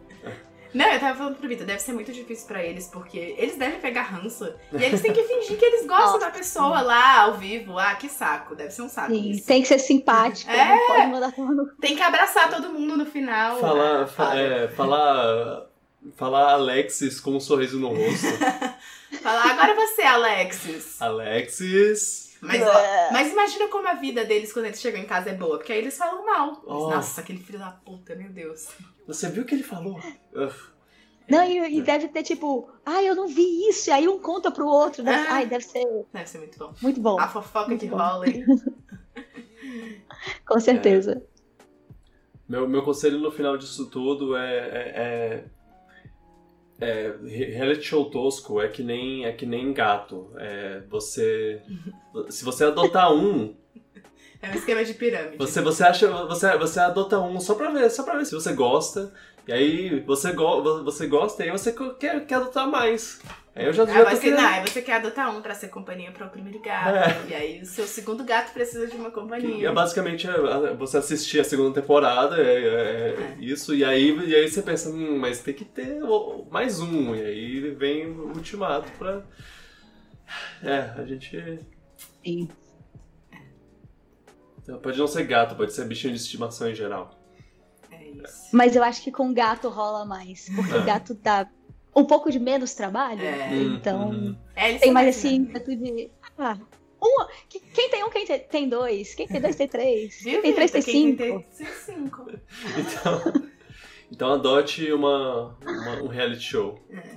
Não, eu tava falando pro Vitor, deve ser muito difícil pra eles, porque eles devem pegar ranço. E eles têm que fingir que eles gostam Nossa. da pessoa lá, ao vivo. Ah, que saco. Deve ser um saco Sim, isso. tem que ser simpático, É. não pode mandar no Tem que abraçar todo mundo no final. Falar, fa- Ah, é, falar, falar Alexis com um sorriso no rosto. Falar, agora você, Alexis. Alexis. Mas, ó, mas imagina como a vida deles quando eles chegam em casa é boa, porque aí eles falam mal. Oh. Nossa, aquele filho da puta, meu Deus. Você viu o que ele falou? Não, e, e deve ter tipo, ai, eu não vi isso, e aí um conta pro outro. Deve, Ah. Ai, deve ser Deve ser muito bom. muito bom, A fofoca Muito que bom. rola. hein? com certeza. Meu, meu conselho no final disso tudo é, é, é, é re- reality show tosco é que nem é que nem gato. É, você se você adotar um, É um esquema de pirâmide. você você acha você você adota um só pra ver só para ver se você gosta. E aí você go, você gosta e aí você quer, quer adotar mais. Aí eu já, já Ah, tô você, querendo- não, você quer adotar um pra ser companhia para o primeiro gato. É. E aí o seu segundo gato precisa de uma Que companhia. é basicamente é, você assistir a segunda temporada, é, é- é isso, e aí, e aí você pensa, hum, mas tem que ter mais um, e aí vem o ultimato pra. É, a gente. Sim. Pode não ser gato, pode ser bichinho de estimação em geral. É isso. Mas eu acho que com gato rola mais, porque É. o gato dá um pouco de menos trabalho. É. Então, Uhum. É, tem mais esse ímpeto de. Ah, um, que- quem tem um, quem tem, dois, quem tem dois tem três, quem tem três tem cinco. tem cinco. Então, então adote uma, uma- um reality show. É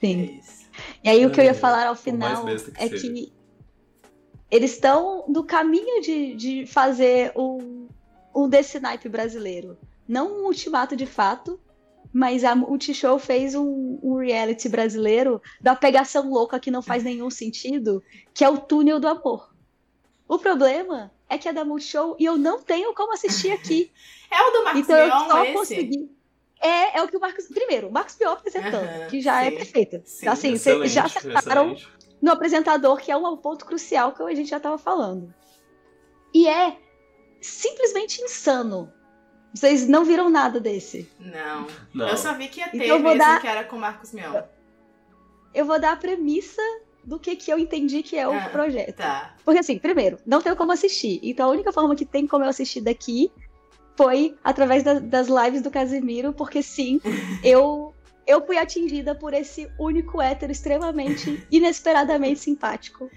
Sim. isso. E aí o que eu ia É, falar ao final que é seja. que eles estão no caminho de, de fazer um, um desse naipe brasileiro. Não um ultimato de fato, mas a Multishow fez um, um reality brasileiro da pegação louca que não faz nenhum sentido, que é o Túnel do Amor. O problema é que é da Multishow e eu não tenho como assistir aqui. É o do Marcos então eu só esse? consegui. É, é o que o Marcos. Primeiro, o Marcos Pior apresentando, Aham, que já é sim. perfeito. Sim. assim, vocês já acertaram excelente. no apresentador, que é um ponto crucial que a gente já estava falando. E é simplesmente insano. Vocês não viram nada desse. Não. Não. Eu só vi que ia ter Então eu vou mesmo dar- que era com o Marcos Mion. Eu vou dar a premissa do que, que eu entendi que é o Ah, projeto. Tá. Porque assim, primeiro, não tenho como assistir. Então a única forma que tem como eu assistir daqui foi através da- das lives do Casimiro, porque sim, eu eu fui atingida por esse único hétero extremamente inesperadamente simpático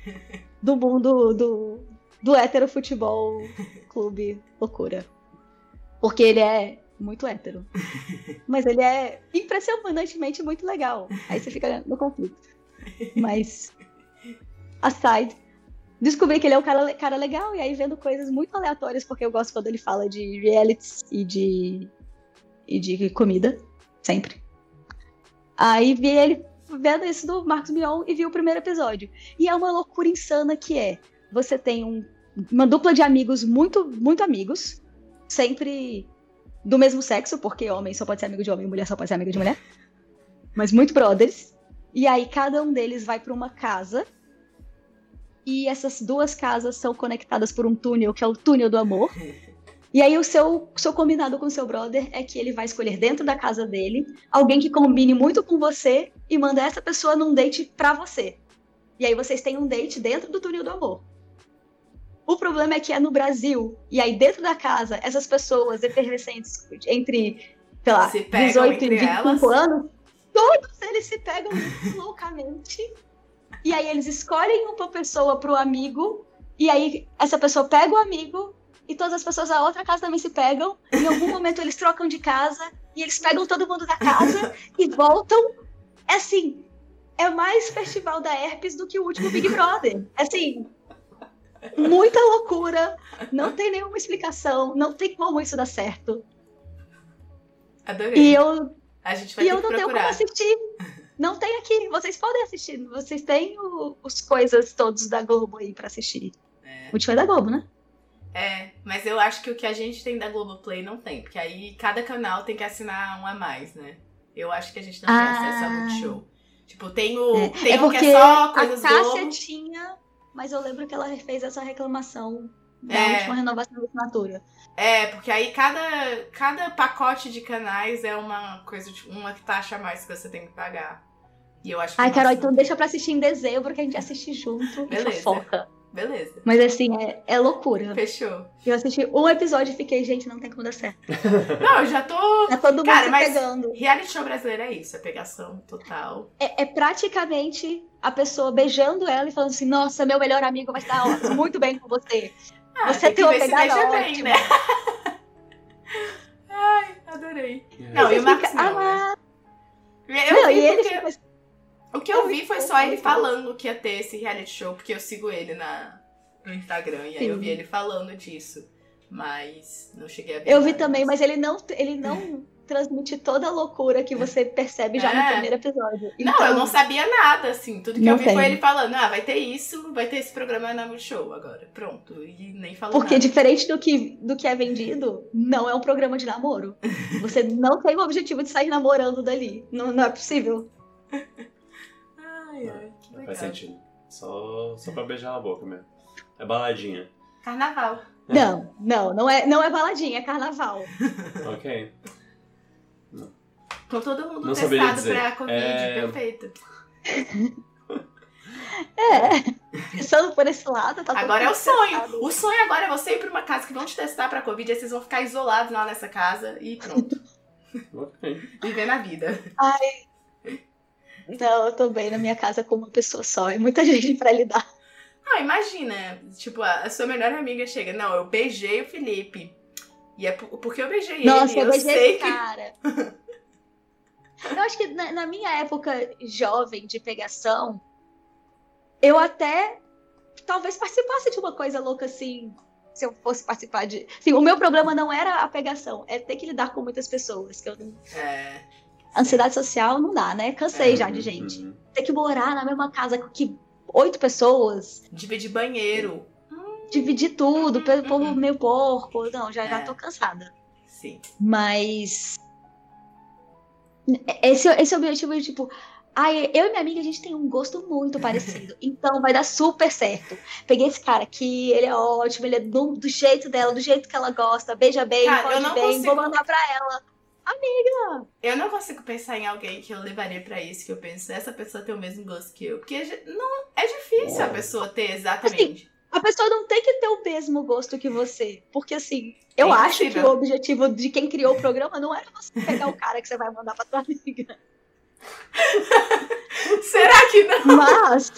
do mundo do, do hétero futebol clube loucura. Porque ele é muito hétero. Mas ele é impressionantemente muito legal. Aí você fica no conflito. Mas, aside, descobri que ele é um cara, cara legal e aí vendo coisas muito aleatórias, porque eu gosto quando ele fala de realities e de, e de comida, sempre. Aí vi ele vendo isso do Marcos Mion e vi o primeiro episódio. E é uma loucura insana que é, você tem um- uma dupla de amigos muito, muito amigos, sempre do mesmo sexo, porque homem só pode ser amigo de homem, mulher só pode ser amigo de mulher. Mas muito brothers. E aí cada um deles vai para uma casa. E essas duas casas são conectadas por um túnel, que é o túnel do amor. E aí o seu, seu combinado com o seu brother é que ele vai escolher dentro da casa dele alguém que combine muito com você e manda essa pessoa num date pra você. E aí vocês têm um date dentro do túnel do amor. O problema é que é no Brasil. E aí dentro da casa, essas pessoas efervescentes entre, sei lá, Se pegam 18 e entre 25 elas. anos, todos eles se pegam loucamente. E aí eles escolhem uma pessoa pro amigo, e aí essa pessoa pega o amigo, e todas as pessoas da outra casa também se pegam. Em algum momento eles trocam de casa, e eles pegam todo mundo da casa e voltam. É assim, é mais festival da herpes do que o último Big Brother. É assim, muita loucura, não tem nenhuma explicação, não tem como isso dar certo. Adorei. E eu A gente vai e eu não tenho como procurar. assistir. Não tem aqui. Vocês podem assistir. Vocês têm o- os coisas todos da Globo aí pra assistir. É. O último é da Globo, né? É, mas eu acho que o que a gente tem da Globoplay não tem, porque aí cada canal tem que assinar um a mais, né? Eu acho que a gente não tem Ah. acesso a Multishow. Tipo, tem o. É, Tem é porque que é só a coisas Cássia Globo. tinha, mas eu lembro que ela fez essa reclamação da É. última renovação da assinatura. É, porque aí cada, cada pacote de canais é uma coisa, uma taxa a mais que você tem que pagar. E eu acho que Ai, o Carol, então deixa pra assistir em dezembro que a gente assiste junto. Beleza. E fofoca. Beleza. Mas assim, é, é loucura. Fechou. Eu assisti um episódio e fiquei, gente, não tem como dar certo. Não, eu já tô. Tá todo mundo Cara, mas- pegando. Reality show brasileiro é isso, é pegação total. É, é praticamente a pessoa beijando ela e falando assim: Nossa, meu melhor amigo vai estar ó, muito bem com você. Ah, Você tem uma pegada beija bem, ótima. né? Ai, adorei. Não, e o Marcos fica, não, né? ah, Eu não, e ele fica assim, O que eu vi foi só ele falando que ia ter esse reality show, porque eu sigo ele na, no Instagram, e aí eu Sim. vi ele falando disso. Mas não cheguei a ver. Eu vi também, mas ele não, ele não transmite toda a loucura que você percebe já É. no primeiro episódio. Não, Então, eu não sabia nada, assim. Tudo que Não eu vi foi tem. ele falando, ah, vai ter isso, vai ter esse programa na Multishow agora. Pronto. E nem falou Porque nada. diferente do que, do que é vendido, não é um programa de namoro. Você não tem o objetivo de sair namorando dali. Não, não é possível. Ai, ai, que Não legal. faz sentido. Só, só pra beijar na boca mesmo. É baladinha. Carnaval. Não, não, não é, não é baladinha, é carnaval. Ok. Com todo mundo Não testado pra Covid, É. perfeito. É. Pensando por esse lado, tá Agora é o sonho. testado. O sonho agora é você ir pra uma casa que vão te testar pra Covid, aí vocês vão ficar isolados lá nessa casa e pronto. Ok. Viver na vida. Não, eu tô bem na minha casa com uma pessoa só. É muita gente pra lidar. Ah, imagina, tipo, a sua melhor amiga chega, não, eu beijei o Felipe. E é por- porque eu beijei Nossa, ele, eu eu beijei sei esse que... cara. Eu acho que na, na minha época jovem de pegação, eu até talvez participasse de uma coisa louca assim. Se eu fosse participar de. Sim, o meu problema não era a pegação, é ter que lidar com muitas pessoas. Que eu não- É, Ansiedade social não dá, né? Cansei É. já de gente. Uhum. Ter que morar na mesma casa com que oito pessoas, dividir banheiro. dividir tudo, pelo povo Uhum. meio porco. Não, já, já É. tô cansada. Sim. Mas. Esse, esse objetivo de tipo. Ai, eu e minha amiga, a gente tem um gosto muito parecido. Então vai dar super certo. Peguei esse cara aqui, ele é ótimo, ele é do, do jeito dela, do jeito que ela gosta, beija bem, Cara, eu pode não bem, consigo- vou mandar pra ela. Eu não consigo pensar em alguém que eu levaria pra isso, que eu penso, essa pessoa tem o mesmo gosto que eu. Porque ge- não, é difícil a pessoa ter exatamente. A pessoa não tem que ter o mesmo gosto que você. Porque assim, eu É acho que o objetivo de quem criou o programa não era você pegar o cara que você vai mandar pra tua amiga. Será que não? Mas,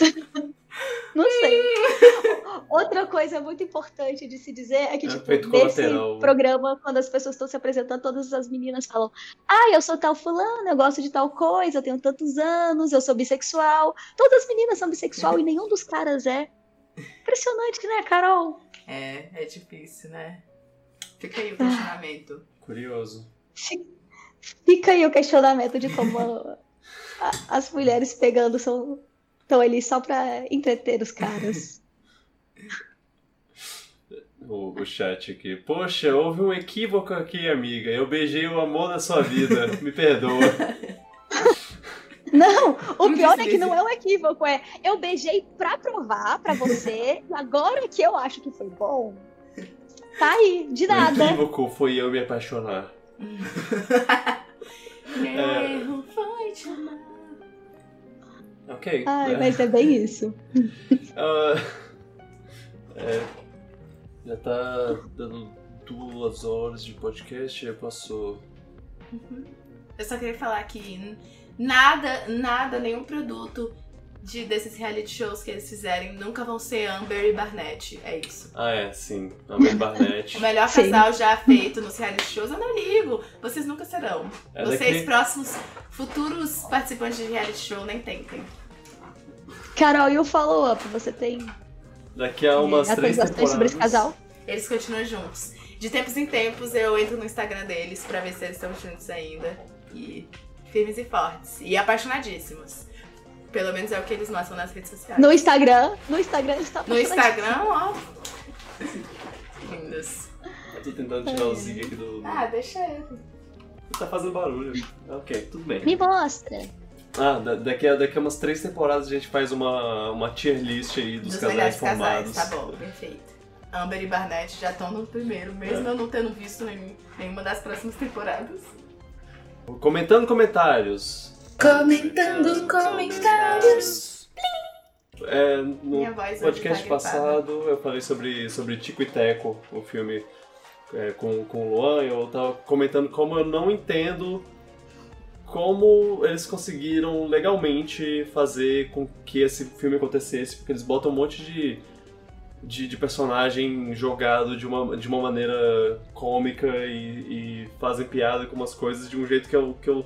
não sei. Outra coisa muito importante de se dizer é que, É tipo, nesse colateral. programa, quando as pessoas estão se apresentando, todas as meninas falam: Ah, eu sou tal fulano, eu gosto de tal coisa, eu tenho tantos anos, eu sou bissexual. Todas as meninas são bissexual e nenhum dos caras é. Impressionante, né, Carol? É, é difícil, né? Fica aí o questionamento. Curioso. Fica aí o questionamento de como a- a- as mulheres pegando são estão ali só pra entreter os caras. O, o chat aqui. Poxa, houve um equívoco aqui, amiga. Eu beijei o amor da sua vida. Me perdoa. Não, o Não pior é que não é um equívoco, é eu beijei pra provar pra você, e agora que eu acho que foi bom, tá aí, de O nada. equívoco foi eu me apaixonar. Meu É. erro foi te amar. Ok. Ai, é. mas é bem isso. Ah, é, já tá dando duas horas de podcast, já passou. Eu só queria falar que nada, nada, nenhum produto de, desses reality shows que eles fizerem nunca vão ser Amber e Barnett. É isso. Ah, é, sim. Amber Barnett. O melhor Sim. casal já feito nos reality shows, eu não ligo. Vocês nunca serão. É Vocês, daqui- próximos, futuros participantes de reality show, nem tentem. Carol, e o follow-up? Você tem Daqui a umas tem três temporadas. sobre esse casal? Eles continuam juntos. De tempos em tempos eu entro no Instagram deles pra ver se eles estão juntos ainda. E firmes e fortes. E apaixonadíssimos. Pelo menos é o que eles mostram nas redes sociais. No Instagram, no Instagram eles estão No Instagram, ó. Lindos. Eu tô tentando tirar o Zig aqui do. Ah, deixa ele. Tá fazendo barulho. Ok, tudo bem. Me mostra. Ah, da- daqui a, daqui a umas três temporadas a gente faz uma, uma tier list aí dos, Dos casais formados. casais, tá bom, perfeito. Amber e Barnett já estão no primeiro, mesmo eu não tendo visto nenhum, nenhuma das próximas temporadas. Comentando comentários. Comentando comentários. é, no podcast passado eu falei sobre, sobre Tico e Teco, o filme é, com, com o Luan, eu tava comentando como eu não entendo como eles conseguiram legalmente fazer com que esse filme acontecesse, porque eles botam um monte de, de, de personagem jogado de uma, de uma maneira cômica e, e, fazem piada com umas coisas de um jeito que eu, que eu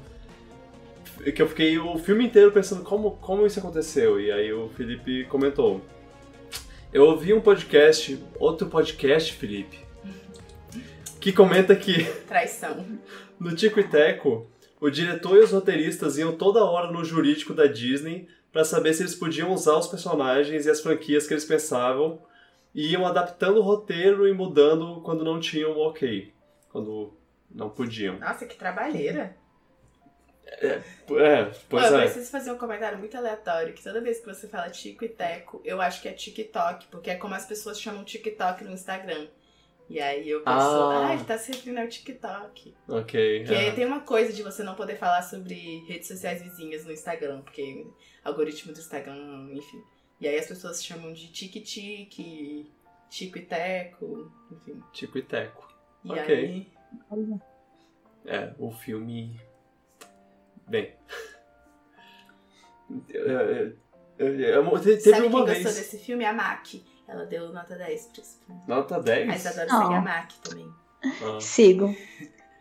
que eu fiquei o filme inteiro pensando como, como isso aconteceu. E aí o Felipe comentou. Eu ouvi um podcast, outro podcast, Felipe, que comenta que. Traição. No Tico e Teco, o diretor e os roteiristas iam toda hora no jurídico da Disney para saber se eles podiam usar os personagens e as franquias que eles pensavam e iam adaptando o roteiro e mudando quando não tinham o ok. Quando não podiam. Nossa, que trabalheira. É, é pois Pô, eu é. preciso fazer um comentário muito aleatório, que toda vez que você fala Tico e Teco, eu acho que é TikTok, porque é como as pessoas chamam TikTok no Instagram. E aí eu penso, ah, ah ele tá se referindo ao TikTok. Ok. Porque é. tem uma coisa de você não poder falar sobre redes sociais vizinhas no Instagram, porque algoritmo do Instagram, enfim. E aí as pessoas chamam de tique-tique, Tico e Teco, enfim. Tico e Teco. E ok. Aí... É, o filme. Bem. É, é, é, teve Sabe uma quem vez. gostou desse filme? A Mac. Ela deu nota 10 pra esse filme. Nota 10? A Isadora oh. segue a Mac também. Ah. Sigo.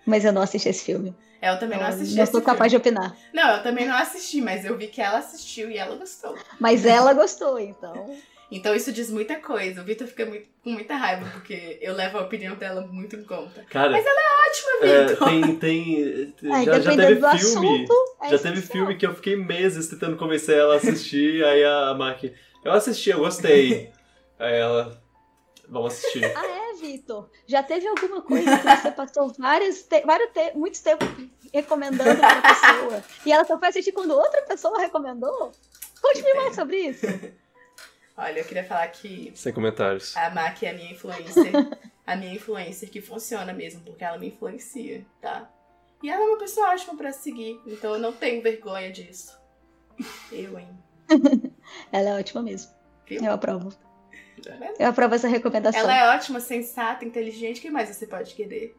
Mas eu não assisti esse filme. É, eu também não assisti. Não sou capaz filme. de opinar. Não, eu também não assisti, mas eu vi que ela assistiu e ela gostou. Mas ela gostou, então. Então isso diz muita coisa. O Vitor fica muito, com muita raiva, porque eu levo a opinião dela muito em conta. Cara, Mas ela é ótima, Vitor. É, tem. tem Ai, já, já teve filme. Assunto, é já teve filme que eu fiquei meses tentando convencer ela a assistir, aí a Mark. Eu assisti, eu gostei. Aí ela. Vamos assistir. Ah, é, Vitor? Já teve alguma coisa que você passou vários, te vários te muitos tempos recomendando pra pessoa e ela só foi assistir quando outra pessoa recomendou? Conte-me mais sobre isso. Olha, eu queria falar que. Sem comentários. A Mac é a minha influencer. a minha influencer que funciona mesmo, porque ela me influencia, tá? E ela é uma pessoa ótima pra seguir, então eu não tenho vergonha disso. Eu, hein? ela é ótima mesmo. Viu? Eu aprovo. Eu aprovo essa recomendação. Ela é ótima, sensata, inteligente. O que mais você pode querer?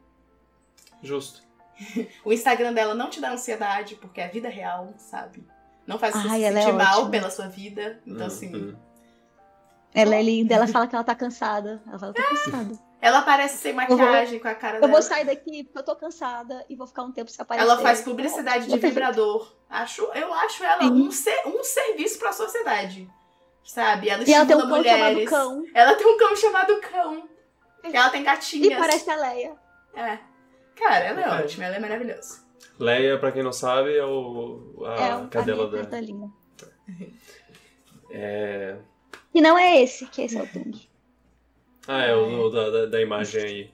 Justo. o Instagram dela não te dá ansiedade, porque é a vida real, sabe? Não faz você Ai, se é sentir é mal ótima. pela sua vida. Então, uhum. assim. Ela é linda, ela fala que ela tá cansada. Ela fala, tô cansada. Ela aparece sem maquiagem, com a cara eu dela. Eu vou sair daqui porque eu tô cansada e vou ficar um tempo sem aparecer. Ela faz publicidade de vibrador. Acho, eu acho ela um, ser, um serviço pra sociedade sabe? Ela e ela tem um cão mulheres. chamado Cão. Ela tem um cão chamado Cão. Ela tem gatinhas. E parece a Leia. É. Cara, ela é, é. ótima, ela é maravilhosa. Leia, pra quem não sabe, é o, a é, cadela da... É... E não é esse, que esse é o Tung. Ah, é, o da, da, da imagem aí.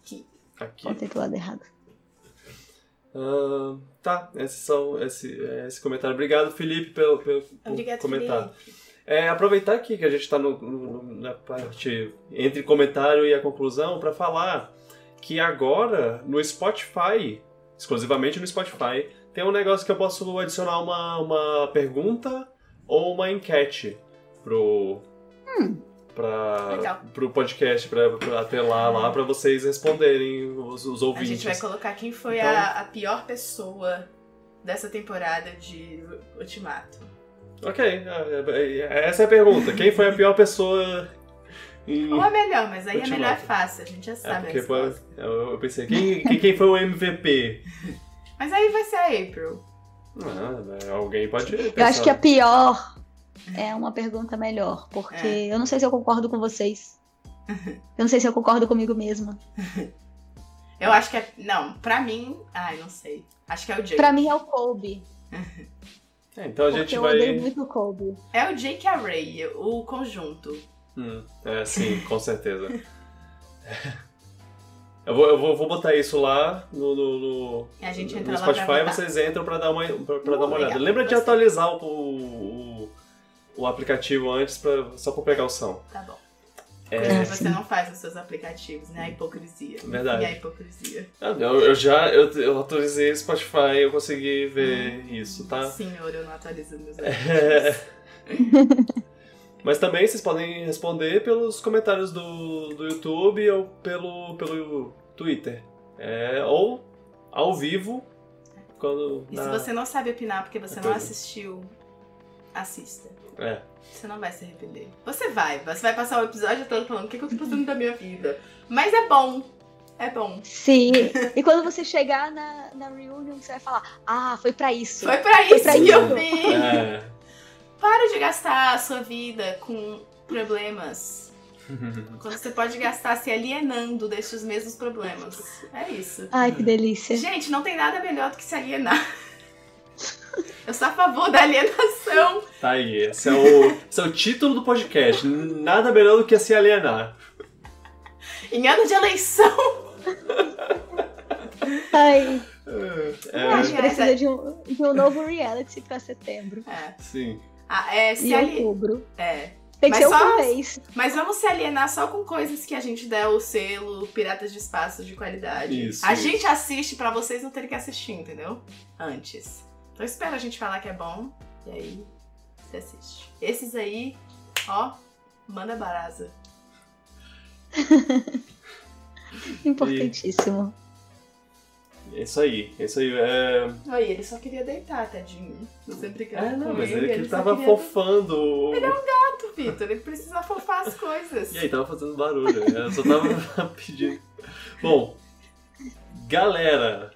Aqui. Aqui. Botei do lado errado. Uh, tá, esses são esse, esse comentário. Obrigado, Felipe, pelo, pelo Obrigado, comentário. Felipe. É, aproveitar aqui que a gente está na parte entre comentário e a conclusão para falar que agora no Spotify, exclusivamente no Spotify, tem um negócio que eu posso adicionar uma, uma pergunta ou uma enquete pro hum, para pro podcast para atrelar lá para vocês responderem os, os, ouvintes. A gente vai colocar quem foi então... a, a pior pessoa dessa temporada de Ultimato. Ok, é, é, é, essa é a pergunta. Quem foi a pior pessoa em... Ou a melhor, mas aí a melhor é fácil, a gente já sabe. É porque, pô, eu, pensei, quem, quem foi o MVP? Mas aí vai ser a April. Ah, alguém pode. Eu acho que a pior é uma pergunta melhor, porque é. eu não sei se eu concordo com vocês. Eu não sei se eu concordo comigo mesma. Eu acho que é. Não, pra mim. Ai, não sei. Acho que é o Jake. Pra mim é o Colby. É, então a Porque gente eu vai. odeio muito o Colby. É o Jake e a Ray, o conjunto. Hum, é, sim, com certeza. eu vou, eu vou, vou botar isso lá no, no, no, a gente entra no lá Spotify pra e vocês entram pra dar uma, pra, pra dar uma olhada. Lembra de atualizar o, o, o aplicativo antes pra, só por precaução. Tá bom. É... Você não faz os seus aplicativos, né? A hipocrisia. Verdade. E a hipocrisia. Eu, eu já eu, eu atualizei o Spotify eu consegui ver hum. isso, tá? Senhor, eu não atualizo meus aplicativos. É... Mas também vocês podem responder pelos comentários do, do YouTube ou pelo, pelo Twitter. É, ou ao vivo, quando. E na- se você não sabe opinar porque você não coisa. assistiu, assista. É. Você não vai se arrepender. Você vai, você vai passar o episódio todo falando o que, que eu tô fazendo da minha vida. Mas é bom. É bom. Sim. E quando você chegar na, na reunion, você vai falar: Ah, foi pra isso. Foi pra isso pra que eu vim. É. Para de gastar a sua vida com problemas. Quando você pode gastar se alienando destes mesmos problemas. É isso. Ai, que delícia. Gente, não tem nada melhor do que se alienar. Eu sou a favor da alienação. Tá aí, esse é, o, esse é o título do podcast. Nada melhor do que se alienar. Em ano de eleição. Ai, É, a gente Aliás, precisa de um, de um novo reality pra setembro. É. sim. Ah, é, se E ali... outubro. é. Tem que Mas ser só- mês. Mas vamos se alienar só com coisas que a gente der o selo Piratas de Espaço de qualidade. Isso, a isso. gente assiste pra vocês não terem que assistir, entendeu? Antes. Então espera a gente falar que é bom e aí você assiste. Esses aí, ó, manda barasa. Importantíssimo. É isso aí, é isso aí. É, Aí, ele só queria deitar, tadinho. Você brincando é não, mas ele, ele que só tava queria fofando. o- deitar, Vitor. Ele precisa fofar as coisas. E aí, tava fazendo barulho. Eu só tava pedindo. Bom, galera,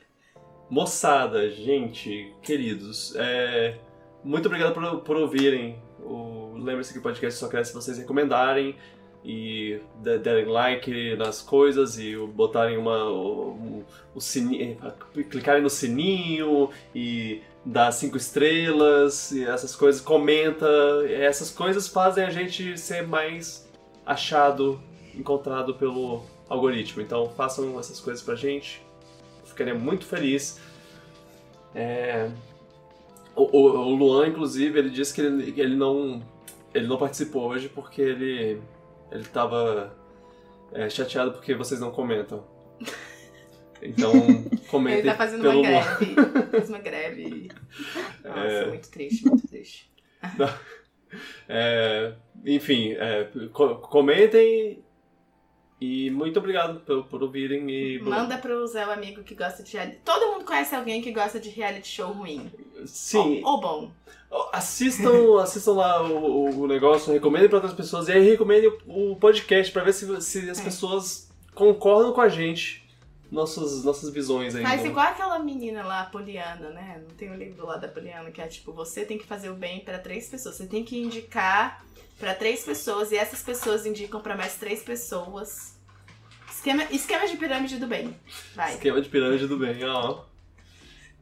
moçada, gente, queridos, é, muito obrigado por, por ouvirem. Lembre-se que o podcast só cresce se vocês recomendarem e de- derem like nas coisas e botarem uma, o, o sininho, clicarem no sininho e dar cinco estrelas e essas coisas, comenta. Essas coisas fazem a gente ser mais achado, encontrado pelo algoritmo. Então façam essas coisas pra gente. Ficaria muito feliz. É, O, o- o Luan, inclusive, ele disse que ele, que ele não ele não participou hoje porque ele ele tava é, chateado porque vocês não comentam. Então, comentem Ele tá fazendo pelo uma greve. Fez uma greve. Nossa, É. muito triste, muito triste. É, enfim, é, co- comentem e muito obrigado por, por ouvirem e Manda pro Zé o amigo que gosta de reality. Todo mundo conhece alguém que gosta de reality show ruim. sim, Ou, ou bom. assistam, assistam lá o, o negócio, recomendem para outras pessoas e aí recomendem o, o podcast para ver se, se as É. pessoas concordam com a gente nossas nossas visões aí. Faz no- igual aquela menina lá, a Poliana, né? Não tem um livro lá da Poliana que é tipo, você tem que fazer o bem pra três pessoas. Você tem que indicar pra três pessoas e essas pessoas indicam pra mais três pessoas. Esquema, esquema de pirâmide do bem. Vai. Esquema de pirâmide do bem, ó.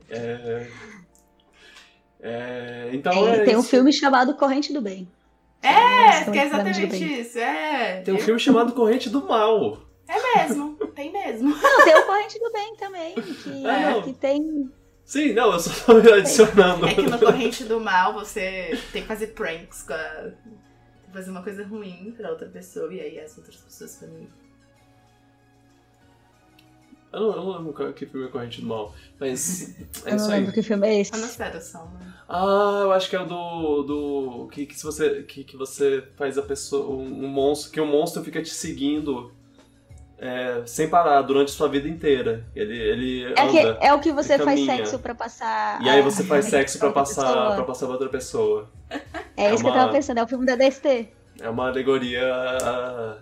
É... É, então Tem, é tem um isso. filme chamado Corrente do Bem. É, que é exatamente isso. É. Tem um filme chamado Corrente do Mal. É mesmo. Tem mesmo. Não, tem o Corrente do Bem também, que, Ah, não. que tem. Sim, não, eu só tô adicionando. É que no Corrente do Mal você tem que fazer pranks com a... tem que fazer uma coisa ruim pra outra pessoa e aí as outras pessoas também. Eu não, eu não lembro que filme é Corrente do Mal, mas é eu isso não aí. lembro que filme é esse. Anastasia, né? Ah, eu acho que é o do. do que, que se você. Que, que você faz a pessoa. Um, um monstro. Que o monstro fica te seguindo é, sem parar durante sua vida inteira. Ele, ele É, que- anda. é o que você faz sexo pra passar. E aí a- você faz sexo pra outra passar, pra passar pra outra pessoa. É isso É que eu uma- tava pensando, é o filme da DST. É uma alegoria a,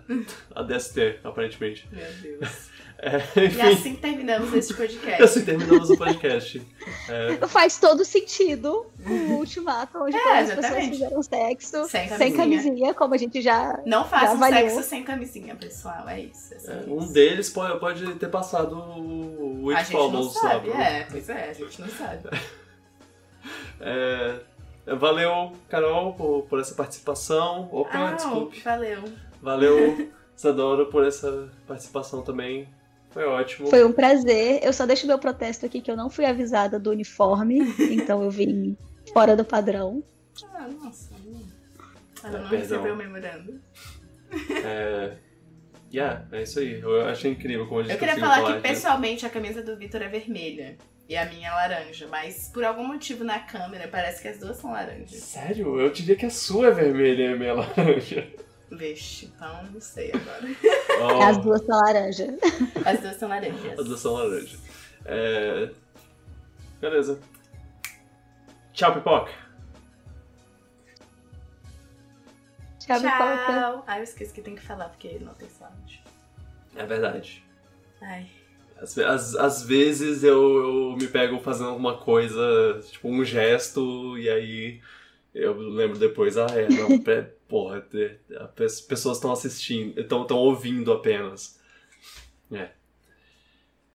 a DST, aparentemente. Meu Deus. É, E assim terminamos este e podcast. assim terminamos o podcast. É, Faz todo sentido o ultimato, onde É, todas as pessoas fizeram sexo Sem sem camisinha. camisinha, como a gente já. Não façam sexo sem camisinha, pessoal. É isso. É é, isso. um deles pode, pode ter passado o It Follows sabe. É, pois é, a gente não sabe. É, valeu, Carol, por, por essa participação. Opa, Ah, desculpe. valeu. Valeu, Isadora, por essa participação também. Foi ótimo. Foi um prazer. Eu só deixo meu protesto aqui que eu não fui avisada do uniforme, então eu vim fora do padrão. Ah, nossa. Ela É, não perdão. recebeu o memorando. É, yeah, é isso aí. Eu achei incrível como a gente Eu queria conseguiu falar que pessoalmente a camisa do Vitor é vermelha. E a minha é laranja. Mas por algum motivo na câmera parece que as duas são laranjas. Sério? Eu diria que a sua é vermelha e a minha é laranja. Vixe, então não sei agora. Oh. As duas são laranja. As duas são laranjas. As duas são laranja. É... Beleza. Tchau, pipoca. Tchau, pipoca. Tchau. Ai, eu esqueci que tem que falar porque não tem sound. É verdade. Ai. Às, às, às vezes eu, eu me pego fazendo alguma coisa, tipo um gesto, e aí eu lembro depois, ah, é, não, porra, as pessoas estão assistindo, estão ouvindo apenas. É.